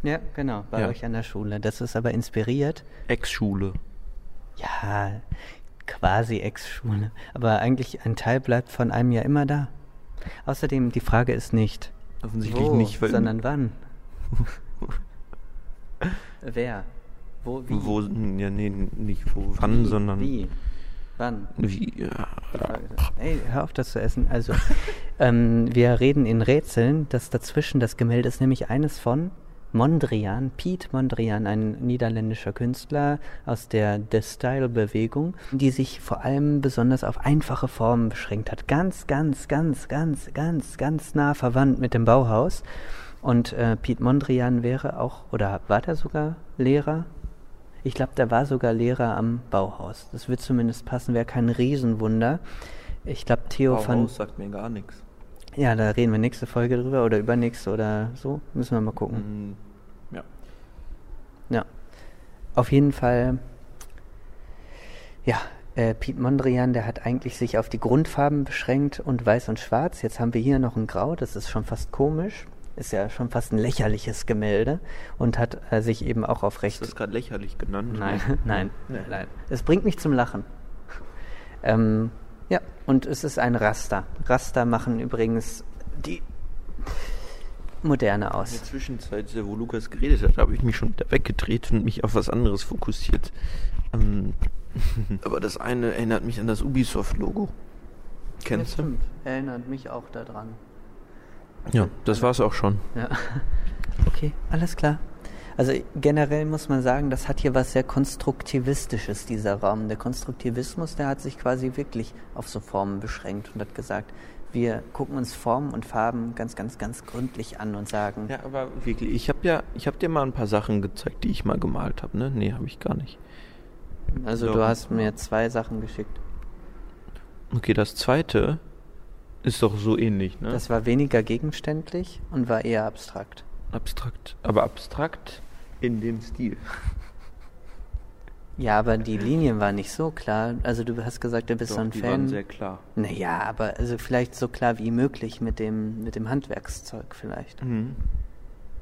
Speaker 1: Ja, genau, bei
Speaker 2: Ja.
Speaker 1: euch an der Schule. Das ist aber inspiriert.
Speaker 2: Ex-Schule.
Speaker 1: Ja, quasi Ex-Schule. Aber eigentlich ein Teil bleibt von einem ja immer da. Außerdem, die Frage ist nicht,
Speaker 2: Offensichtlich
Speaker 1: wo,
Speaker 2: nicht, weil
Speaker 1: sondern wann. *laughs* Wer? Wo, wie?
Speaker 2: wo, ja, nee, nicht wo, wann,
Speaker 1: Wie?
Speaker 2: sondern
Speaker 1: Wie? Wann?
Speaker 2: wie, ja,
Speaker 1: Ey, hör auf, das zu essen. Also, *laughs* ähm, wir reden in Rätseln. Das dazwischen, das Gemälde ist nämlich eines von Mondrian, Piet Mondrian, ein niederländischer Künstler aus der The Style-Bewegung, die sich vor allem besonders auf einfache Formen beschränkt hat. Ganz, ganz, ganz, ganz, ganz, ganz nah verwandt mit dem Bauhaus. Und äh, Piet Mondrian wäre auch, oder war der sogar Lehrer? Ich glaube, der war sogar Lehrer am Bauhaus. Das wird zumindest passen, wäre kein Riesenwunder. Ich glaube, Theo van...
Speaker 2: Bauhaus sagt mir gar nichts.
Speaker 1: Ja, da reden wir nächste Folge drüber oder übernächste oder so. Müssen wir mal gucken.
Speaker 2: Hm, Ja.
Speaker 1: Ja. Auf jeden Fall, ja, äh, Piet Mondrian, der hat eigentlich sich auf die Grundfarben beschränkt und weiß und schwarz. Jetzt haben wir hier noch ein Grau, das ist schon fast komisch. Ist ja schon fast ein lächerliches Gemälde und hat äh, sich eben auch auf
Speaker 2: Ist
Speaker 1: recht.
Speaker 2: das gerade lächerlich genannt?
Speaker 1: Nein, *laughs* nein,
Speaker 2: Nee.
Speaker 1: nein. Es bringt mich zum Lachen. Ähm, und es ist ein Raster. Raster machen übrigens die Moderne
Speaker 2: In der
Speaker 1: aus.
Speaker 2: Zwischenzeit, wo Lukas geredet hat, habe ich mich schon wieder weggedreht und mich auf was anderes fokussiert. Ähm, *laughs* aber das eine erinnert mich an das Ubisoft-Logo. Kennst du?
Speaker 1: Erinnert mich auch daran.
Speaker 2: Ja, das war's auch schon.
Speaker 1: Ja. *laughs* Okay, alles klar. Also generell muss man sagen, das hat hier was sehr Konstruktivistisches, dieser Raum. Der Konstruktivismus, der hat sich quasi wirklich auf so Formen beschränkt und hat gesagt, wir gucken uns Formen und Farben ganz, ganz, ganz gründlich an und sagen,
Speaker 2: Ja, aber wirklich, ich habe ja, ich habe dir mal ein paar Sachen gezeigt, die ich mal gemalt habe, ne? Nee, habe ich gar nicht.
Speaker 1: also
Speaker 2: Doch.
Speaker 1: du hast mir zwei Sachen geschickt.
Speaker 2: Okay, das zweite ist doch so ähnlich, ne?
Speaker 1: Das war weniger gegenständlich und war eher abstrakt.
Speaker 2: Abstrakt, aber abstrakt in dem Stil.
Speaker 1: Ja, aber die Linien waren nicht so klar. Also du hast gesagt, du bist
Speaker 2: Doch,
Speaker 1: so ein
Speaker 2: die
Speaker 1: Fan.
Speaker 2: waren sehr klar.
Speaker 1: Naja, aber also vielleicht so klar wie möglich mit dem, mit dem Handwerkszeug vielleicht.
Speaker 2: Mhm.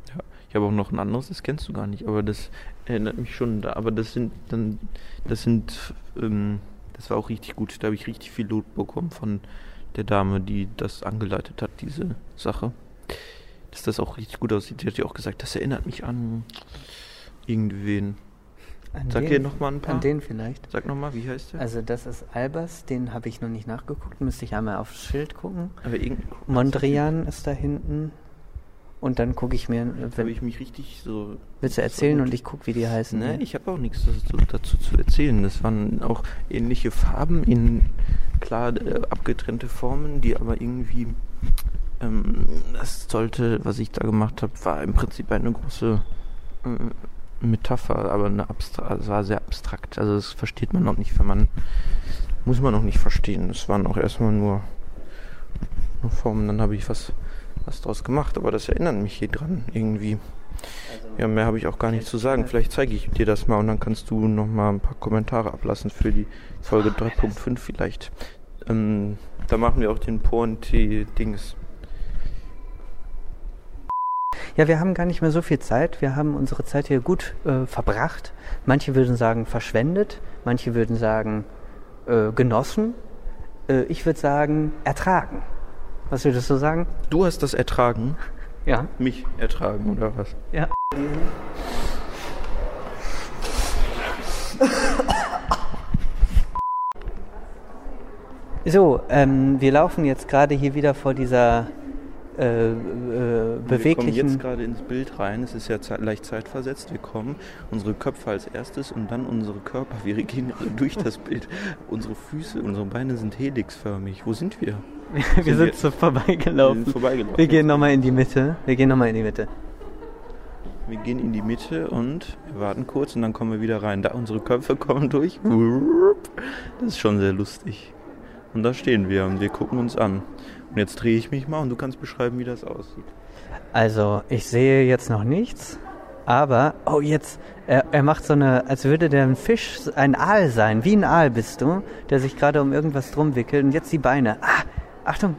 Speaker 2: Ja, ich habe auch noch ein anderes, das kennst du gar nicht, aber das erinnert mich schon da. Aber das sind dann, das sind, ähm, das war auch richtig gut. Da habe ich richtig viel Lob bekommen von der Dame, die das angeleitet hat, diese Sache. Dass das auch richtig gut aussieht. Die hat ja auch gesagt, das erinnert mich an irgendwen.
Speaker 1: An
Speaker 2: Sag
Speaker 1: den-
Speaker 2: dir noch mal ein paar.
Speaker 1: An den vielleicht.
Speaker 2: Sag nochmal, wie heißt der?
Speaker 1: Also das ist Albers, den habe ich noch nicht nachgeguckt, müsste ich einmal aufs Schild gucken.
Speaker 2: aber irgend
Speaker 1: Mondrian ist da hinten. Und dann gucke ich mir,
Speaker 2: habe
Speaker 1: wenn,
Speaker 2: ich mich richtig so.
Speaker 1: willst du erzählen und ich gucke, wie die heißen?
Speaker 2: Ne, ich habe auch nichts dazu, dazu zu erzählen. Das waren auch ähnliche Farben in klar äh, abgetrennte Formen, die aber irgendwie. Ähm, das sollte, was ich da gemacht habe, war im Prinzip eine große äh, Metapher, aber eine abstra also es war sehr abstrakt. Also das versteht man noch nicht, wenn man muss man noch nicht verstehen. Das waren auch erstmal nur, nur Formen. Dann habe ich was was draus gemacht, aber das erinnert mich hier dran irgendwie. Ja, mehr habe ich auch gar nicht zu sagen. Vielleicht zeige ich dir das mal und dann kannst du noch mal ein paar Kommentare ablassen für die Folge 3.5 vielleicht. Ähm, da machen wir auch den Pointe-Dings.
Speaker 1: Ja, wir haben gar nicht mehr so viel Zeit. Wir haben unsere Zeit hier gut äh, verbracht. Manche würden sagen verschwendet, manche würden sagen äh, genossen. Äh, ich würde sagen ertragen. Was würdest du sagen?
Speaker 2: Du hast das ertragen,
Speaker 1: Ja.
Speaker 2: mich ertragen oder was?
Speaker 1: Ja. So, ähm, wir laufen jetzt gerade hier wieder vor dieser äh, äh,
Speaker 2: Wir kommen
Speaker 1: beweglichen.
Speaker 2: jetzt gerade ins Bild rein. Es ist ja zeit, leicht zeitversetzt. Wir kommen unsere Köpfe als erstes und dann unsere Körper. Wir gehen *laughs* durch das Bild. Unsere Füße, unsere Beine sind helixförmig. Wo sind wir? *laughs*
Speaker 1: wir
Speaker 2: sind
Speaker 1: sind
Speaker 2: wir-
Speaker 1: so
Speaker 2: Wir
Speaker 1: vorbeigelaufen.
Speaker 2: sind vorbeigelaufen.
Speaker 1: Wir gehen nochmal in die Mitte. Wir gehen nochmal in die Mitte.
Speaker 2: Wir gehen in die Mitte und wir warten kurz und dann kommen wir wieder rein. Da unsere Köpfe kommen durch. Das ist schon sehr lustig. Und da stehen wir und wir gucken uns an. Und jetzt drehe ich mich mal und du kannst beschreiben, wie das aussieht.
Speaker 1: Also, ich sehe jetzt noch nichts. Aber, oh, jetzt, er, er macht so eine, als würde der ein Fisch, ein Aal sein. Wie ein Aal bist du, der sich gerade um irgendwas drum wickelt. Und jetzt die Beine. Ah, Achtung.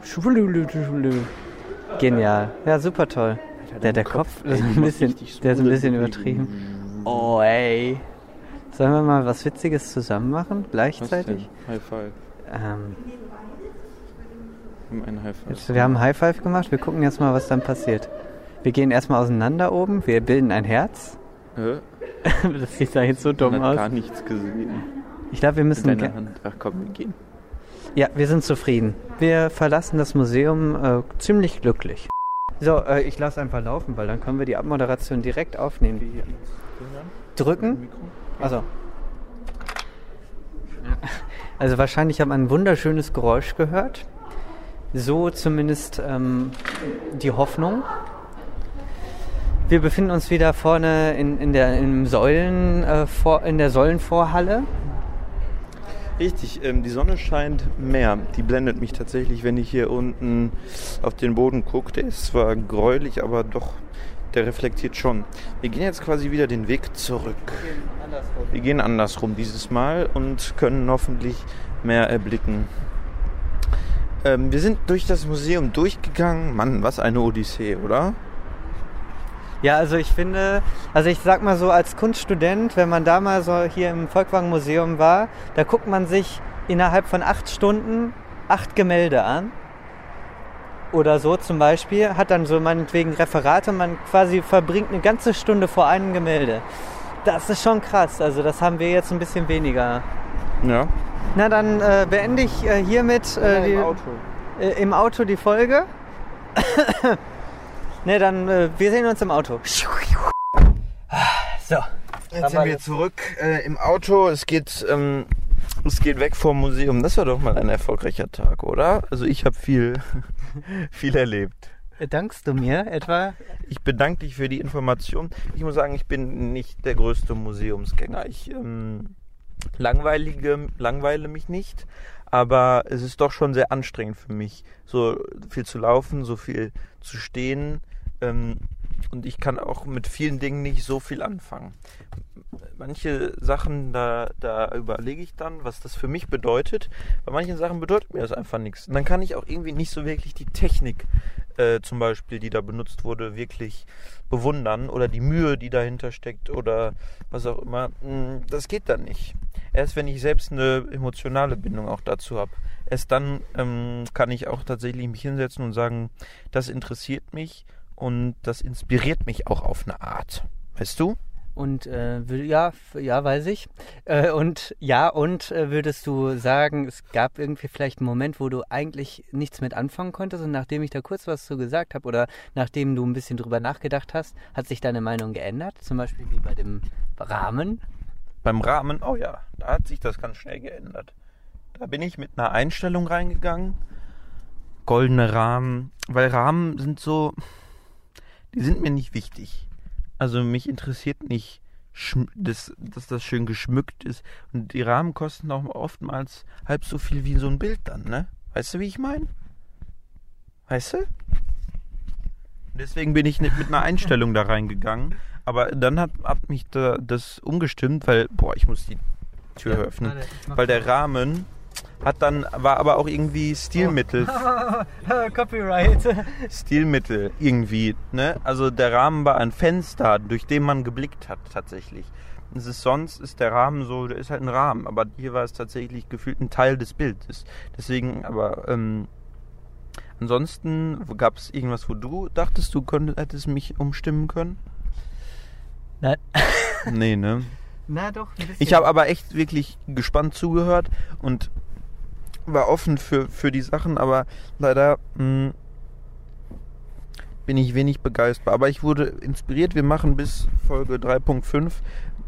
Speaker 1: Genial. Ja, super toll. Der, der Kopf, ist ein bisschen, der ist ein bisschen übertrieben. Oh, ey. Sollen wir mal was Witziges zusammen machen? Gleichzeitig?
Speaker 2: High Five.
Speaker 1: Ähm,
Speaker 2: haben einen High Five.
Speaker 1: jetzt, wir haben High Five gemacht. Wir gucken jetzt mal, was dann passiert. Wir gehen erstmal auseinander oben. Wir bilden ein Herz.
Speaker 2: Hä? *laughs*
Speaker 1: Das sieht da jetzt so dumm aus.
Speaker 2: gar nichts gesehen.
Speaker 1: Ich glaube, wir müssen.
Speaker 2: Hand. Ach komm, wir gehen.
Speaker 1: Ja, wir sind zufrieden. Wir verlassen das Museum äh, ziemlich glücklich. So, äh, ich lasse einfach laufen, weil dann können wir die Abmoderation direkt aufnehmen. Drücken? Also. Also wahrscheinlich hat man ein wunderschönes Geräusch gehört. So zumindest ähm, die Hoffnung. Wir befinden uns wieder vorne in, in, der, im Säulen, äh, vor, in der Säulenvorhalle.
Speaker 2: Richtig, ähm, die Sonne scheint mehr. Die blendet mich tatsächlich, wenn ich hier unten auf den Boden gucke. Der ist zwar gräulich, aber doch, der reflektiert schon. Wir gehen jetzt quasi wieder den Weg zurück. Wir gehen andersrum dieses Mal und können hoffentlich mehr erblicken. Ähm, wir sind durch das Museum durchgegangen. Mann, was eine Odyssee, oder?
Speaker 1: Ja, also ich finde, also ich sag mal so als Kunststudent, wenn man da mal so hier im Volkwang Museum war, da guckt man sich innerhalb von acht Stunden acht Gemälde an. Oder so zum Beispiel, hat dann so meinetwegen Referate, man quasi verbringt eine ganze Stunde vor einem Gemälde. Das ist schon krass, also das haben wir jetzt ein bisschen weniger.
Speaker 2: Ja.
Speaker 1: Na dann äh, beende ich äh, hiermit äh, die, Äh, im Auto die Folge. *coughs* ne, dann äh, wir sehen uns im Auto. So.
Speaker 2: Jetzt sind wir zurück äh, im Auto. Es geht, ähm, es geht weg vom Museum. Das war doch mal ein erfolgreicher Tag, oder? Also ich habe viel, *laughs* viel erlebt.
Speaker 4: Dankst du mir etwa?
Speaker 2: Ich bedanke dich für die Information. Ich muss sagen, ich bin nicht der größte Museumsgänger. Ich ähm, langweilige, langweile mich nicht, aber es ist doch schon sehr anstrengend für mich, so viel zu laufen, so viel zu stehen. Ähm, und ich kann auch mit vielen Dingen nicht so viel anfangen. Manche Sachen, da, da überlege ich dann, was das für mich bedeutet. Bei manchen Sachen bedeutet mir das einfach nichts. Und dann kann ich auch irgendwie nicht so wirklich die Technik äh, zum Beispiel, die da benutzt wurde, wirklich bewundern oder die Mühe, die dahinter steckt oder was auch immer. Mm, Das geht dann nicht. Erst wenn ich selbst eine emotionale Bindung auch dazu habe, erst dann ähm, kann ich auch tatsächlich mich hinsetzen und sagen, das interessiert mich und das inspiriert mich auch auf eine Art. Weißt du?
Speaker 1: Und äh, ja, ja, weiß ich. Äh, und ja, und äh, würdest du sagen, es gab irgendwie vielleicht einen Moment, wo du eigentlich nichts mit anfangen konntest und nachdem ich da kurz was zu gesagt habe oder nachdem du ein bisschen drüber nachgedacht hast, hat sich deine Meinung geändert? Zum Beispiel wie bei dem Rahmen?
Speaker 2: Beim Rahmen, oh ja, da hat sich das ganz schnell geändert. Da bin ich mit einer Einstellung reingegangen. Goldene Rahmen, weil Rahmen sind so, die sind mir nicht wichtig. Also mich interessiert nicht, schm- dass, das schön geschmückt ist. Und die Rahmen kosten auch oftmals halb so viel wie so ein Bild dann, ne? Weißt du, wie ich meine? Weißt du? Deswegen bin ich nicht mit einer Einstellung da reingegangen. Aber dann hat, hat mich da, das umgestimmt, weil, boah, ich muss die Tür öffnen. Weil der Rahmen hat dann, war aber auch irgendwie Stilmittel. *laughs*
Speaker 4: Copyright.
Speaker 2: Stilmittel irgendwie, ne? Also der Rahmen war ein Fenster, durch den man geblickt hat tatsächlich. Es ist sonst ist der Rahmen so, der ist halt ein Rahmen, aber hier war es tatsächlich gefühlt ein Teil des Bildes. Deswegen, aber ähm, ansonsten gab es irgendwas, wo du dachtest, du könntest, hättest mich umstimmen können?
Speaker 4: Nein.
Speaker 2: Nee, ne? *laughs*
Speaker 4: Na doch, ein.
Speaker 2: Ich habe aber echt wirklich gespannt zugehört und war offen für, für die Sachen, aber leider mh, bin ich wenig begeistert. Aber ich wurde inspiriert. Wir machen bis Folge 3.5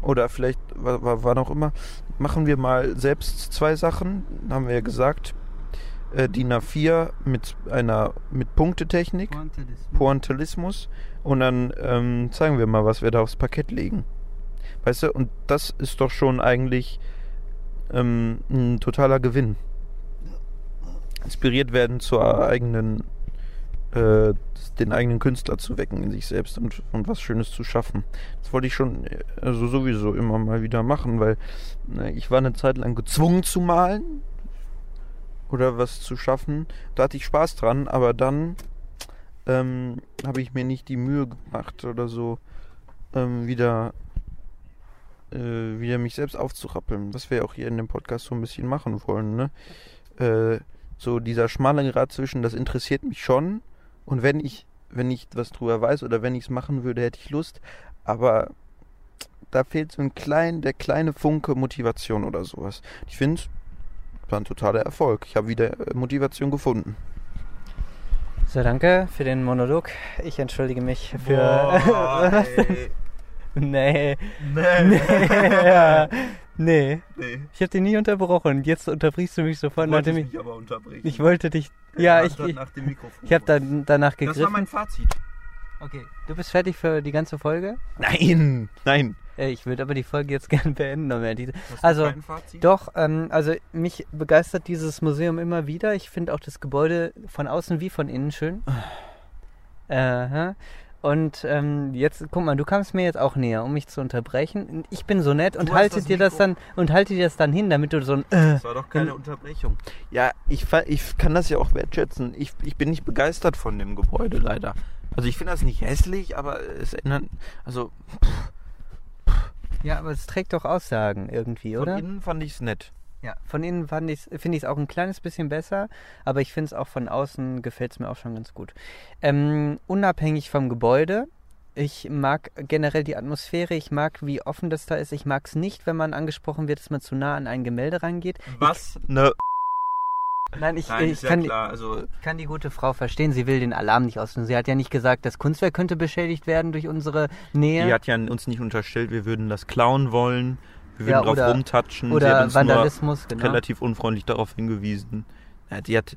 Speaker 2: oder vielleicht, wa- wa- wann auch immer, machen wir mal selbst zwei Sachen, haben wir ja gesagt. Äh, DIN A4 mit einer mit Punktetechnik, Pointillismus und dann ähm, zeigen wir mal, was wir da aufs Parkett legen. Weißt du, und das ist doch schon eigentlich ähm, ein totaler Gewinn. Inspiriert werden zur eigenen, äh, den eigenen Künstler zu wecken in sich selbst und, und was Schönes zu schaffen. Das wollte ich schon äh, also sowieso immer mal wieder machen, weil ne, ich war eine Zeit lang gezwungen zu malen oder was zu schaffen. Da hatte ich Spaß dran, aber dann ähm, habe ich mir nicht die Mühe gemacht oder so ähm, wieder äh, wieder mich selbst aufzurappeln, was wir auch hier in dem Podcast so ein bisschen machen wollen, ne? Äh, so dieser schmale Grad zwischen, das interessiert mich schon und wenn ich, wenn ich was drüber weiß oder wenn ich es machen würde, hätte ich Lust, aber da fehlt so ein klein, der kleine Funke Motivation oder sowas. Ich finde, es war ein totaler Erfolg. Ich habe wieder äh, Motivation gefunden.
Speaker 1: So, danke für den Monolog. Ich entschuldige mich für. *laughs* Was denn? Nee. Nee. ja. *laughs* nee.
Speaker 2: Nee.
Speaker 1: Ich habe dich nie unterbrochen. Jetzt unterbrichst du mich sofort, nachdem ich.
Speaker 2: aber unterbrechen.
Speaker 1: Ich wollte dich. Ja, ich, ich,
Speaker 2: nach dem Mikrofon.
Speaker 1: ich habe dann danach
Speaker 2: Das war
Speaker 1: gegriffen.
Speaker 2: mein Fazit.
Speaker 1: Okay, du bist fertig für die ganze Folge?
Speaker 2: Nein, nein.
Speaker 1: Äh, Ich würde aber die Folge jetzt *laughs* gerne beenden.
Speaker 2: Hast du
Speaker 1: Also, doch, ähm, also mich begeistert dieses Museum immer wieder. Ich finde auch das Gebäude von außen wie von innen schön. Äh, und ähm, jetzt, guck mal, du kamst mir jetzt auch näher, um mich zu unterbrechen. Ich bin so nett und halte dir das dann und halte dir das dann hin, damit du so ein äh,
Speaker 2: Das war doch keine Unterbrechung. Ja, ich, ich kann das ja auch wertschätzen. Ich, ich bin nicht begeistert von dem Gebäude leider. Also ich finde das nicht hässlich, aber es ändert. Also
Speaker 1: Ja, aber es trägt doch Aussagen irgendwie,
Speaker 2: von
Speaker 1: oder?
Speaker 2: innen fand ich es nett.
Speaker 1: Ja, von innen fand ich's- finde ich es auch ein kleines bisschen besser, aber ich finde es auch von außen gefällt es mir auch schon ganz gut. Ähm, unabhängig vom Gebäude, ich mag generell die Atmosphäre, ich mag, wie offen das da ist. Ich mag es nicht, wenn man angesprochen wird, dass man zu nah an ein Gemälde rangeht.
Speaker 2: Was? Ne.
Speaker 1: Nein, ich,
Speaker 2: Nein,
Speaker 1: ich
Speaker 2: ja
Speaker 1: kann,
Speaker 2: klar. Also
Speaker 1: kann die gute Frau verstehen, sie will den Alarm nicht auslösen. Sie hat ja nicht gesagt, das Kunstwerk könnte beschädigt werden durch unsere Nähe.
Speaker 2: die hat ja uns nicht unterstellt, wir würden das klauen wollen. Wir würden
Speaker 1: Ja,
Speaker 2: drauf
Speaker 1: oder-
Speaker 2: rumtatschen. Sie hat
Speaker 1: Oder
Speaker 2: uns
Speaker 1: Vandalismus,
Speaker 2: nur
Speaker 1: genau.
Speaker 2: relativ unfreundlich darauf hingewiesen. Ja, die hat,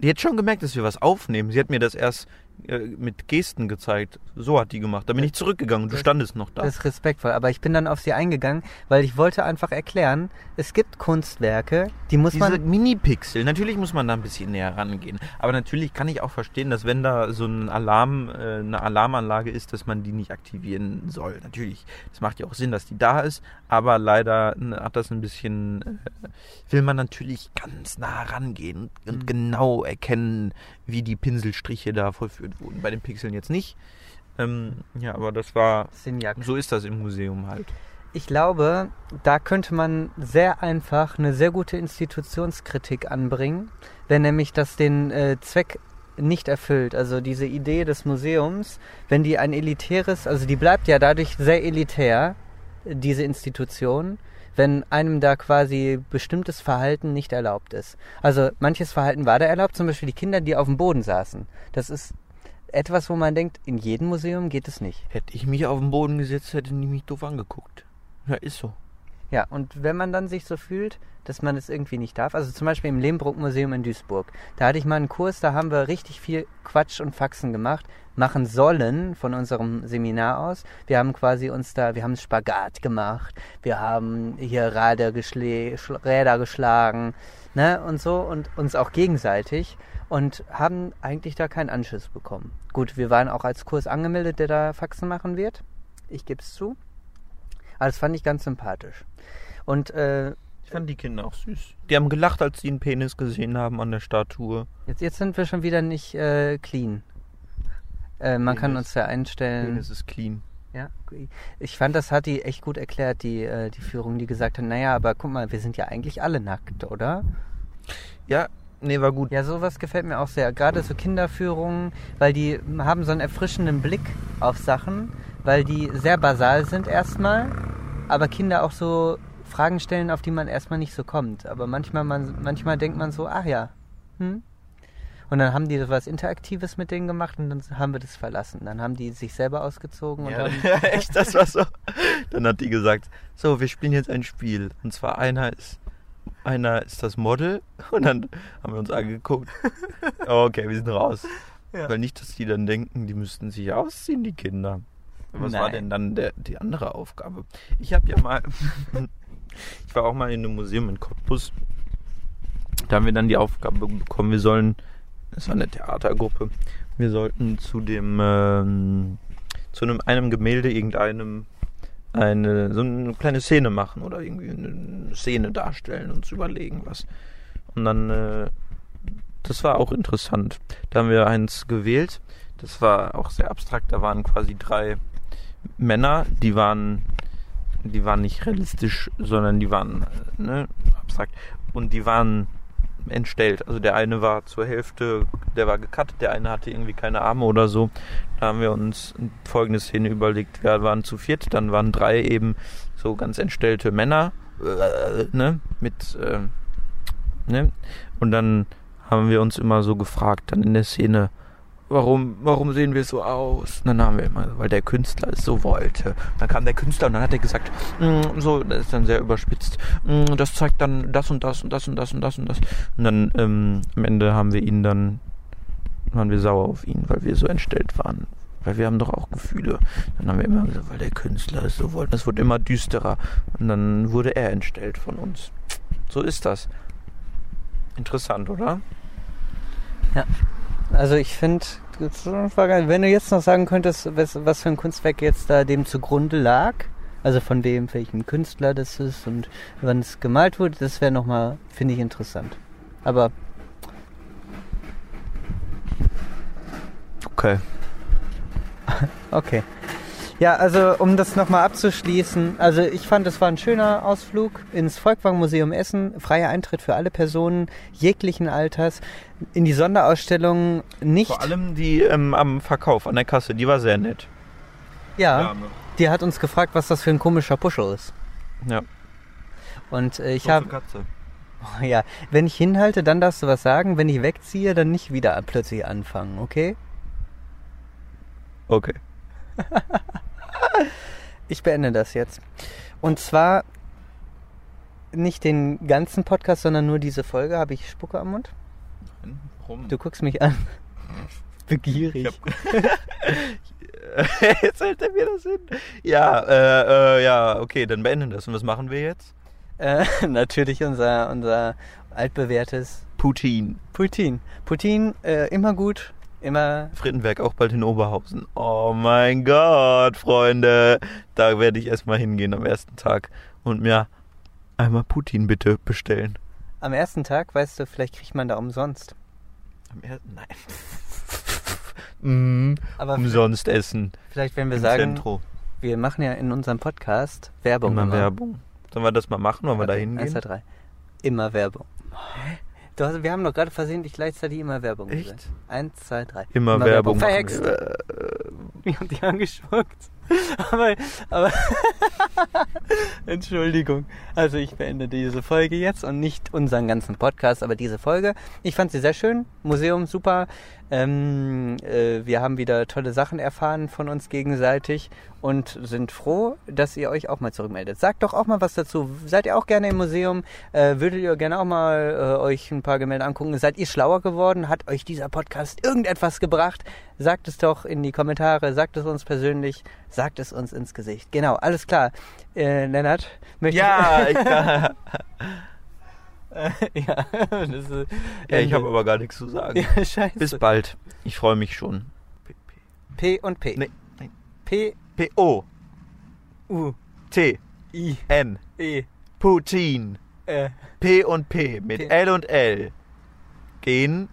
Speaker 2: die hat schon gemerkt, dass wir was aufnehmen. Sie hat mir das erst äh, mit Gesten gezeigt. So hat die gemacht. Da bin ich zurückgegangen und du
Speaker 1: Das-
Speaker 2: standest noch da.
Speaker 1: Das ist respektvoll, aber ich bin dann auf sie eingegangen, weil ich wollte einfach erklären, es gibt Kunstwerke, die muss
Speaker 2: Diese
Speaker 1: man...
Speaker 2: Mini-Pixel, natürlich muss man da ein bisschen näher rangehen. Aber natürlich kann ich auch verstehen, dass wenn da so ein Alarm, äh, eine Alarmanlage ist, dass man die nicht aktivieren soll. Natürlich, das macht ja auch Sinn, dass die da ist. Aber leider hat das ein bisschen, äh, will man natürlich ganz nah rangehen und
Speaker 1: Mhm.
Speaker 2: genau erkennen, wie die Pinselstriche da vollführt wurden. Bei den Pixeln jetzt nicht. Ähm, ja, aber das war,
Speaker 1: Sinjak.
Speaker 2: so ist das im Museum halt.
Speaker 1: Ich glaube, da könnte man sehr einfach eine sehr gute Institutionskritik anbringen, wenn nämlich das den äh, Zweck nicht erfüllt. Also diese Idee des Museums, wenn die ein elitäres, also die bleibt ja dadurch sehr elitär, diese Institution, wenn einem da quasi bestimmtes Verhalten nicht erlaubt ist. Also manches Verhalten war da erlaubt, zum Beispiel die Kinder, die auf dem Boden saßen. Das ist etwas, wo man denkt, in jedem Museum geht es nicht.
Speaker 2: Hätte ich mich auf den Boden gesetzt, hätte die mich doof angeguckt. Ja, ist so.
Speaker 1: Ja, und wenn man dann sich so fühlt, dass man es irgendwie nicht darf, also zum Beispiel im Lehmbruck-Museum in Duisburg, da hatte ich mal einen Kurs, da haben wir richtig viel Quatsch und Faxen gemacht, machen sollen von unserem Seminar aus. Wir haben quasi uns da, wir haben Spagat gemacht, wir haben hier Räder, geschlä schl- Räder geschlagen, ne, und so, und uns auch gegenseitig und haben eigentlich da keinen Anschiss bekommen. Gut, wir waren auch als Kurs angemeldet, der da Faxen machen wird. Ich gebe es zu. Aber das fand ich ganz sympathisch. Und äh,
Speaker 2: Ich fand die Kinder auch süß. Die haben gelacht, als sie einen Penis gesehen haben an der Statue.
Speaker 1: jetzt, jetzt sind wir schon wieder nicht äh, clean. Äh, man kann
Speaker 2: Penis.
Speaker 1: uns ja einstellen.
Speaker 2: Penis ist clean.
Speaker 1: Ja, ich fand, das hat die echt gut erklärt, die, äh, die Führung, die gesagt hat, naja, aber guck mal, wir sind ja eigentlich alle nackt, oder?
Speaker 2: Ja, nee, war gut.
Speaker 1: Ja, sowas gefällt mir auch sehr. Gerade so Kinderführungen, weil die haben so einen erfrischenden Blick auf Sachen, weil die sehr basal sind erstmal, aber Kinder auch so Fragen stellen, auf die man erstmal nicht so kommt. Aber manchmal, man, manchmal denkt man so, ach ja, hm? Und dann haben die so was Interaktives mit denen gemacht und dann haben wir das verlassen. Dann haben die sich selber ausgezogen und
Speaker 2: Ja,
Speaker 1: haben
Speaker 2: ja, *laughs* echt, das war so. Dann hat die gesagt, so, wir spielen jetzt ein Spiel. Und zwar einer ist, einer ist das Model *laughs* und dann haben wir uns angeguckt. *laughs* Okay, wir sind raus.
Speaker 1: Ja.
Speaker 2: Weil nicht, dass die dann denken, die müssten sich ausziehen, die Kinder. Was war
Speaker 1: Nein.
Speaker 2: denn dann der, die andere Aufgabe? Ich habe ja mal, *laughs* ich war auch mal in einem Museum in Cottbus. Da haben wir dann die Aufgabe bekommen, wir sollen, das war eine Theatergruppe, wir sollten zu dem, ähm, zu einem, einem Gemälde irgendeinem eine so eine kleine Szene machen oder irgendwie eine Szene darstellen und uns überlegen was. Und dann, äh, das war auch interessant. Da haben wir eins gewählt. Das war auch sehr abstrakt. Da waren quasi drei Männer, die waren, die waren nicht realistisch, sondern die waren ne, abstrakt. Und die waren entstellt. Also der eine war zur Hälfte, der war gecuttet, der eine hatte irgendwie keine Arme oder so. Da haben wir uns folgende Szene überlegt. Wir waren zu viert, dann waren drei eben so ganz entstellte Männer, äh, ne, mit, äh, ne, und dann haben wir uns immer so gefragt, dann in der Szene, warum, warum sehen wir so aus? Und dann haben wir immer, weil der Künstler es so wollte. Dann kam der Künstler und dann hat er gesagt, "Mm, so, das ist dann sehr überspitzt, "Mm, das zeigt dann das und das und das und das und das und das. Und dann ähm, am Ende haben wir ihn dann waren wir sauer auf ihn, weil wir so entstellt waren. Weil wir haben doch auch Gefühle. Dann haben wir immer gesagt, weil der Künstler es so wollte. Das wurde immer düsterer. Und dann wurde er entstellt von uns. So ist das. Interessant, oder?
Speaker 1: Also ich finde, wenn du jetzt noch sagen könntest, was, was für ein Kunstwerk jetzt da dem zugrunde lag, also von dem, welchem Künstler das ist und wann es gemalt wurde, das wäre nochmal, finde ich, interessant. Aber
Speaker 2: Okay. *laughs*
Speaker 1: okay. Ja, also um das nochmal abzuschließen, also ich fand, es war ein schöner Ausflug ins Volkwang-Museum Essen, freier Eintritt für alle Personen jeglichen Alters, in die Sonderausstellung nicht.
Speaker 2: Vor allem die ähm, am Verkauf, an der Kasse, die war sehr nett.
Speaker 1: ja, die hat uns gefragt, was das für ein komischer Puschel ist.
Speaker 2: Ja.
Speaker 1: Und äh, ich habe,
Speaker 2: Katze. *laughs*
Speaker 1: ja, wenn ich hinhalte, dann darfst du was sagen. Wenn ich wegziehe, dann nicht wieder plötzlich anfangen, okay?
Speaker 2: Okay. *laughs*
Speaker 1: Ich beende das jetzt. Und zwar nicht den ganzen Podcast, sondern nur diese Folge. Habe ich Spucke am Mund?
Speaker 2: Warum?
Speaker 1: Du guckst mich an. *laughs* Begierig. *laughs*
Speaker 2: jetzt hält er mir das hin. Ja, äh, äh, ja, okay, dann beenden das. Und was machen wir jetzt?
Speaker 1: Äh, natürlich unser, unser altbewährtes
Speaker 2: Putin.
Speaker 1: Putin. Putin, äh, immer gut, immer.
Speaker 2: Frittenberg auch bald in Oberhausen. Oh mein Gott, Freunde. Da werde ich erstmal hingehen am ersten Tag und mir einmal Putin bitte bestellen.
Speaker 1: Am ersten Tag, weißt du, vielleicht kriegt man da umsonst.
Speaker 2: Am ersten, nein. *laughs* mm,
Speaker 1: Aber
Speaker 2: umsonst essen.
Speaker 1: vielleicht, wenn wir
Speaker 2: Im
Speaker 1: sagen,
Speaker 2: Zentro.
Speaker 1: wir machen ja in unserem Podcast Werbung.
Speaker 2: Immer Werbung. Sollen wir das mal machen? Wollen wir da
Speaker 1: Okay,
Speaker 2: hingehen?
Speaker 1: Eins, zwei, drei. Immer Werbung. Du hast, wir haben doch gerade versehentlich gleichzeitig immer Werbung
Speaker 2: Echt?
Speaker 1: gesagt. Eins, zwei, drei.
Speaker 2: Immer, Werbung. machen
Speaker 1: Verhext. *laughs*
Speaker 2: wir.
Speaker 1: Ich hab dich angespuckt. Aber, aber *laughs* Entschuldigung. Also ich beende diese Folge jetzt und nicht unseren ganzen Podcast, aber diese Folge. Ich fand sie sehr schön. Museum super. Ähm, äh, wir haben wieder tolle Sachen erfahren von uns gegenseitig und sind froh, dass ihr euch auch mal zurückmeldet. Sagt doch auch mal was dazu. Seid ihr auch gerne im Museum? Äh, würdet ihr gerne auch mal äh, euch ein paar Gemälde angucken? Seid ihr schlauer geworden? Hat euch dieser Podcast irgendetwas gebracht? Sagt es doch in die Kommentare, sagt es uns persönlich, sagt es uns ins Gesicht. Genau, alles klar. Äh, Lennart, möchte
Speaker 2: ja,
Speaker 1: ich, *laughs* *laughs* *laughs* ja, das ist,
Speaker 2: ja, ich habe aber gar nichts zu sagen. *laughs*
Speaker 1: Ja, scheiße.
Speaker 2: Bis bald. Ich freue mich schon.
Speaker 1: P und P.
Speaker 2: Nee, nein.
Speaker 1: P,
Speaker 2: P-O.
Speaker 1: U,
Speaker 2: T.
Speaker 1: I,
Speaker 2: N.
Speaker 1: E,
Speaker 2: Putin.
Speaker 1: äh,
Speaker 2: P und P mit
Speaker 1: P.
Speaker 2: L und L. Gehen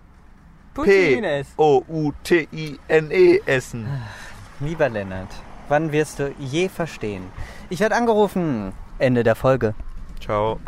Speaker 1: Putines.
Speaker 2: O-U-T-I-N-E essen.
Speaker 1: Lieber Lennart, wann wirst du je verstehen? Ich werde angerufen. Ende der Folge.
Speaker 2: Ciao.